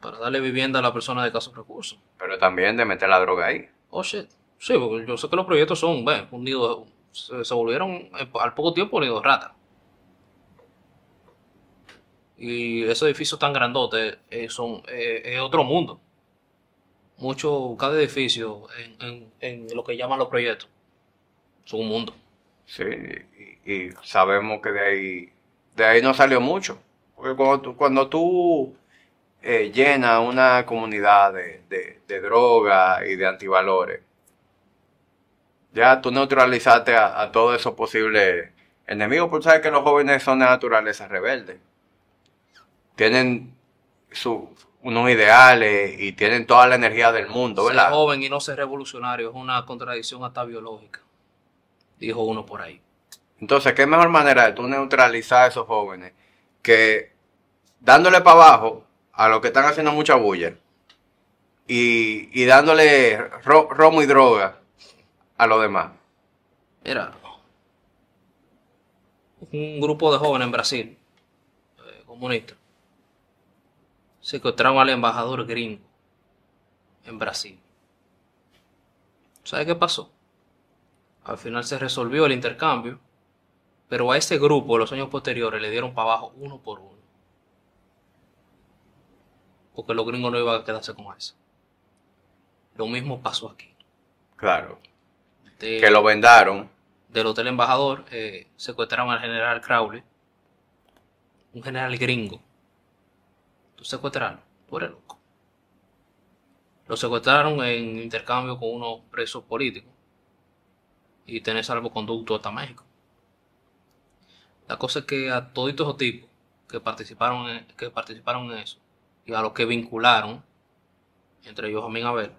Para darle vivienda a la persona de escasos recursos. pero también de meter la droga ahí. Oh, shit. Sí, porque yo sé que los proyectos son, ve, un nido, se, se volvieron eh, al poco tiempo un nido de rata. Y esos edificios tan grandotes eh, son eh, es otro mundo. Mucho, cada edificio en, en, en lo que llaman los proyectos son un mundo. Sí, y, y sabemos que de ahí, de ahí no salió mucho. Porque cuando tú, cuando tú eh, llenas una comunidad de, de, de droga y de antivalores, ya tú neutralizaste a, a todos esos posibles enemigos, porque sabes que los jóvenes son de naturaleza rebelde. Tienen su, unos ideales y tienen toda la energía del mundo, Ser ¿verdad? joven y no ser revolucionario es una contradicción hasta biológica, dijo uno por ahí. Entonces, ¿qué mejor manera de tú neutralizar a esos jóvenes que dándole para abajo a los que están haciendo mucha bulla y, y dándole ro- romo y droga a los demás? Mira, un grupo de jóvenes en Brasil, eh, comunistas, secuestraron al embajador gringo en Brasil. ¿Sabe qué pasó? Al final se resolvió el intercambio, pero a ese grupo los años posteriores le dieron para abajo uno por uno. Porque los gringos no iban a quedarse con eso. Lo mismo pasó aquí. Claro. De- Que lo vendaron. del Hotel Embajador eh, secuestraron al general Crowley, un general gringo. ¿Tú secuestraron? Tú eres loco. Lo secuestraron en intercambio con unos presos políticos y tener salvoconducto hasta México. La cosa es que a todos esos tipos que participaron en, que participaron en eso y a los que vincularon, entre ellos a mí Abel,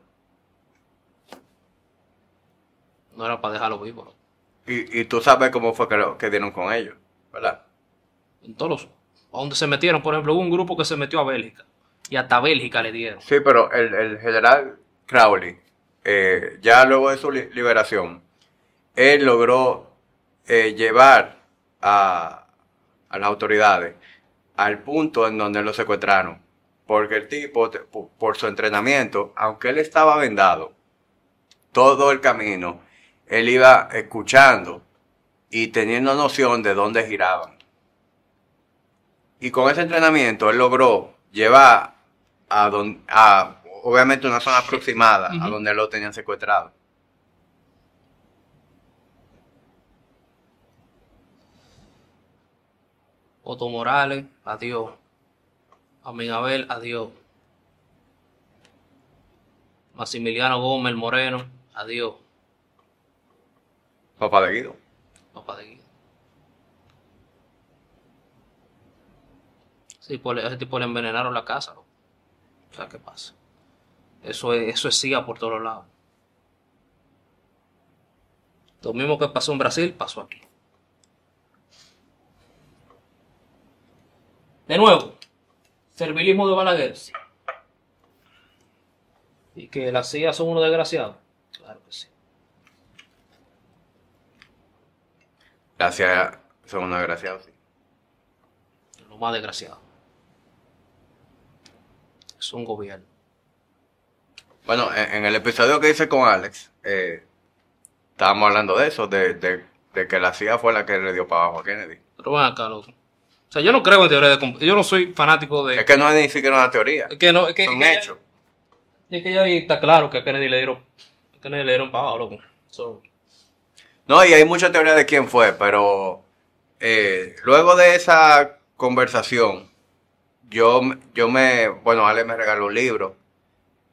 no era para dejarlo vivo. Y, y tú sabes cómo fue que, lo, que dieron con ellos, ¿verdad? en todos los a donde se metieron, por ejemplo, hubo un grupo que se metió a Bélgica y hasta Bélgica le dieron. Sí, pero el, el general Crowley eh, ya luego de su li- liberación, él logró eh, llevar a, a las autoridades al punto en donde lo secuestraron. Porque el tipo, por su entrenamiento, aunque él estaba vendado, todo el camino, él iba escuchando y teniendo noción de dónde giraban. Y con ese entrenamiento él logró llevar a, don- a obviamente una zona aproximada a donde lo tenían secuestrado. Otto Morales, adiós. Amin Abel, adiós. Maximiliano Gómez Moreno, adiós. Papá de Guido. Papá de Guido. Sí, pues, a ese tipo le envenenaron la casa. loco. O sea, ¿qué pasa? Eso es, eso es CIA por todos lados. Lo mismo que pasó en Brasil, pasó aquí. De nuevo, servilismo de Balaguer. sí. Y que la CIA son unos desgraciados. Claro que sí. Gracias, son unos desgraciados, sí. Lo más desgraciado. Es un gobierno. Bueno, en, en el episodio que hice con Alex, eh, estábamos hablando de eso, de, de- de que la CIA fue la que le dio para abajo a Kennedy. Pero ven acá, loco. O sea, yo no creo en teoría de Yo no soy fanático de. Es que no es ni siquiera una teoría, Es que no, es que, son es que ya- hechos. es que ya ahí está claro que a Kennedy le dieron. A Kennedy le dieron abajo, loco. So, No, y hay mucha teoría de quién fue, pero eh, luego de esa conversación, yo, yo me, bueno, Ale me regaló un libro,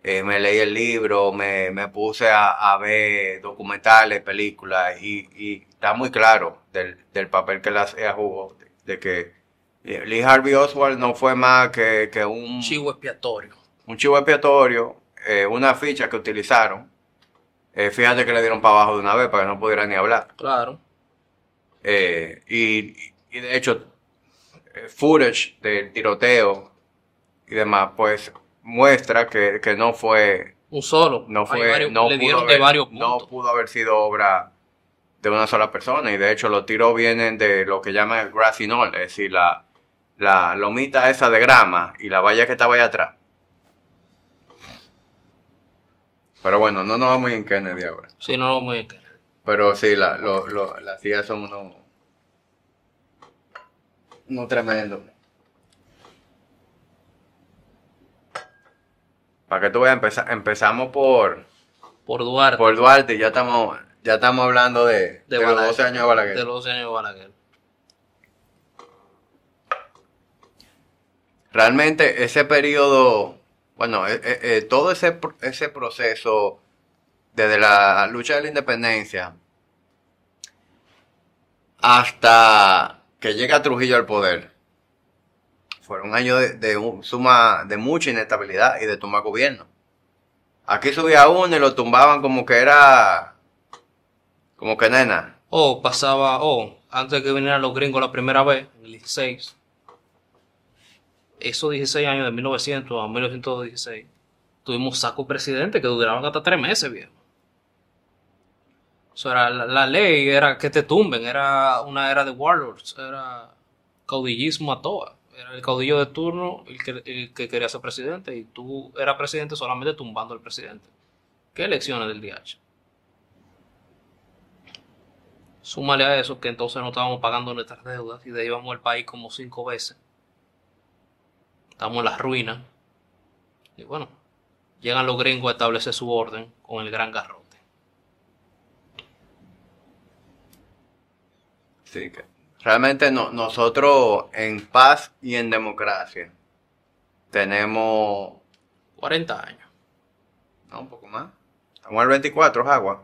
eh, me leí el libro, me, me puse a, a ver documentales, películas, y, y está muy claro del, del papel que la CIA jugó, de, de que Lee Harvey Oswald no fue más que, que un chivo expiatorio. un chivo expiatorio, eh, una ficha que utilizaron. Eh, fíjate que le dieron para abajo de una vez para que no pudiera ni hablar. Claro. Eh, y, y de hecho, eh, footage del tiroteo y demás, pues muestra que, que no fue, Un solo. no fue, varios- no le pudo dieron haber, de varios no puntos. pudo haber sido obra de una sola persona. Y de hecho, los tiros vienen de lo que llaman el grassy knoll, es decir, la, la lomita esa de grama y la valla que estaba allá atrás. Pero bueno, no nos vamos en Kennedy ahora. Sí, no, muy bien. Pero sí, la, lo, lo, las CIA son unos. unos tremendos. Para que tú veas, empeza- empezamos por, Por Duarte. por Duarte y ya estamos, ya estamos hablando de, de, los Balaguer. 12 años de Balaguer. De los 12 años de Balaguer. Realmente ese periodo, bueno, eh, eh, eh, todo ese, ese proceso desde la lucha de la independencia hasta que llega Trujillo al poder, fueron años de, de suma, de mucha inestabilidad y de tumbar gobierno. Aquí subía uno y lo tumbaban como que era, como que nena. O pasaba, o antes de que vinieran los gringos la primera vez, en el 16, esos 16 años de 1900 a 1916, tuvimos saco presidente que duraban hasta tres meses, viejo. O sea, la, ley era que te tumben, era una era de warlords, era caudillismo a toa. Era el caudillo de turno el que, el que quería ser presidente y tú eras presidente solamente tumbando al presidente. ¿Qué elecciones del DH? Súmale a eso que entonces no estábamos pagando nuestras deudas y de ahí íbamos al país como cinco veces. Estamos en la ruina. Y bueno, llegan los gringos a establecer su orden con el gran garrote. Sí, que realmente no, nosotros en paz y en democracia tenemos 40 años. no, un poco más. Estamos al 24, agua.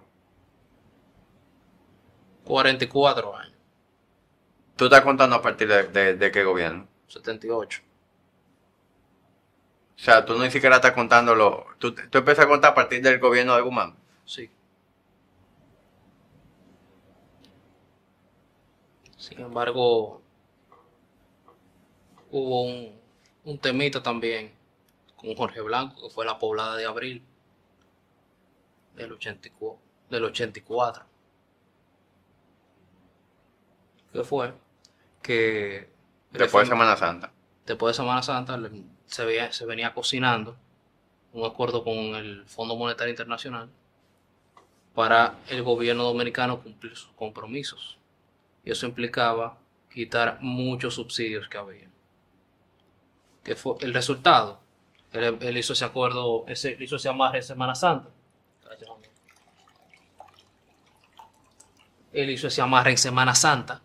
44 años. Tú estás contando a partir de, de- de qué gobierno. 78. O sea, tú ni siquiera estás contando lo. Tú, tú empiezas a contar a partir del gobierno de Guzmán. Sí. Sin embargo, hubo un, un temita también con Jorge Blanco, que fue la poblada de abril. del 84. Del 84. ¿Qué fue? Que Después de Semana Santa. después de Semana Santa se, venía cocinando un acuerdo con el Fondo Monetario Internacional para el gobierno dominicano cumplir sus compromisos. Y eso implicaba quitar muchos subsidios que había. Que fue el resultado. Él, él hizo ese acuerdo, ese, hizo ese amarre en Semana Santa. Él hizo ese amarre en Semana Santa.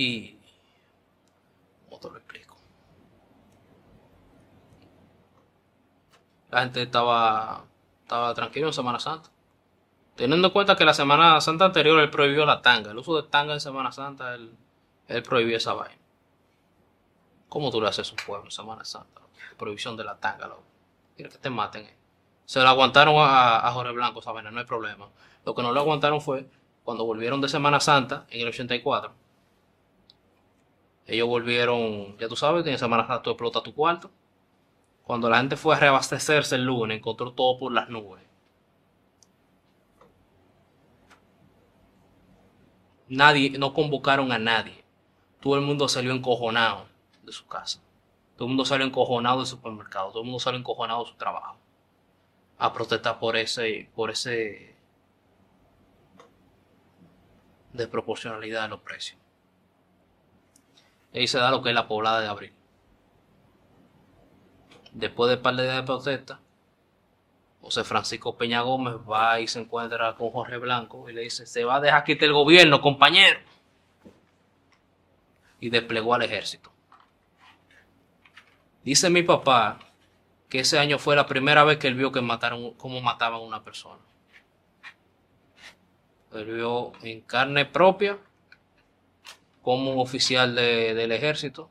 Y. ¿Cómo te lo explico? La gente estaba, estaba tranquila en Semana Santa. Teniendo en cuenta que la Semana Santa anterior él prohibió la tanga. El uso de tanga en Semana Santa, él, prohibió esa vaina. ¿Cómo tú le haces a un pueblo en Semana Santa? Prohibición de la tanga, loco. Mira que te maten. eh. Se lo aguantaron a, a Jorge Blanco esa vaina, no hay problema. Lo que no le aguantaron fue cuando volvieron de Semana Santa en el 84. Ellos volvieron, ya tú sabes, en Semana Santa tú explotas tu cuarto. Cuando la gente fue a reabastecerse el lunes, encontró todo por las nubes. Nadie, no convocaron a nadie. Todo el mundo salió encojonado de su casa. Todo el mundo salió encojonado del supermercado. Todo el mundo salió encojonado de su trabajo. A protestar por ese, por ese desproporcionalidad de los precios. Y ahí se da lo que es la poblada de abril. Después de par de días de protesta, José Francisco Peña Gómez va y se encuentra con Jorge Blanco y le dice, se va a dejar quitar el gobierno, compañero. Y desplegó al ejército. Dice mi papá que ese año fue la primera vez que él vio que mataron, cómo mataban a una persona. Él vio en carne propia como un oficial de- del ejército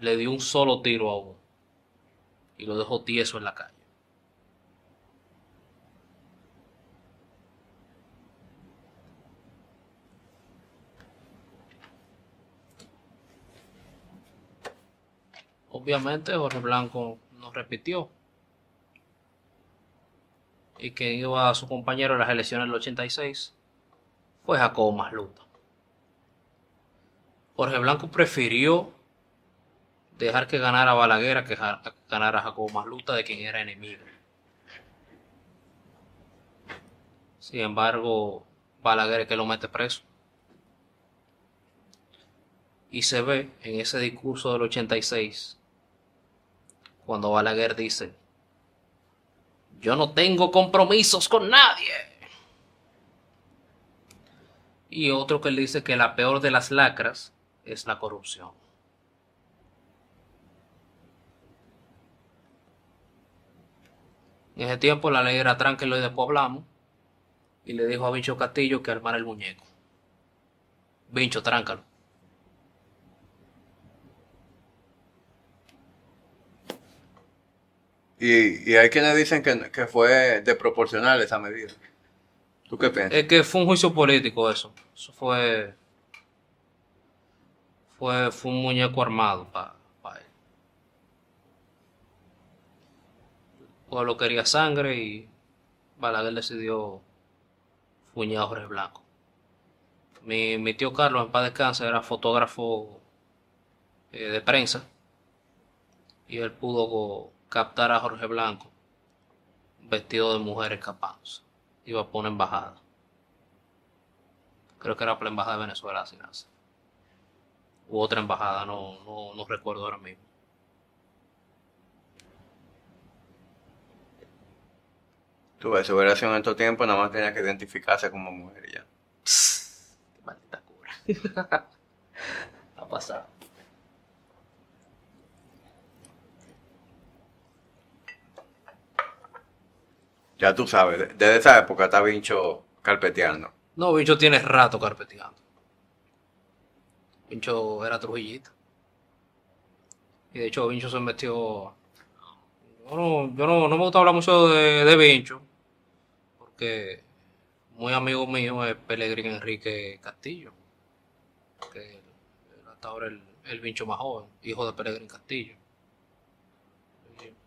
le dio un solo tiro a uno y lo dejó tieso en la calle. Obviamente Jorge Blanco no repitió. Y quien iba a su compañero en las elecciones del 86 fue Jacobo Masluta. Jorge Blanco prefirió dejar que ganara Balaguer a que ganara Jacobo Masluta de quien era enemigo. Sin embargo, Balaguer es que lo mete preso. Y se ve en ese discurso del 86, cuando Balaguer dice, yo no tengo compromisos con nadie. Y otro que él dice que la peor de las lacras es la corrupción. En ese tiempo la ley era tranquilo y después hablamos. Y le dijo a Vincho Castillo que armara el muñeco. Vincho, tráncalo. Y, y hay quienes dicen que, que fue desproporcional esa medida. ¿Tú qué piensas? Es que fue un juicio político eso. Eso fue. Fue, fue un muñeco armado para él. El pueblo quería sangre y Balaguer decidió fuñar a Jorge Blanco. Mi, mi tío Carlos, en paz descanse, era fotógrafo eh, de prensa y él pudo captar a Jorge Blanco vestido de mujer escapándose. Iba a poner embajada. Creo que era para la embajada de Venezuela, sin hace. U otra embajada, no, no, no recuerdo ahora mismo. Tú ves, si hubiera sido en estos tiempos, nada más tenía que identificarse como mujer y ya. Psst, qué maldita cura. ha pasado. Ya tú sabes, de- desde esa época está Vincho carpeteando. No, Vincho tiene rato carpeteando. Vincho era trujillita. Y de hecho, Vincho se metió. Yo no, yo no, no me gusta hablar mucho de, de Vincho. Porque muy amigo mío es Pelegrín Enrique Castillo. Que hasta ahora el, el Vincho más joven, hijo de Peregrín Castillo.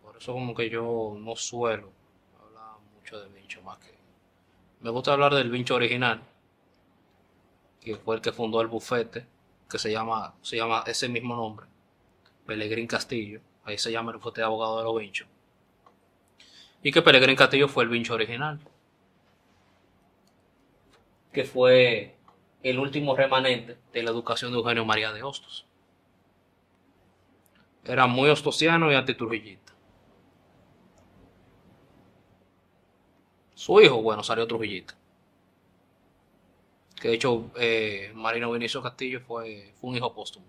Por eso como que yo no suelo hablar mucho de Vincho más que... Me gusta hablar del Vincho original, que fue el que fundó el bufete, que se llama, se llama ese mismo nombre, Pelegrín Castillo. Ahí se llama el bufete de abogado de los Vinchos. Y que Pelegrín Castillo fue el Vincho original. Que fue el último remanente de la educación de Eugenio María de Hostos. Era muy hostosiano y antitrujillista. Su hijo, bueno, salió trujillista. Que de hecho, eh, Marino Vinicio Castillo fue, fue un hijo póstumo.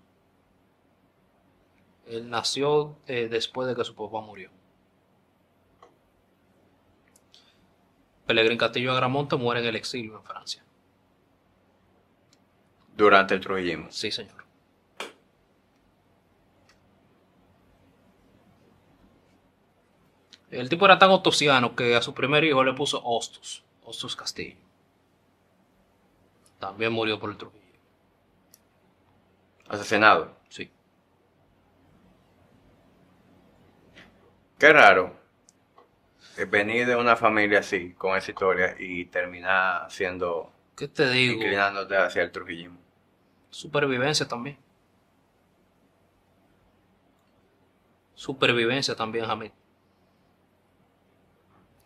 Él nació eh, después de que su papá murió. Pelegrín Castillo Agramonte muere en el exilio en Francia. Durante el trujillismo. Sí, señor. El tipo era tan ostosiano que a su primer hijo le puso Hostos, Hostos Castillo. También murió por el Trujillo. Asesinado. Sí. Qué raro. eh, Venir de una familia así, con esa historia, y terminar siendo, ¿Qué te digo? inclinándote hacia el trujillismo. Supervivencia también. Supervivencia también, Jamil.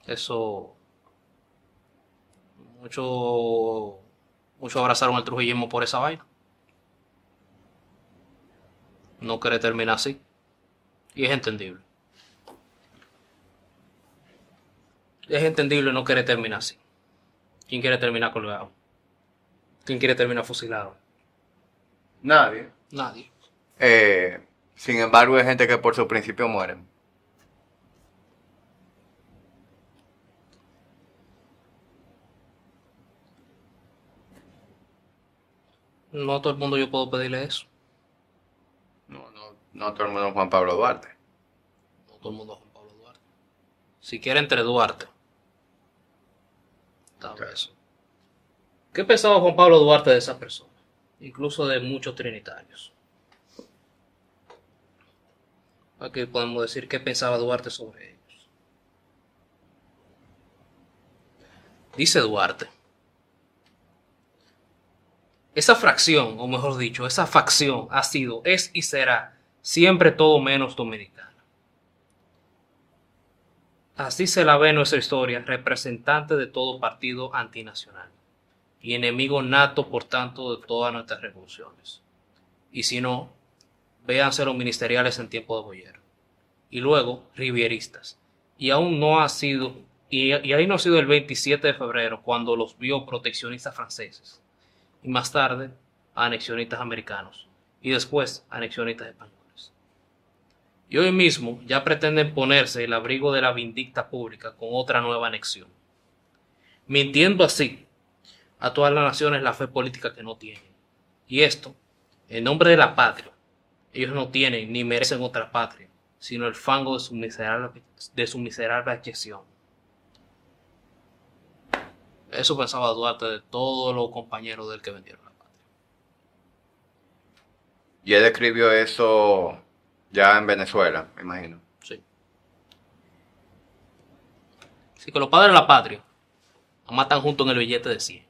Eso. Mucho. Muchos abrazaron el trujillismo por esa vaina. No quiere terminar así. Y es entendible. Es entendible no querer terminar así. ¿Quién quiere terminar colgado? ¿Quién quiere terminar fusilado? Nadie. Nadie. Eh, sin embargo, hay gente que por su principio mueren. No a todo el mundo yo puedo pedirle eso. No, no, no todo el mundo es Juan Pablo Duarte. No todo el mundo es Juan Pablo Duarte. Si quiere entre Duarte. Está Ok. eso. ¿Qué pensaba Juan Pablo Duarte de esa persona? Incluso de muchos trinitarios. Aquí podemos decir qué pensaba Duarte sobre ellos. Dice Duarte. Esa fracción, o mejor dicho, esa facción ha sido, es y será siempre todo menos dominicana. Así se la ve nuestra historia, representante de todo partido antinacional y enemigo nato, por tanto, de todas nuestras revoluciones. Y si no, véanse los ministeriales en tiempo de Boyero. Y luego, rivieristas. Y aún no ha sido, y, y ahí no ha sido el 27 de febrero, cuando los vio proteccionistas franceses. Y más tarde, anexionistas americanos. Y después, anexionistas españoles. Y hoy mismo ya pretenden ponerse el abrigo de la vindicta pública con otra nueva anexión. Mintiendo así a todas las naciones la fe política que no tienen. Y esto, en nombre de la patria, ellos no tienen ni merecen otra patria, sino el fango de su miserable, de su miserable. Eso pensaba Duarte de todos los compañeros del que vendieron la patria. Y él escribió eso ya en Venezuela, me imagino. Sí. Así que los padres de la patria la matan junto en el billete de 100.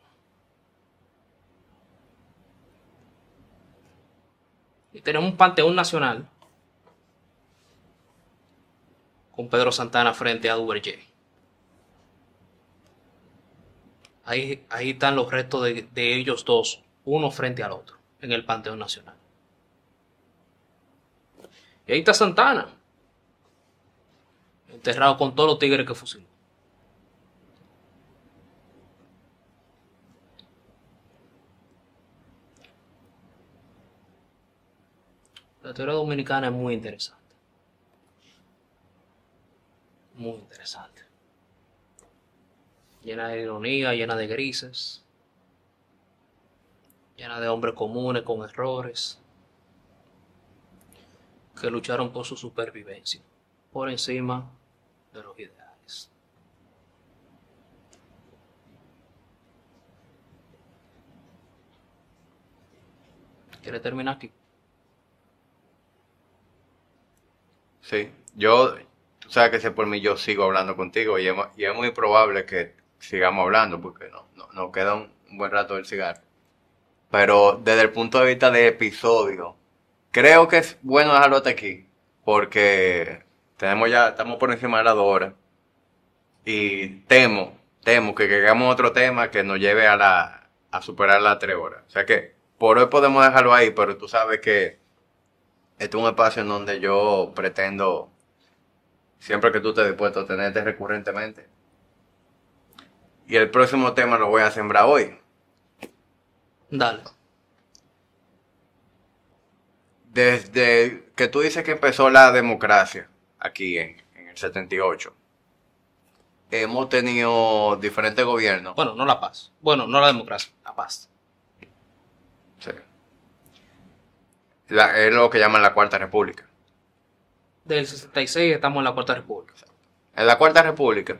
Y tenemos un panteón nacional con Pedro Santana frente a Duverger. Ahí, ahí están los restos de, de ellos dos, uno frente al otro, en el panteón nacional. Y ahí está Santana, enterrado con todos los tigres que fusiló. La teoría dominicana es muy interesante. Muy interesante llena de ironía, llena de grises, llena de hombres comunes con errores, que lucharon por su supervivencia, por encima de los ideales. ¿Quiere terminar aquí? Sí, yo, tú sabes que si por mí yo sigo hablando contigo y es muy probable que sigamos hablando porque no, no, nos queda un, buen rato del cigarro. Pero desde el punto de vista de episodio, creo que es bueno dejarlo hasta aquí porque tenemos ya, estamos por encima de las dos horas y temo, temo que llegamos a otro tema que nos lleve a la, a superar las tres horas. O sea que por hoy podemos dejarlo ahí, pero tú sabes que este es un espacio en donde yo pretendo, siempre que tú estés dispuesto a tenerte recurrentemente. Y el próximo tema lo voy a sembrar hoy. Dale. Desde que tú dices que empezó la democracia aquí en, en el 78, hemos tenido diferentes gobiernos. Bueno, no la paz. Bueno, no la democracia, la paz. Sí. La- es lo que llaman la Cuarta República. Del 66 estamos en la Cuarta República. En la Cuarta República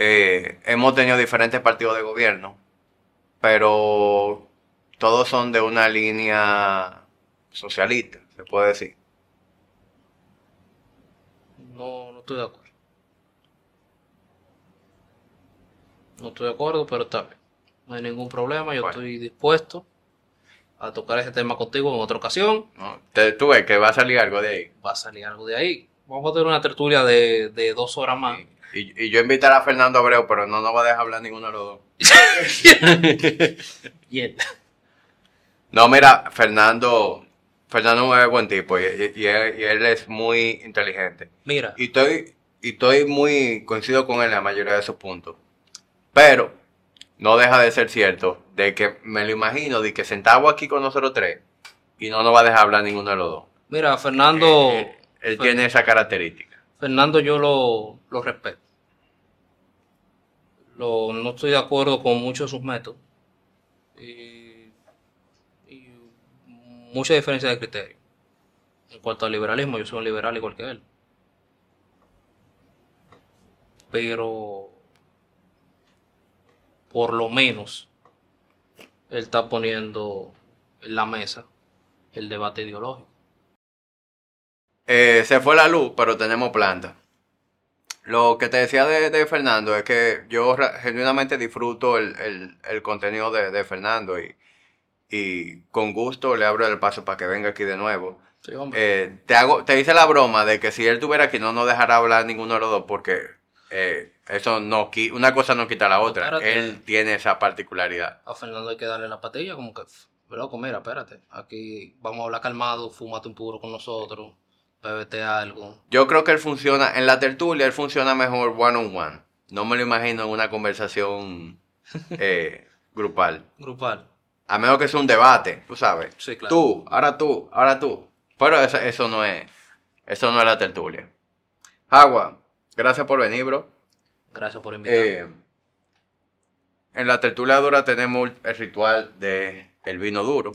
eh, hemos tenido diferentes partidos de gobierno, pero todos son de una línea socialista, se puede decir. No, no estoy de acuerdo. No estoy de acuerdo, pero está bien. No hay ningún problema. Yo Bueno. estoy dispuesto a tocar ese tema contigo en otra ocasión. ¿no? Te- tú ves que va a salir algo de ahí. Va a salir algo de ahí. Vamos a tener una tertulia de, de dos horas más. Y, y yo invitaré a Fernando Abreu, pero no nos va a dejar hablar ninguno de los dos. No, mira, Fernando, Fernando es buen tipo y, y- y él, y él es muy inteligente. Mira, Y estoy, y estoy muy coincido con él en la mayoría de esos puntos. Pero no deja de ser cierto de que me lo imagino de que sentado aquí con nosotros tres y no nos va a dejar hablar ninguno de los dos. mira, Fernando, Eh, él Fer- tiene esa característica. Fernando yo lo, lo respeto. Lo- no estoy de acuerdo con muchos de sus métodos. Y, y mucha diferencia de criterio. En cuanto al liberalismo, yo soy un liberal igual que él. Pero, por lo menos, él está poniendo en la mesa el debate ideológico. Eh, se fue la luz, pero tenemos planta. Lo que te decía de, de Fernando es que yo genuinamente disfruto el, el- el contenido de, de Fernando y, y con gusto le abro el paso para que venga aquí de nuevo. Sí. Eh, te hago, te hice la broma de que si él tuviera aquí no nos dejará hablar ninguno de los dos porque eh, eso no una cosa no quita la otra. Espérate. Él tiene esa particularidad. A Fernando hay que darle la patilla, como que, loco, mira, espérate, aquí vamos a hablar calmado, fúmate un puro con nosotros, bébete algo. Yo creo que él funciona, en la tertulia él funciona mejor one on one. No me lo imagino en una conversación eh, grupal. Grupal. A menos que sea un debate, tú sabes. Sí, claro. Tú, ahora tú, ahora tú. Pero eso, eso no es, eso no es la tertulia. Agua, gracias por venir, bro. Gracias por invitarme. Eh, en la tertulia dura tenemos el ritual de el vino duro.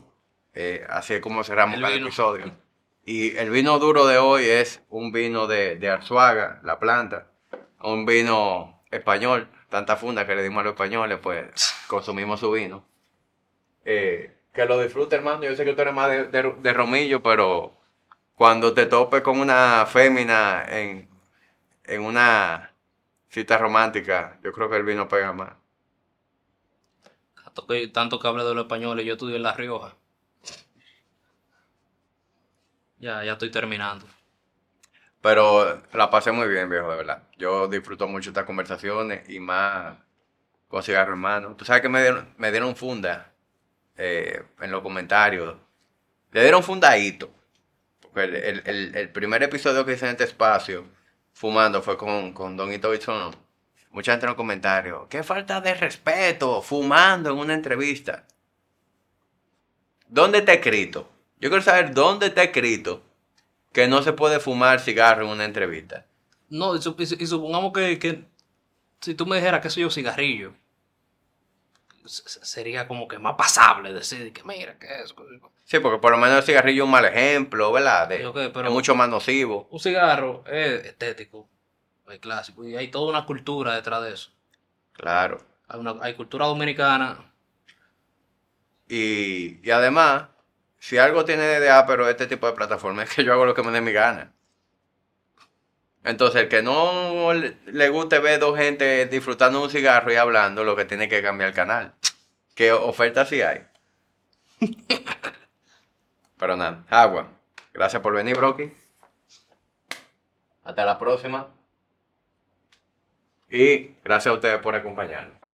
Eh, así es como cerramos El cada vino. episodio. Y el vino duro de hoy es un vino de, de Arzuaga, la planta. Un vino español. Tanta funda que le dimos a los españoles, pues consumimos su vino. Eh, que lo disfrute, hermano. Yo sé que tú eres más de, Romillo, pero cuando te topes con una fémina en, en una cita romántica, yo creo que el vino pega más. Tanto que, tanto de los españoles, yo estudié en La Rioja. Ya, ya estoy terminando. Pero la pasé muy bien, viejo, de verdad. Yo disfruto mucho estas conversaciones y más con cigarro en. Tú sabes que me dieron, me dieron funda eh, en los comentarios. Le dieron fundadito. Porque el, el- el- primer episodio que hice en este espacio, fumando, fue con, con Don Ito Bichono. Mucha gente en los comentarios. Qué falta de respeto, fumando en una entrevista. ¿Dónde está escrito? Yo quiero saber dónde está escrito que no se puede fumar cigarro en una entrevista. No, y, sup- y su- y supongamos que, que si tú me dijeras que soy yo cigarrillo, sería como que más pasable decir que mira, que es. Sí, porque por lo menos el cigarrillo es un mal ejemplo, ¿verdad? De- pero- Es mucho más nocivo. Un cigarro es estético, es clásico, y hay toda una cultura detrás de eso. Claro. Hay, una, hay cultura dominicana. Y, y además, si algo tiene de DA, pero este tipo de plataforma es que yo hago lo que me dé mi gana. Entonces, el que no le guste ver dos gente disfrutando un cigarro y hablando, lo que tiene que cambiar el canal. ¿Qué ofertas sí hay? Pero nada, agua. Gracias por venir, Brocky. Hasta la próxima. Y gracias a ustedes por acompañarnos.